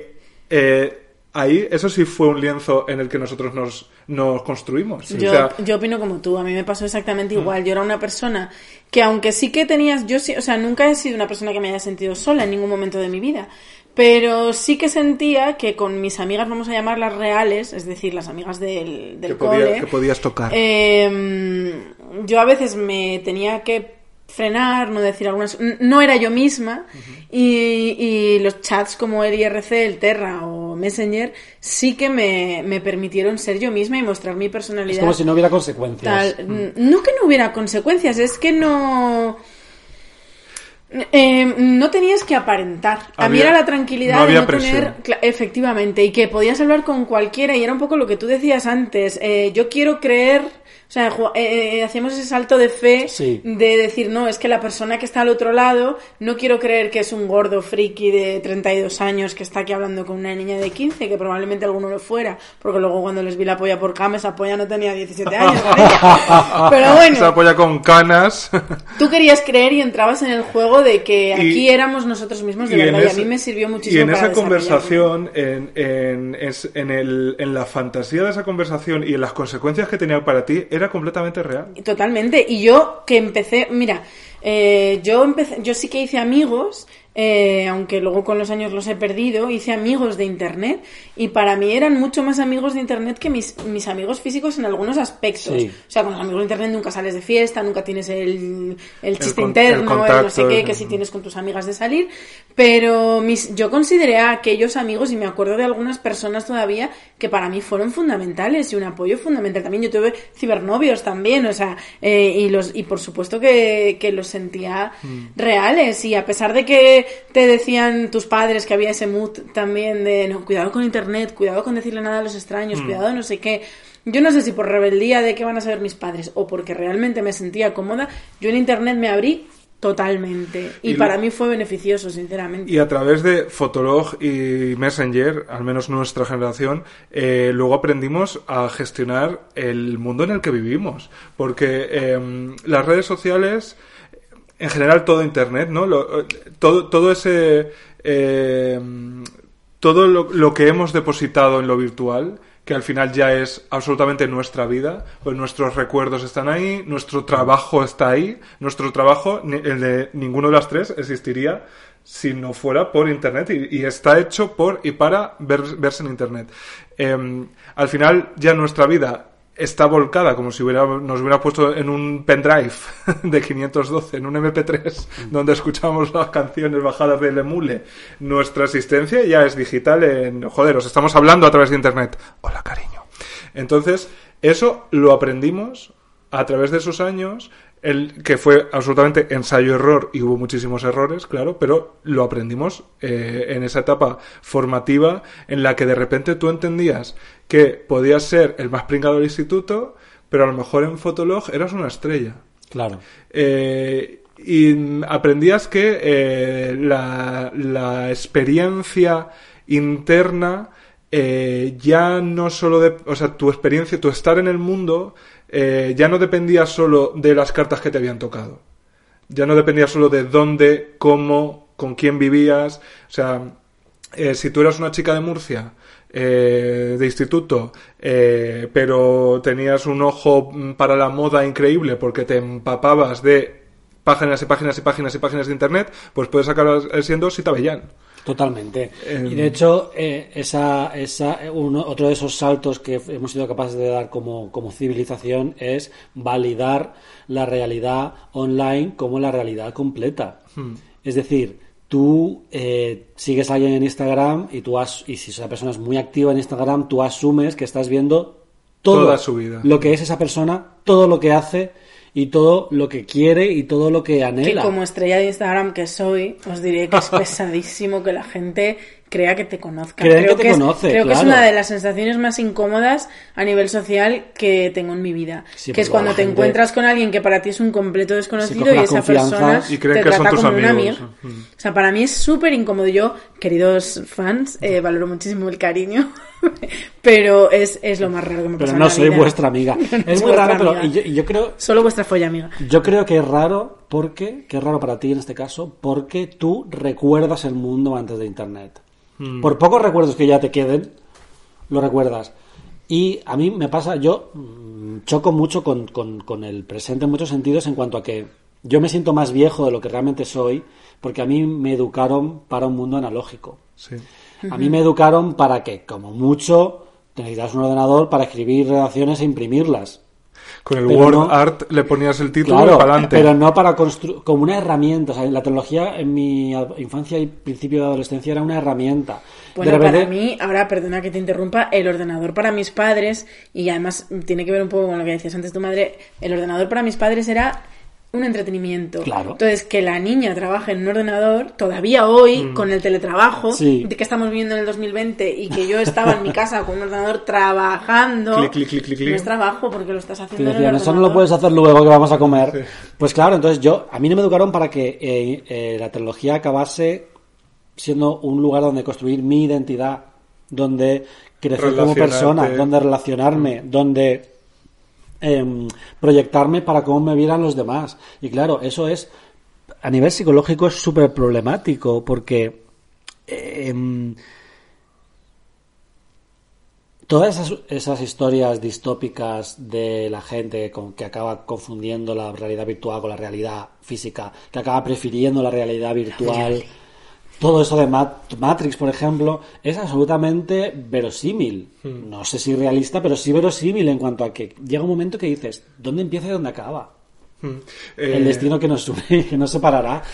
eh, ahí eso sí fue un lienzo en el que nosotros nos, nos construimos. Yo, O sea, yo opino como tú, a mí me pasó exactamente igual. Yo era una persona que aunque sí que tenías, yo sí, o sea, nunca he sido una persona que me haya sentido sola en ningún momento de mi vida, pero sí que sentía que con mis amigas, vamos a llamarlas reales, es decir, las amigas del, del que, podía- cole, que podías tocar. eh, yo a veces me tenía que frenar, no decir algunas... No era yo misma y, y los chats como el IRC, el Terra o Messenger sí que me, me permitieron ser yo misma y mostrar mi Es personalidad. como si no hubiera consecuencias. Tal, n- No que no hubiera consecuencias, es que no... eh, no tenías que aparentar. A mí Había- era la tranquilidad no de había no tener, presión. cla- efectivamente, y que podías hablar con cualquiera, y era un poco lo que tú decías antes. eh, yo quiero creer, O sea, ju- eh, eh, hacíamos ese salto de fe Sí. de decir, no, es que la persona que está al otro lado, no quiero creer que es un gordo friki de 32 años que está aquí hablando con una niña de 15, que probablemente alguno lo fuera, porque luego cuando les vi la polla por cama, esa polla no tenía 17 años. Pero bueno, apoya con canas. tú querías creer y entrabas en el juego de que Y- aquí éramos nosotros mismos de verdad, y a ese- mí me sirvió muchísimo Y en para esa conversación, en, en, en, el, en la fantasía de esa conversación y en las consecuencias que tenía para ti, era completamente real. Totalmente. Y yo que empecé, mira, eh, yo empecé, yo sí que hice amigos, eh, aunque luego con los años los he perdido, hice amigos de internet y para mí eran mucho más amigos de internet que mis, mis amigos físicos en algunos aspectos. Sí. O sea, con los amigos de internet nunca sales de fiesta, nunca tienes el, el chiste interno, el no sé qué, que si tienes con tus amigas de salir, pero mis, yo consideré a aquellos amigos y me acuerdo de algunas personas todavía que para mí fueron fundamentales y un apoyo fundamental también. Yo tuve cibernovios también, o sea, eh, y los y por supuesto que, que los sentía reales y a pesar de que te decían tus padres que había ese mood también de no, cuidado con internet, cuidado con decirle nada a los extraños, cuidado no sé qué. Yo no sé si por rebeldía de qué van a saber mis padres o porque realmente me sentía cómoda, yo en internet me abrí totalmente y, Y lo- para mí fue beneficioso, sinceramente. Y a través de Fotolog y Messenger, al menos nuestra generación, eh, luego aprendimos a gestionar el mundo en el que vivimos. Porque em, las redes sociales, en general todo Internet, ¿no? Eh, todo, todo ese... em, todo lo, que hemos depositado en lo virtual, que al final ya es absolutamente nuestra vida, pues nuestros recuerdos están ahí, nuestro trabajo está ahí, nuestro trabajo, el de ninguno de las tres, existiría si no fuera por Internet y, está hecho por y para ver- verse en Internet. Em, al final ya nuestra vida está volcada como si hubiera, nos hubiera puesto en un pendrive de 512, en un MP3, donde escuchamos las canciones bajadas del emule. Nuestra asistencia ya es digital en... Joder, os estamos hablando a través de Internet. Hola, cariño. Entonces, eso lo aprendimos a través de esos años, el, que fue absolutamente ensayo-error y hubo muchísimos errores, claro, pero lo aprendimos eh, en esa etapa formativa en la que de repente tú entendías que podías ser el más pringado del instituto, pero a lo mejor en Fotolog eras una estrella. Claro. Eh, y aprendías que eh, la, la experiencia interna eh, ya no solo de, o sea, tu experiencia, tu estar en el mundo eh, ya no dependía solo de las cartas que te habían tocado. Ya no dependía solo de dónde, cómo, con quién vivías. O sea, eh, si tú eras una chica de Murcia, eh, de instituto, eh, pero tenías un ojo mm, para la moda increíble porque te empapabas de páginas y páginas y páginas y páginas de internet, pues puedes acabar siendo Sita Bellán. Totalmente. Em, y de hecho, eh, esa, esa, uno, otro de esos saltos que hemos sido capaces de dar como, como civilización es validar la realidad online como la realidad completa. Es decir, tú eh, sigues a alguien en Instagram y tú has, y si esa persona es muy activa en Instagram, tú asumes que estás viendo todo Toda su vida. lo que es esa persona, todo lo que hace y todo lo que quiere y todo lo que Que anhela. como estrella de Instagram que soy, os diré que es pesadísimo que la gente crea que te conozca. Creo que te es, conoce, creo que es claro. una de las sensaciones más incómodas a nivel social que tengo en mi vida. Sí, que es cuando te gente- encuentras con alguien que para ti es un completo desconocido y esa persona y te que trata como amigos. amigo. Mm. O sea, para mí es súper incómodo. Yo, queridos fans, eh, valoro muchísimo el cariño, pero es, es lo más raro que me Pero pasa en no la soy vida. vuestra amiga. No es muy raro, pero amiga. y yo, y yo creo, Solo vuestra folla amiga. yo creo que es raro porque, que es raro para ti en este caso, porque tú recuerdas el mundo antes de Internet. Por pocos recuerdos que ya te queden, lo recuerdas. Y a mí me pasa, yo mm, choco mucho con, con- con el presente en muchos sentidos en cuanto a que yo me siento más viejo de lo que realmente soy, porque a mí me educaron para un mundo analógico. Sí. A mí me educaron para que, como mucho, necesitas un ordenador para escribir relaciones e imprimirlas. Con el Pero Word no- Art le ponías el título Claro, para adelante. pero no para construir, como una herramienta. O sea, la tecnología en mi infancia y principio de adolescencia era una herramienta. Bueno, de repente, para mí, ahora perdona que te interrumpa, el ordenador para mis padres, y además tiene que ver un poco con lo que decías antes tu madre, el ordenador para mis padres era un entretenimiento. Claro. Entonces, que la niña trabaje en un ordenador, todavía hoy, con el teletrabajo, Sí. de que estamos viviendo en el 2020 y que yo estaba en mi casa con un ordenador trabajando, Clic, clic, clic, clic, clic. no es trabajo porque lo estás haciendo en el decían, eso no lo ordenador". puedes hacer luego que vamos a comer. Pues claro, entonces yo, a mí no me educaron para que eh, eh, la tecnología acabase siendo un lugar donde construir mi identidad, donde crecer como persona, donde relacionarme, donde em, proyectarme para cómo me vieran los demás. Y claro, eso es, a nivel psicológico es súper problemático porque em, Todas esas, esas historias distópicas de la gente con, que acaba confundiendo la realidad virtual con la realidad física, que acaba prefiriendo la realidad virtual, todo eso de Mat- Matrix, por ejemplo, es absolutamente verosímil. No sé si realista, pero sí verosímil en cuanto a que llega un momento que dices, ¿dónde empieza y dónde acaba? Mm. El Eh, destino que nos une, que nos separará.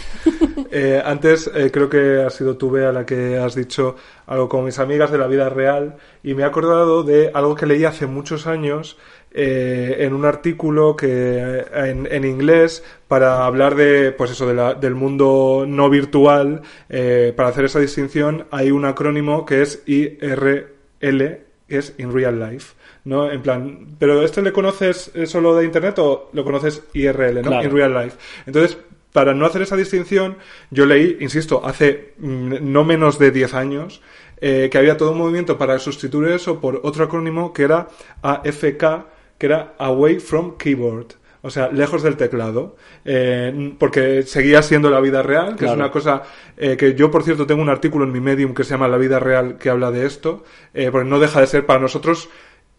Eh, antes eh, creo que ha sido tú, Bea, la que has dicho algo con mis amigas de la vida real y me he acordado de algo que leí hace muchos años eh, en un artículo que en, en inglés para hablar de pues eso de la- del mundo no virtual para hacer esa distinción hay un acrónimo que es IRL es in real life no en plan pero este le conoces eh, solo de internet o lo conoces IRL no Claro. in real life entonces para no hacer esa distinción, yo leí, insisto, hace mm, no menos de 10 años, eh, que había todo un movimiento para sustituir eso por otro acrónimo que era AFK, que era Away from Keyboard. O sea, lejos del teclado. Eh, porque seguía siendo la vida real, que es una cosa eh, que yo, por cierto, tengo un artículo en mi Medium que se llama La vida real que habla de esto. eh, porque no deja de ser para nosotros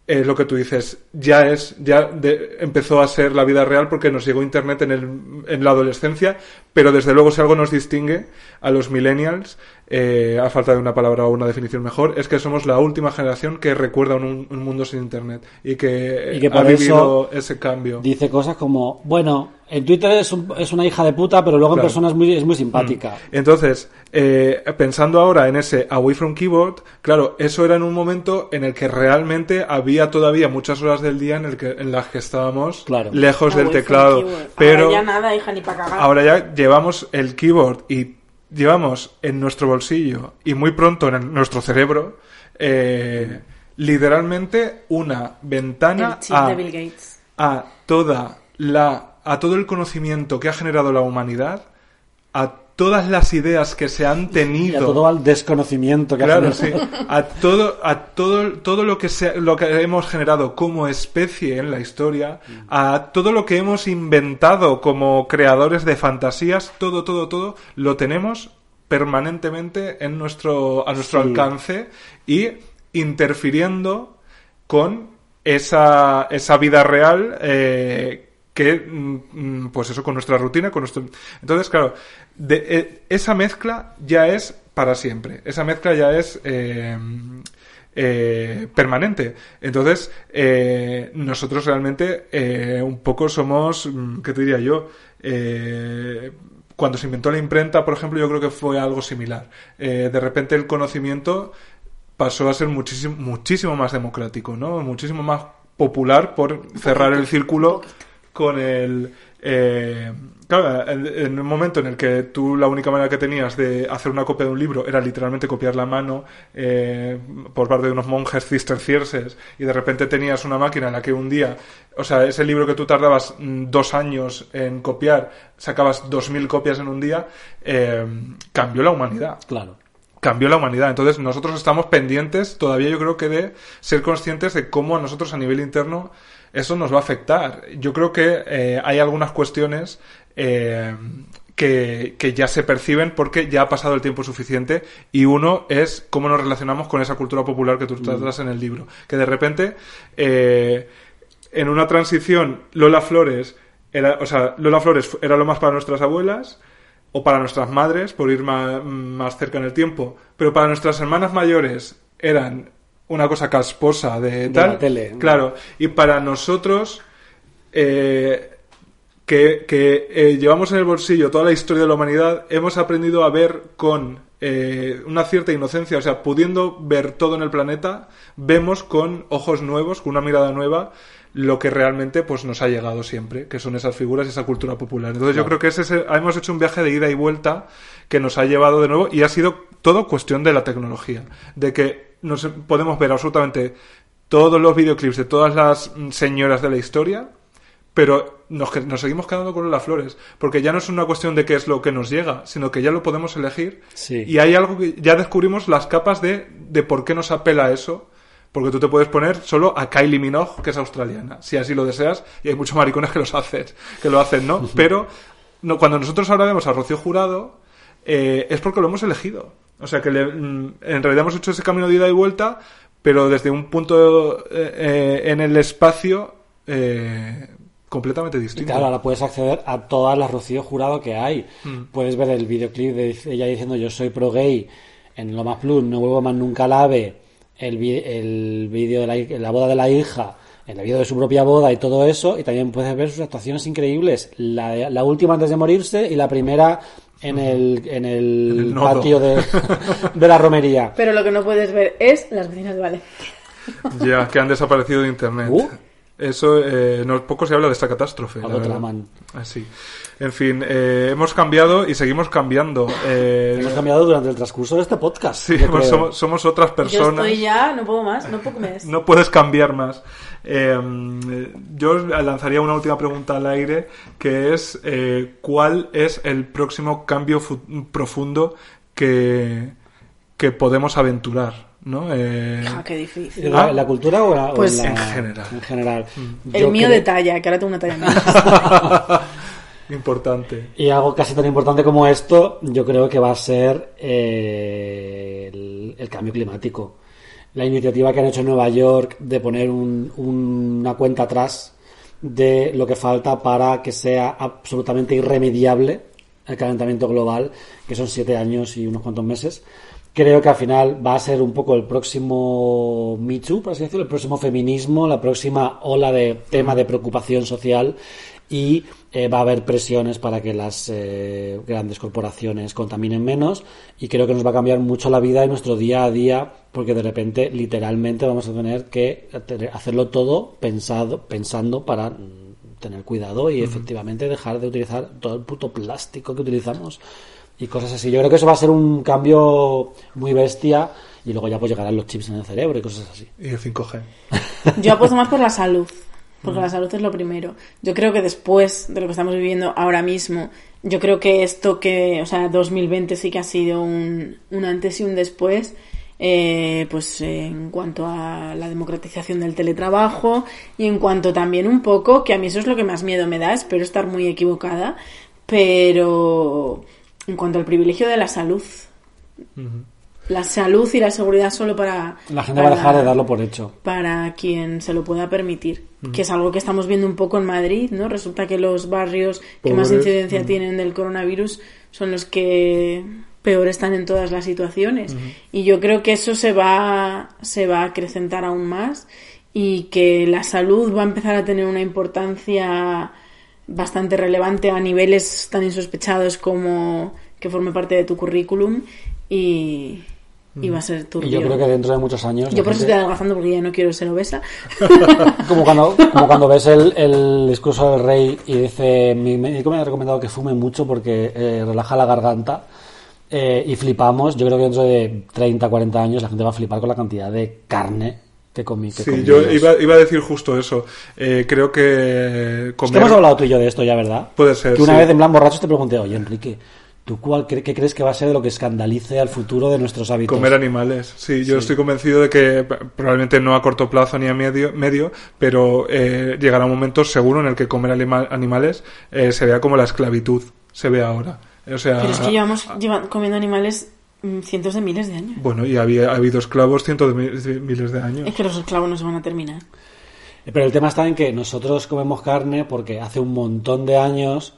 es lo que tú dices, ya es, ya de- empezó a ser la vida real porque nos llegó Internet en, el, en la adolescencia, pero desde luego si algo nos distingue a los millennials, eh, a falta de una palabra o una definición mejor, es que somos la última generación que recuerda un, un mundo sin Internet y que, Y que ha vivido eso ese cambio. Dice cosas como, bueno, en Twitter es, un- es una hija de puta, pero luego en persona es muy, es muy simpática. Entonces, eh, pensando ahora en ese Away from Keyboard, claro, eso era en un momento en el que realmente había todavía muchas horas del día en, el que, en las que estábamos Claro. lejos del teclado. keyboard. Pero Ahora ya nada, hija, ni para cagar. ahora ya llevamos el keyboard y llevamos en nuestro bolsillo y muy pronto en el- nuestro cerebro eh, literalmente una ventana a, de Bill Gates. a toda la a todo el conocimiento que ha generado la humanidad a todas las ideas que se han Y tenido a todo al desconocimiento que Claro, sí. A todo, a todo, todo lo que se, lo que hemos generado como especie en la historia, a todo lo que hemos inventado como creadores de fantasías, todo, todo, todo, lo tenemos permanentemente en nuestro, a nuestro Sí. alcance y interfiriendo con esa, esa vida real eh, que, mm, mm, pues eso, con nuestra rutina, con nuestro... Entonces, claro, de, eh, esa mezcla ya es para siempre. Esa mezcla ya es eh, eh, permanente. Entonces, eh, nosotros realmente eh, un poco somos, mm, ¿qué te diría yo? Eh, cuando se inventó la imprenta, por ejemplo, yo creo que fue algo similar. De repente el conocimiento pasó a ser muchísimo, muchísimo más democrático, ¿no? Muchísimo más popular por cerrar el círculo con el... eh, claro, en, en un momento en el que tú la única manera que tenías de hacer una copia de un libro era literalmente copiar la mano eh, por parte de unos monjes cistercienses y de repente tenías una máquina en la que un día, o sea, ese libro que tú tardabas mm, dos años en copiar, sacabas dos mil copias en un día, eh, cambió la humanidad Claro. cambió la humanidad. Entonces nosotros estamos pendientes todavía yo creo que de ser conscientes de cómo a nosotros a nivel interno eso nos va a afectar. Yo creo que eh, hay algunas cuestiones eh, que, que ya se perciben porque ya ha pasado el tiempo suficiente y uno es cómo nos relacionamos con esa cultura popular que tú tratas en el libro. Que de repente eh, en una transición Lola Flores era, o sea, Lola Flores era lo más para nuestras abuelas o para nuestras madres, por ir más, más cerca en el tiempo, pero para nuestras hermanas mayores eran una cosa casposa de, De tal. la tele, ¿no? Claro, y para nosotros, eh, que, que, eh, llevamos en el bolsillo toda la historia de la humanidad, hemos aprendido a ver con eh, una cierta inocencia, o sea, pudiendo ver todo en el planeta, vemos con ojos nuevos, con una mirada nueva, lo que realmente pues nos ha llegado siempre, que son esas figuras y esa cultura popular. Entonces yo creo que ese, hemos hecho un viaje de ida y vuelta que nos ha llevado de nuevo y ha sido todo cuestión de la tecnología, de que nos podemos ver absolutamente todos los videoclips de todas las señoras de la historia, pero nos, nos seguimos quedando con las flores, porque ya no es una cuestión de qué es lo que nos llega, sino que ya lo podemos elegir Sí. y hay algo que ya descubrimos las capas de, de por qué nos apela eso. Porque tú te puedes poner solo a Kylie Minogue, que es australiana, si así lo deseas, y hay muchos maricones que los hacen, que lo hacen, ¿no? Pero no, cuando nosotros ahora vemos a Rocío Jurado, eh, es porque lo hemos elegido. O sea que le- mm, en realidad hemos hecho ese camino de ida y vuelta, pero desde un punto eh, eh, en el espacio eh, completamente Y distinto. claro, ahora puedes acceder a todas las Rocío Jurado que hay. Mm. Puedes ver el videoclip de ella diciendo yo soy pro gay en Loma Plus, no vuelvo más nunca al ave, el, el vídeo de la, boda de la hija, el vídeo de su propia boda y todo eso, y también puedes ver sus actuaciones increíbles. La, la última antes de morirse y la primera en el, en el, En el nodo. patio de, de la romería. Pero lo que no puedes ver es las vecinas de Valencia. Ya, que han desaparecido de internet. Uh. Eso, eh, no, poco se habla de esta catástrofe. Así. En fin, eh, hemos cambiado y seguimos cambiando. Eh, Hemos cambiado durante el transcurso de este podcast. sí, somos, somos otras Yo personas. estoy ya, no puedo más, no puedo más. No puedes cambiar más. Eh, yo lanzaría una última pregunta al aire, que es eh, ¿cuál es el próximo cambio fu- profundo que, que podemos aventurar? ¿no? Eh, Ah, qué difícil. ¿En la, la cultura o en la, o Pues- en la- En general. En general. El mío creo- de talla, que ahora tengo una talla menos. importante. Y algo casi tan importante como esto, yo creo que va a ser eh, el, el cambio climático. La iniciativa que han hecho en Nueva York de poner un- una cuenta atrás de lo que falta para que sea absolutamente irremediable el calentamiento global, que son siete años y unos cuantos meses. Creo que al final va a ser un poco el próximo Me Too, por así decirlo, el próximo feminismo, la próxima ola de tema de preocupación social y eh, va a haber presiones para que las eh, grandes corporaciones contaminen menos y creo que nos va a cambiar mucho la vida y nuestro día a día porque de repente literalmente vamos a tener que hacerlo todo pensado pensando para tener cuidado y efectivamente dejar de utilizar todo el puto plástico que utilizamos y cosas así. Yo creo que eso va a ser un cambio muy bestia y luego ya pues llegarán los chips en el cerebro y cosas así. Y el 5G. Yo apuesto más por la salud, porque la salud es lo primero. Yo creo que después de lo que estamos viviendo ahora mismo, yo creo que esto que, o sea, 2020 sí que ha sido un, un antes y un después, eh, pues eh, en cuanto a la democratización del teletrabajo y en cuanto también un poco, que a mí eso es lo que más miedo me da, espero estar muy equivocada, pero en cuanto al privilegio de la salud. La salud y la seguridad solo para... La gente va a dejar de darlo por hecho. para quien se lo pueda permitir, que es algo que estamos viendo un poco en Madrid, ¿no? Resulta que los barrios que más incidencia tienen del coronavirus son los que peor están en todas las situaciones. Y yo creo que eso se va, se va a acrecentar aún más y que la salud va a empezar a tener una importancia bastante relevante a niveles tan insospechados como que forme parte de tu currículum y, y va a ser Y turbio. yo creo que dentro de muchos años. Yo por eso gente- estoy adelgazando porque ya no quiero ser obesa. como cuando, como cuando ves el, el discurso del rey y dice, mi médico me ha recomendado que fume mucho porque eh, relaja la garganta eh, y flipamos, yo creo que dentro de 30, 40 años la gente va a flipar con la cantidad de carne que comí. Que Sí, comimos. yo iba, iba a decir justo eso. Eh, creo que Es comer... que hemos hablado tú y yo de esto ya, ¿verdad? Puede ser, Que una sí. vez en plan borrachos te pregunté, oye Enrique, ¿tú cuál cre- qué crees que va a ser de lo que escandalice al futuro de nuestros hábitos? Comer animales. Sí, yo estoy convencido de que probablemente no a corto plazo ni a medio, medio pero eh, llegará un momento seguro en el que comer anima- animales eh, se vea como la esclavitud se ve ahora. O sea, Pero es que llevamos lleva- comiendo animales mm, cientos de miles de años. bueno, y había, ha habido esclavos cientos de mi- de miles de años. Es que los esclavos no se van a terminar. Pero el tema está en que nosotros comemos carne porque hace un montón de años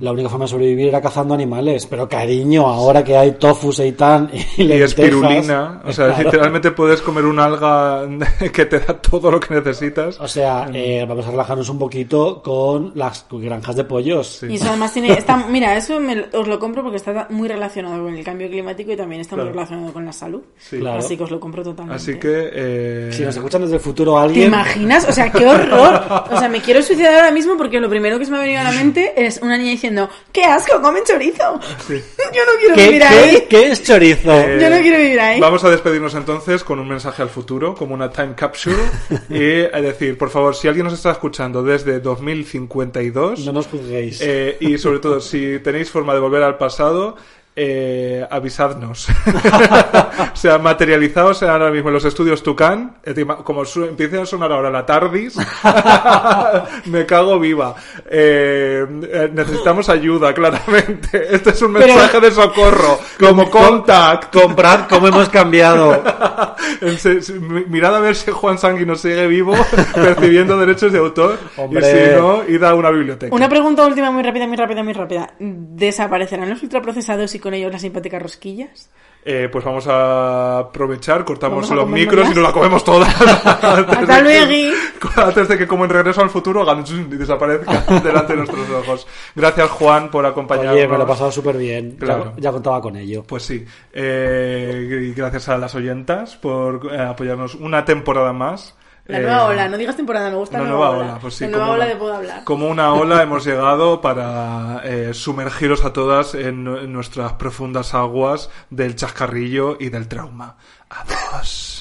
la única forma de sobrevivir era cazando animales. Pero cariño, ahora que hay tofu, seitan y, Y lentejas, espirulina. O sea, claro. literalmente puedes comer un alga que te da todo lo que necesitas. O sea, eh, vamos a relajarnos un poquito con las granjas de pollos. Y eso además tiene, está, mira, eso me- os lo compro porque está muy relacionado con el cambio climático y también está muy Claro. relacionado con la salud. Sí. Claro. Así que os lo compro totalmente. Así que... eh, Si nos escuchan desde el futuro ¿Te alguien... imaginas? O sea, qué horror. O sea, me quiero suicidar ahora mismo porque lo primero que se me ha venido a la mente es una niña diciendo, ¡qué asco, comen chorizo! Yo no quiero ¿Qué, vivir qué- ahí. qué es chorizo? Eh, Yo no quiero vivir ahí. Vamos a despedirnos entonces con un mensaje al futuro, como una time capsule. y es decir, por favor, si alguien nos está escuchando desde 2052, No nos juzguéis. eh, y sobre todo, si tenéis forma de volver al pasado, eh, avisadnos. o sea, materializados ahora mismo en los estudios Tucán, como su- empiece a sonar ahora la TARDIS, me cago viva. Eh, eh, necesitamos ayuda, claramente. Este es un Pero- mensaje de socorro, como contact. Comprad cómo hemos cambiado. Mirad a ver si Juan Sanguino sigue vivo, percibiendo derechos de autor. Hombre. Y si no, id a una biblioteca. Una pregunta última muy rápida, muy rápida, muy rápida. ¿Desaparecerán los ultraprocesados y con ellos las simpáticas rosquillas? Eh, pues vamos a aprovechar, cortamos a los micros y nos la comemos todas. Antes Hasta de que- luego. Antes de que, como en Regreso al Futuro, y desaparezca delante de nuestros ojos. Gracias, Juan, por acompañarnos. Oye, me lo he pasado súper bien. Ya- Claro. Ya, contaba con ello. Pues sí. Eh, y gracias a las oyentas por eh, apoyarnos una temporada más. La Eh, nueva ola, no digas temporada, me gusta la nueva nueva, ola, pues sí. La nueva como ola una- de puedo hablar. Como una ola hemos llegado para eh, sumergiros a todas en, en nuestras profundas aguas del chascarrillo y del trauma. Adiós.